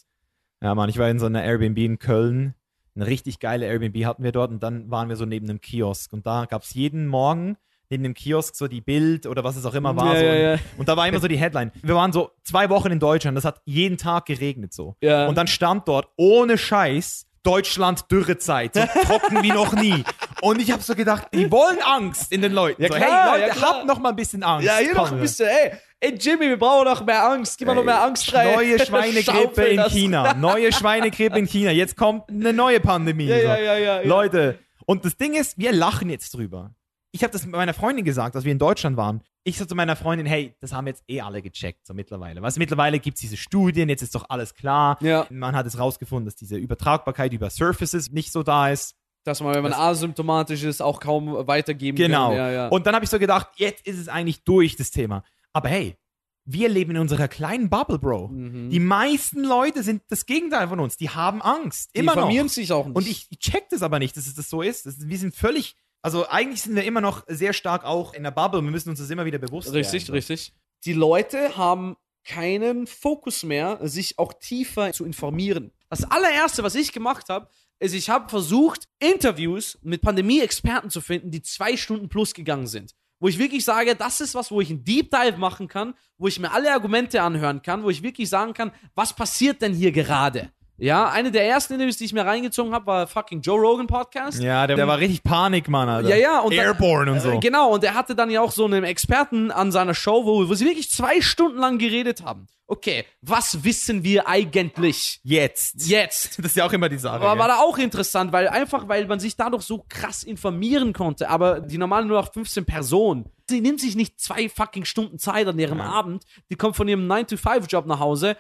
Ja, Mann, ich war in so einer Airbnb in Köln. Eine richtig geile Airbnb hatten wir dort und dann waren wir so neben einem Kiosk. Und da gab es jeden Morgen neben dem Kiosk so die Bild oder was es auch immer war. Ja, so. ja, und, ja. und da war immer so die Headline. Wir waren so zwei Wochen in Deutschland, das hat jeden Tag geregnet so. Und dann stand dort ohne Scheiß Deutschland Dürrezeit, so [laughs] trocken wie noch nie. Und ich habe so gedacht, die wollen Angst in den Leuten. Ja, so, klar, hey Leute, ja, habt noch mal ein bisschen Angst. Ja, hier noch ein bisschen, ey, ey Jimmy, wir brauchen noch mehr Angst. Gib mal noch mehr Angst rein. Neue [laughs] Schweinegrippe in. China. Neue Schweinegrippe in China. Jetzt kommt eine neue Pandemie. [laughs] Ja, So. ja, ja, ja. Leute, und das Ding ist, wir lachen jetzt drüber. Ich habe das mit meiner Freundin gesagt, als wir in Deutschland waren. Ich so zu meiner Freundin, hey, das haben jetzt eh alle gecheckt, so mittlerweile. Weißt du, mittlerweile gibt es diese Studien, jetzt ist doch alles klar. Ja. Man hat es rausgefunden, dass diese Übertragbarkeit über Surfaces nicht so da ist. Dass man, wenn man Das- asymptomatisch ist, auch kaum weitergeben Genau. kann. Ja, ja. Und dann habe ich so gedacht, jetzt ist es eigentlich durch, das Thema. Aber hey, wir leben in unserer kleinen Bubble, Bro. Mhm. Die meisten Leute sind das Gegenteil von uns. Die haben Angst. die Immer noch. informieren sich auch nicht. Und ich, ich check das aber nicht, dass es das so ist. Das, wir sind völlig, also eigentlich sind wir immer noch sehr stark auch in der Bubble. Wir müssen uns das immer wieder bewusst Richtig, werden. richtig. Die Leute haben keinen Fokus mehr, sich auch tiefer zu informieren. Das allererste, was ich gemacht habe, ist, ich habe versucht, Interviews mit Pandemie-Experten zu finden, die zwei Stunden plus gegangen sind. Wo ich wirklich sage, das ist was, wo ich einen Deep Dive machen kann, wo ich mir alle Argumente anhören kann, wo ich wirklich sagen kann, was passiert denn hier gerade? Ja, eine der ersten Interviews, die ich mir reingezogen habe, war fucking Joe Rogan Podcast. Ja, der, der war richtig Panik, Mann, Alter. Ja, ja, und dann- Airborne und so. Äh, Genau, und er hatte dann ja auch so einen Experten an seiner Show, wo, wo sie wirklich zwei Stunden lang geredet haben. Okay, was wissen wir eigentlich Jetzt. jetzt? Das ist ja auch immer die Sache. Aber war gell? da auch interessant, weil einfach, weil man sich dadurch so krass informieren konnte. Aber die normalen nur noch 15 Personen, sie nimmt sich nicht zwei fucking Stunden Zeit an ihrem Abend. Die kommt von ihrem 9-to-5-Job nach Hause,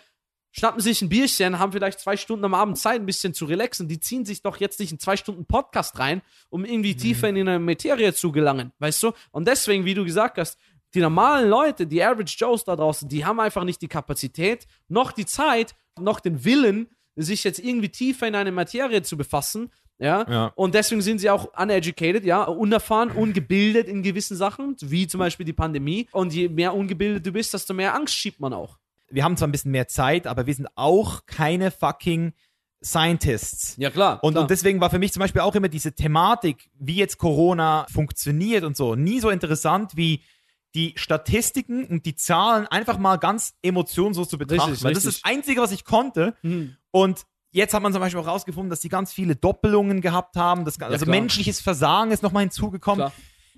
schnappen sich ein Bierchen, haben vielleicht zwei Stunden am Abend Zeit, ein bisschen zu relaxen. Die ziehen sich doch jetzt nicht in zwei Stunden Podcast rein, um irgendwie Mhm. tiefer in eine Materie zu gelangen, weißt du? Und deswegen, wie du gesagt hast, die normalen Leute, die Average Joes da draußen, die haben einfach nicht die Kapazität, noch die Zeit, noch den Willen, sich jetzt irgendwie tiefer in eine Materie zu befassen. Ja? Ja. Und deswegen sind sie auch uneducated, ja, unerfahren, ungebildet in gewissen Sachen, wie zum Beispiel die Pandemie. Und je mehr ungebildet du bist, desto mehr Angst schiebt man auch. Wir haben zwar ein bisschen mehr Zeit, aber wir sind auch keine fucking Scientists. Ja, klar. Und, klar. und deswegen war für mich zum Beispiel auch immer diese Thematik, wie jetzt Corona funktioniert und so, nie so interessant wie die Statistiken und die Zahlen einfach mal ganz emotionslos zu betrachten. Richtig, Weil das ist richtig. das Einzige, was ich konnte. Mhm. Und jetzt hat man zum Beispiel auch rausgefunden, dass die ganz viele Doppelungen gehabt haben. Das, also klar. menschliches Versagen ist nochmal hinzugekommen. Klar.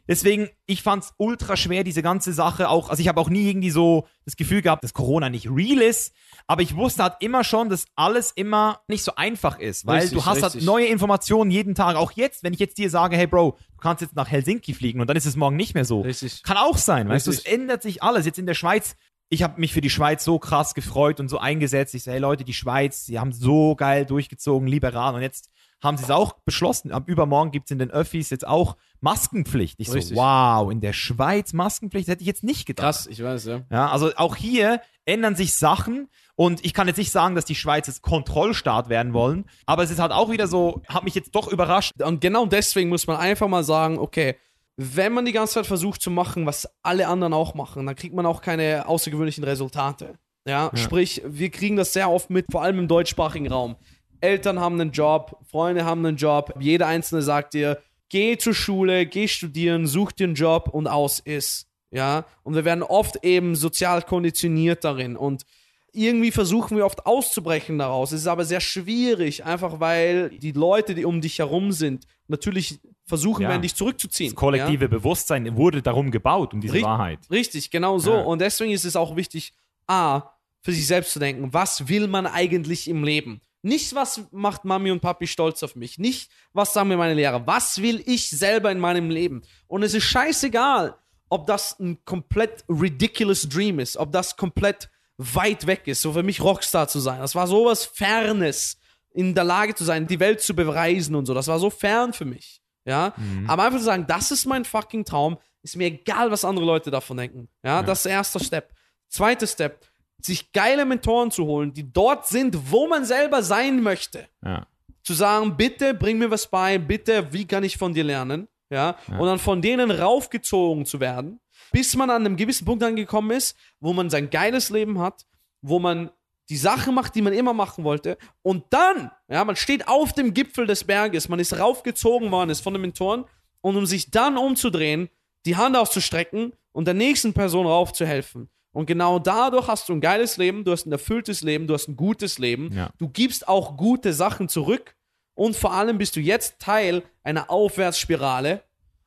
Deswegen, ich fand's ultra schwer, diese ganze Sache auch, also ich habe auch nie irgendwie so das Gefühl gehabt, dass Corona nicht real ist, aber ich wusste halt immer schon, dass alles immer nicht so einfach ist, weil Richtig, du hast halt richtig. neue Informationen jeden Tag, auch jetzt, wenn ich jetzt dir sage, hey Bro, du kannst jetzt nach Helsinki fliegen und dann ist es morgen nicht mehr so. Richtig. Kann auch sein, weißt du, es ändert sich alles. Jetzt in der Schweiz, ich habe mich für die Schweiz so krass gefreut und so eingesetzt. Ich so, hey Leute, die Schweiz, die haben so geil durchgezogen, liberal. Und jetzt haben sie es auch beschlossen. Ab übermorgen gibt es in den Öffis jetzt auch Maskenpflicht. Ich Richtig. so, wow, in der Schweiz Maskenpflicht, hätte ich jetzt nicht gedacht. Krass, ich weiß, ja. Ja, also auch hier ändern sich Sachen und ich kann jetzt nicht sagen, dass die Schweiz jetzt Kontrollstaat werden wollen, aber es ist halt auch wieder so, hat mich jetzt doch überrascht. Und genau deswegen muss man einfach mal sagen, okay, wenn man die ganze Zeit versucht zu machen, was alle anderen auch machen, dann kriegt man auch keine außergewöhnlichen Resultate. Ja, sprich, wir kriegen das sehr oft mit, vor allem im deutschsprachigen Raum. Eltern haben einen Job, Freunde haben einen Job, jeder Einzelne sagt dir, geh zur Schule, geh studieren, such dir einen Job und aus ist. Ja, und wir werden oft eben sozial konditioniert darin und irgendwie versuchen wir oft auszubrechen daraus. Es ist aber sehr schwierig, einfach weil die Leute, die um dich herum sind, natürlich versuchen Ja. werden, dich zurückzuziehen. Das kollektive Bewusstsein wurde darum gebaut, um diese Richt- Wahrheit. Ja? Richtig, genau so. Ja. Und deswegen ist es auch wichtig, A, für sich selbst zu denken, was will man eigentlich im Leben? Nicht, was macht Mami und Papi stolz auf mich. Nicht, was sagen mir meine Lehrer. Was will ich selber in meinem Leben? Und es ist scheißegal, ob das ein komplett ridiculous Dream ist, ob das komplett weit weg ist, so für mich Rockstar zu sein. Das war sowas Fernes, in der Lage zu sein, die Welt zu bereisen und so. Das war so fern für mich. Ja, aber einfach zu sagen, das ist mein fucking Traum, ist mir egal, was andere Leute davon denken. Ja, das ist der erste Step. Zweiter Step, sich geile Mentoren zu holen, die dort sind, wo man selber sein möchte Ja. zu sagen, bitte bring mir was bei, bitte, wie kann ich von dir lernen? Ja, und dann von denen raufgezogen zu werden, bis man an einem gewissen Punkt angekommen ist, wo man sein geiles Leben hat, wo man die Sachen macht, die man immer machen wollte. Und dann, ja, man steht auf dem Gipfel des Berges, man ist raufgezogen worden, ist von den Mentoren, und um sich dann umzudrehen, die Hand auszustrecken und der nächsten Person raufzuhelfen. Und genau dadurch hast du ein geiles Leben, du hast ein erfülltes Leben, du hast ein gutes Leben. Ja. Du gibst auch gute Sachen zurück und vor allem bist du jetzt Teil einer Aufwärtsspirale.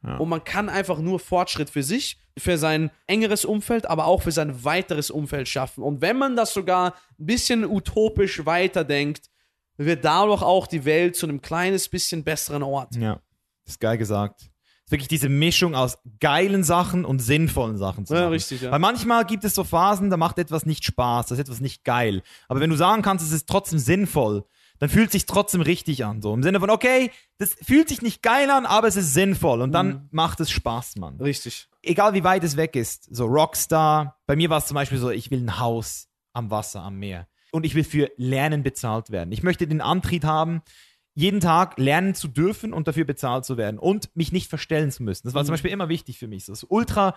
Ja. Und man kann einfach nur Fortschritt für sich, für sein engeres Umfeld, aber auch für sein weiteres Umfeld schaffen. Und wenn man das sogar ein bisschen utopisch weiterdenkt, wird dadurch auch die Welt zu einem kleines bisschen besseren Ort. Ja, ist geil gesagt. Wirklich diese Mischung aus geilen Sachen und sinnvollen Sachen zu Ja, machen. richtig, ja. Weil manchmal gibt es so Phasen, da macht etwas nicht Spaß, das ist etwas nicht geil. Aber wenn du sagen kannst, es ist trotzdem sinnvoll, dann fühlt es sich trotzdem richtig an. So im Sinne von, okay, das fühlt sich nicht geil an, aber es ist sinnvoll. Und dann Mhm. macht es Spaß, Mann. Richtig. Egal wie weit es weg ist. So Rockstar. Bei mir war es zum Beispiel so, ich will ein Haus am Wasser, am Meer. Und ich will für Lernen bezahlt werden. Ich möchte den Antrieb haben, jeden Tag lernen zu dürfen und dafür bezahlt zu werden und mich nicht verstellen zu müssen. Das war zum Beispiel immer wichtig für mich. So, Das ist ultra,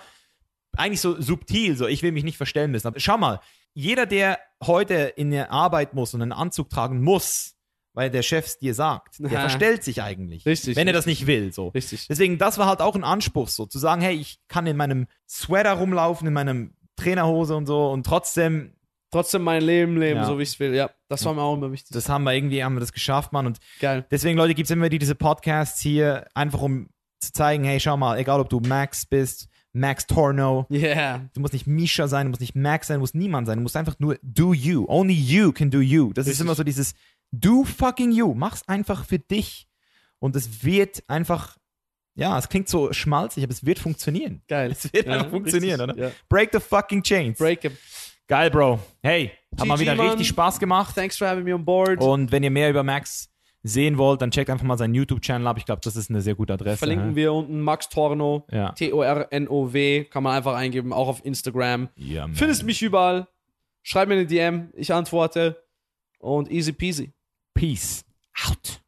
eigentlich so subtil, so ich will mich nicht verstellen müssen. Aber schau mal, jeder, der heute in eine Arbeit muss und einen Anzug tragen muss, weil der Chef es dir sagt, der Ja. verstellt sich eigentlich. Richtig, Wenn er das nicht will, so. Richtig. Deswegen, das war halt auch ein Anspruch, so zu sagen, hey, ich kann in meinem Sweater rumlaufen, in meinem Trainerhose und so und trotzdem, Trotzdem mein Leben leben, Ja. so wie ich es will. Ja, das war mir auch immer wichtig. das haben wir irgendwie, haben wir das geschafft, Mann. Und Geil. deswegen, Leute, gibt es immer wieder diese Podcasts hier, einfach um zu zeigen, hey, schau mal, egal ob du Max bist, Max Torno, Yeah. du musst nicht Misha sein, du musst nicht Max sein, du musst niemand sein, du musst einfach nur do you. Only you can do you. Das ist Richtig. immer so dieses do fucking you. Mach's einfach für dich. Und es wird einfach, ja, es klingt so schmalzig, aber es wird funktionieren. Geil. Es wird Ja, einfach funktionieren, richtig. oder? Ja. Break the fucking chains. Break him. Geil, Bro. Hey, hat mal wieder Mann. richtig Spaß gemacht. Thanks for having me on board. Und wenn ihr mehr über Max sehen wollt, dann checkt einfach mal seinen YouTube-Channel ab. Ich glaube, das ist eine sehr gute Adresse. Verlinken wir unten Max Torno. Ja. T-O-R-N-O-W. Kann man einfach eingeben, auch auf Instagram. Man. Findest mich überall. Schreib mir eine DM. Ich antworte. Und easy peasy. Peace. Out.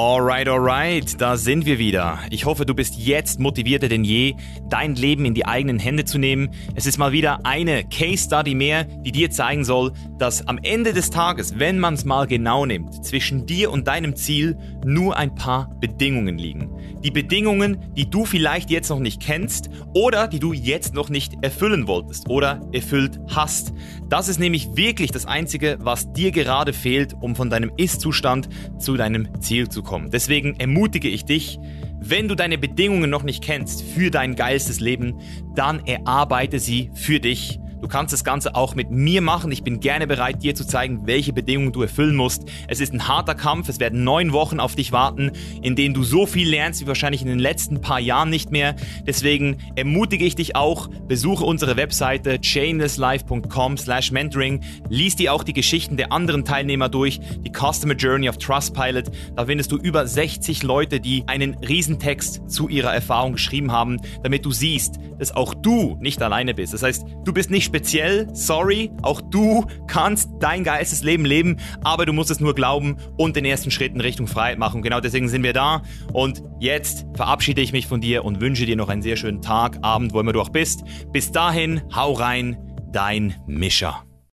Alright, alright, da sind wir wieder. Ich hoffe, du bist jetzt motivierter denn je, dein Leben in die eigenen Hände zu nehmen. Es ist mal wieder eine Case Study mehr, die dir zeigen soll, dass am Ende des Tages, wenn man es mal genau nimmt, zwischen dir und deinem Ziel nur ein paar Bedingungen liegen. Die Bedingungen, die du vielleicht jetzt noch nicht kennst oder die du jetzt noch nicht erfüllen wolltest oder erfüllt hast. Das ist nämlich wirklich das Einzige, was dir gerade fehlt, um von deinem Ist-Zustand zu deinem Ziel zu kommen. Deswegen ermutige ich dich, wenn du deine Bedingungen noch nicht kennst für dein geilstes Leben, dann erarbeite sie für dich. Du kannst das Ganze auch mit mir machen. Ich bin gerne bereit, dir zu zeigen, welche Bedingungen du erfüllen musst. Es ist ein harter Kampf. Es werden neun Wochen auf dich warten, in denen du so viel lernst wie wahrscheinlich in den letzten paar Jahren nicht mehr. Deswegen ermutige ich dich auch, besuche unsere Webseite chainlesslife.com slash mentoring. Lies dir auch die Geschichten der anderen Teilnehmer durch, die Customer Journey of Trustpilot. Da findest du über 60 Leute, die einen Riesentext zu ihrer Erfahrung geschrieben haben, damit du siehst, dass auch du nicht alleine bist. Das heißt, du bist nicht speziell, sorry, auch du kannst dein geilstes Leben leben, aber du musst es nur glauben und den ersten Schritt in Richtung Freiheit machen. Genau deswegen sind wir da. Und jetzt verabschiede ich mich von dir und wünsche dir noch einen sehr schönen Tag, Abend, wo immer du auch bist. Bis dahin, hau rein, dein Mischer.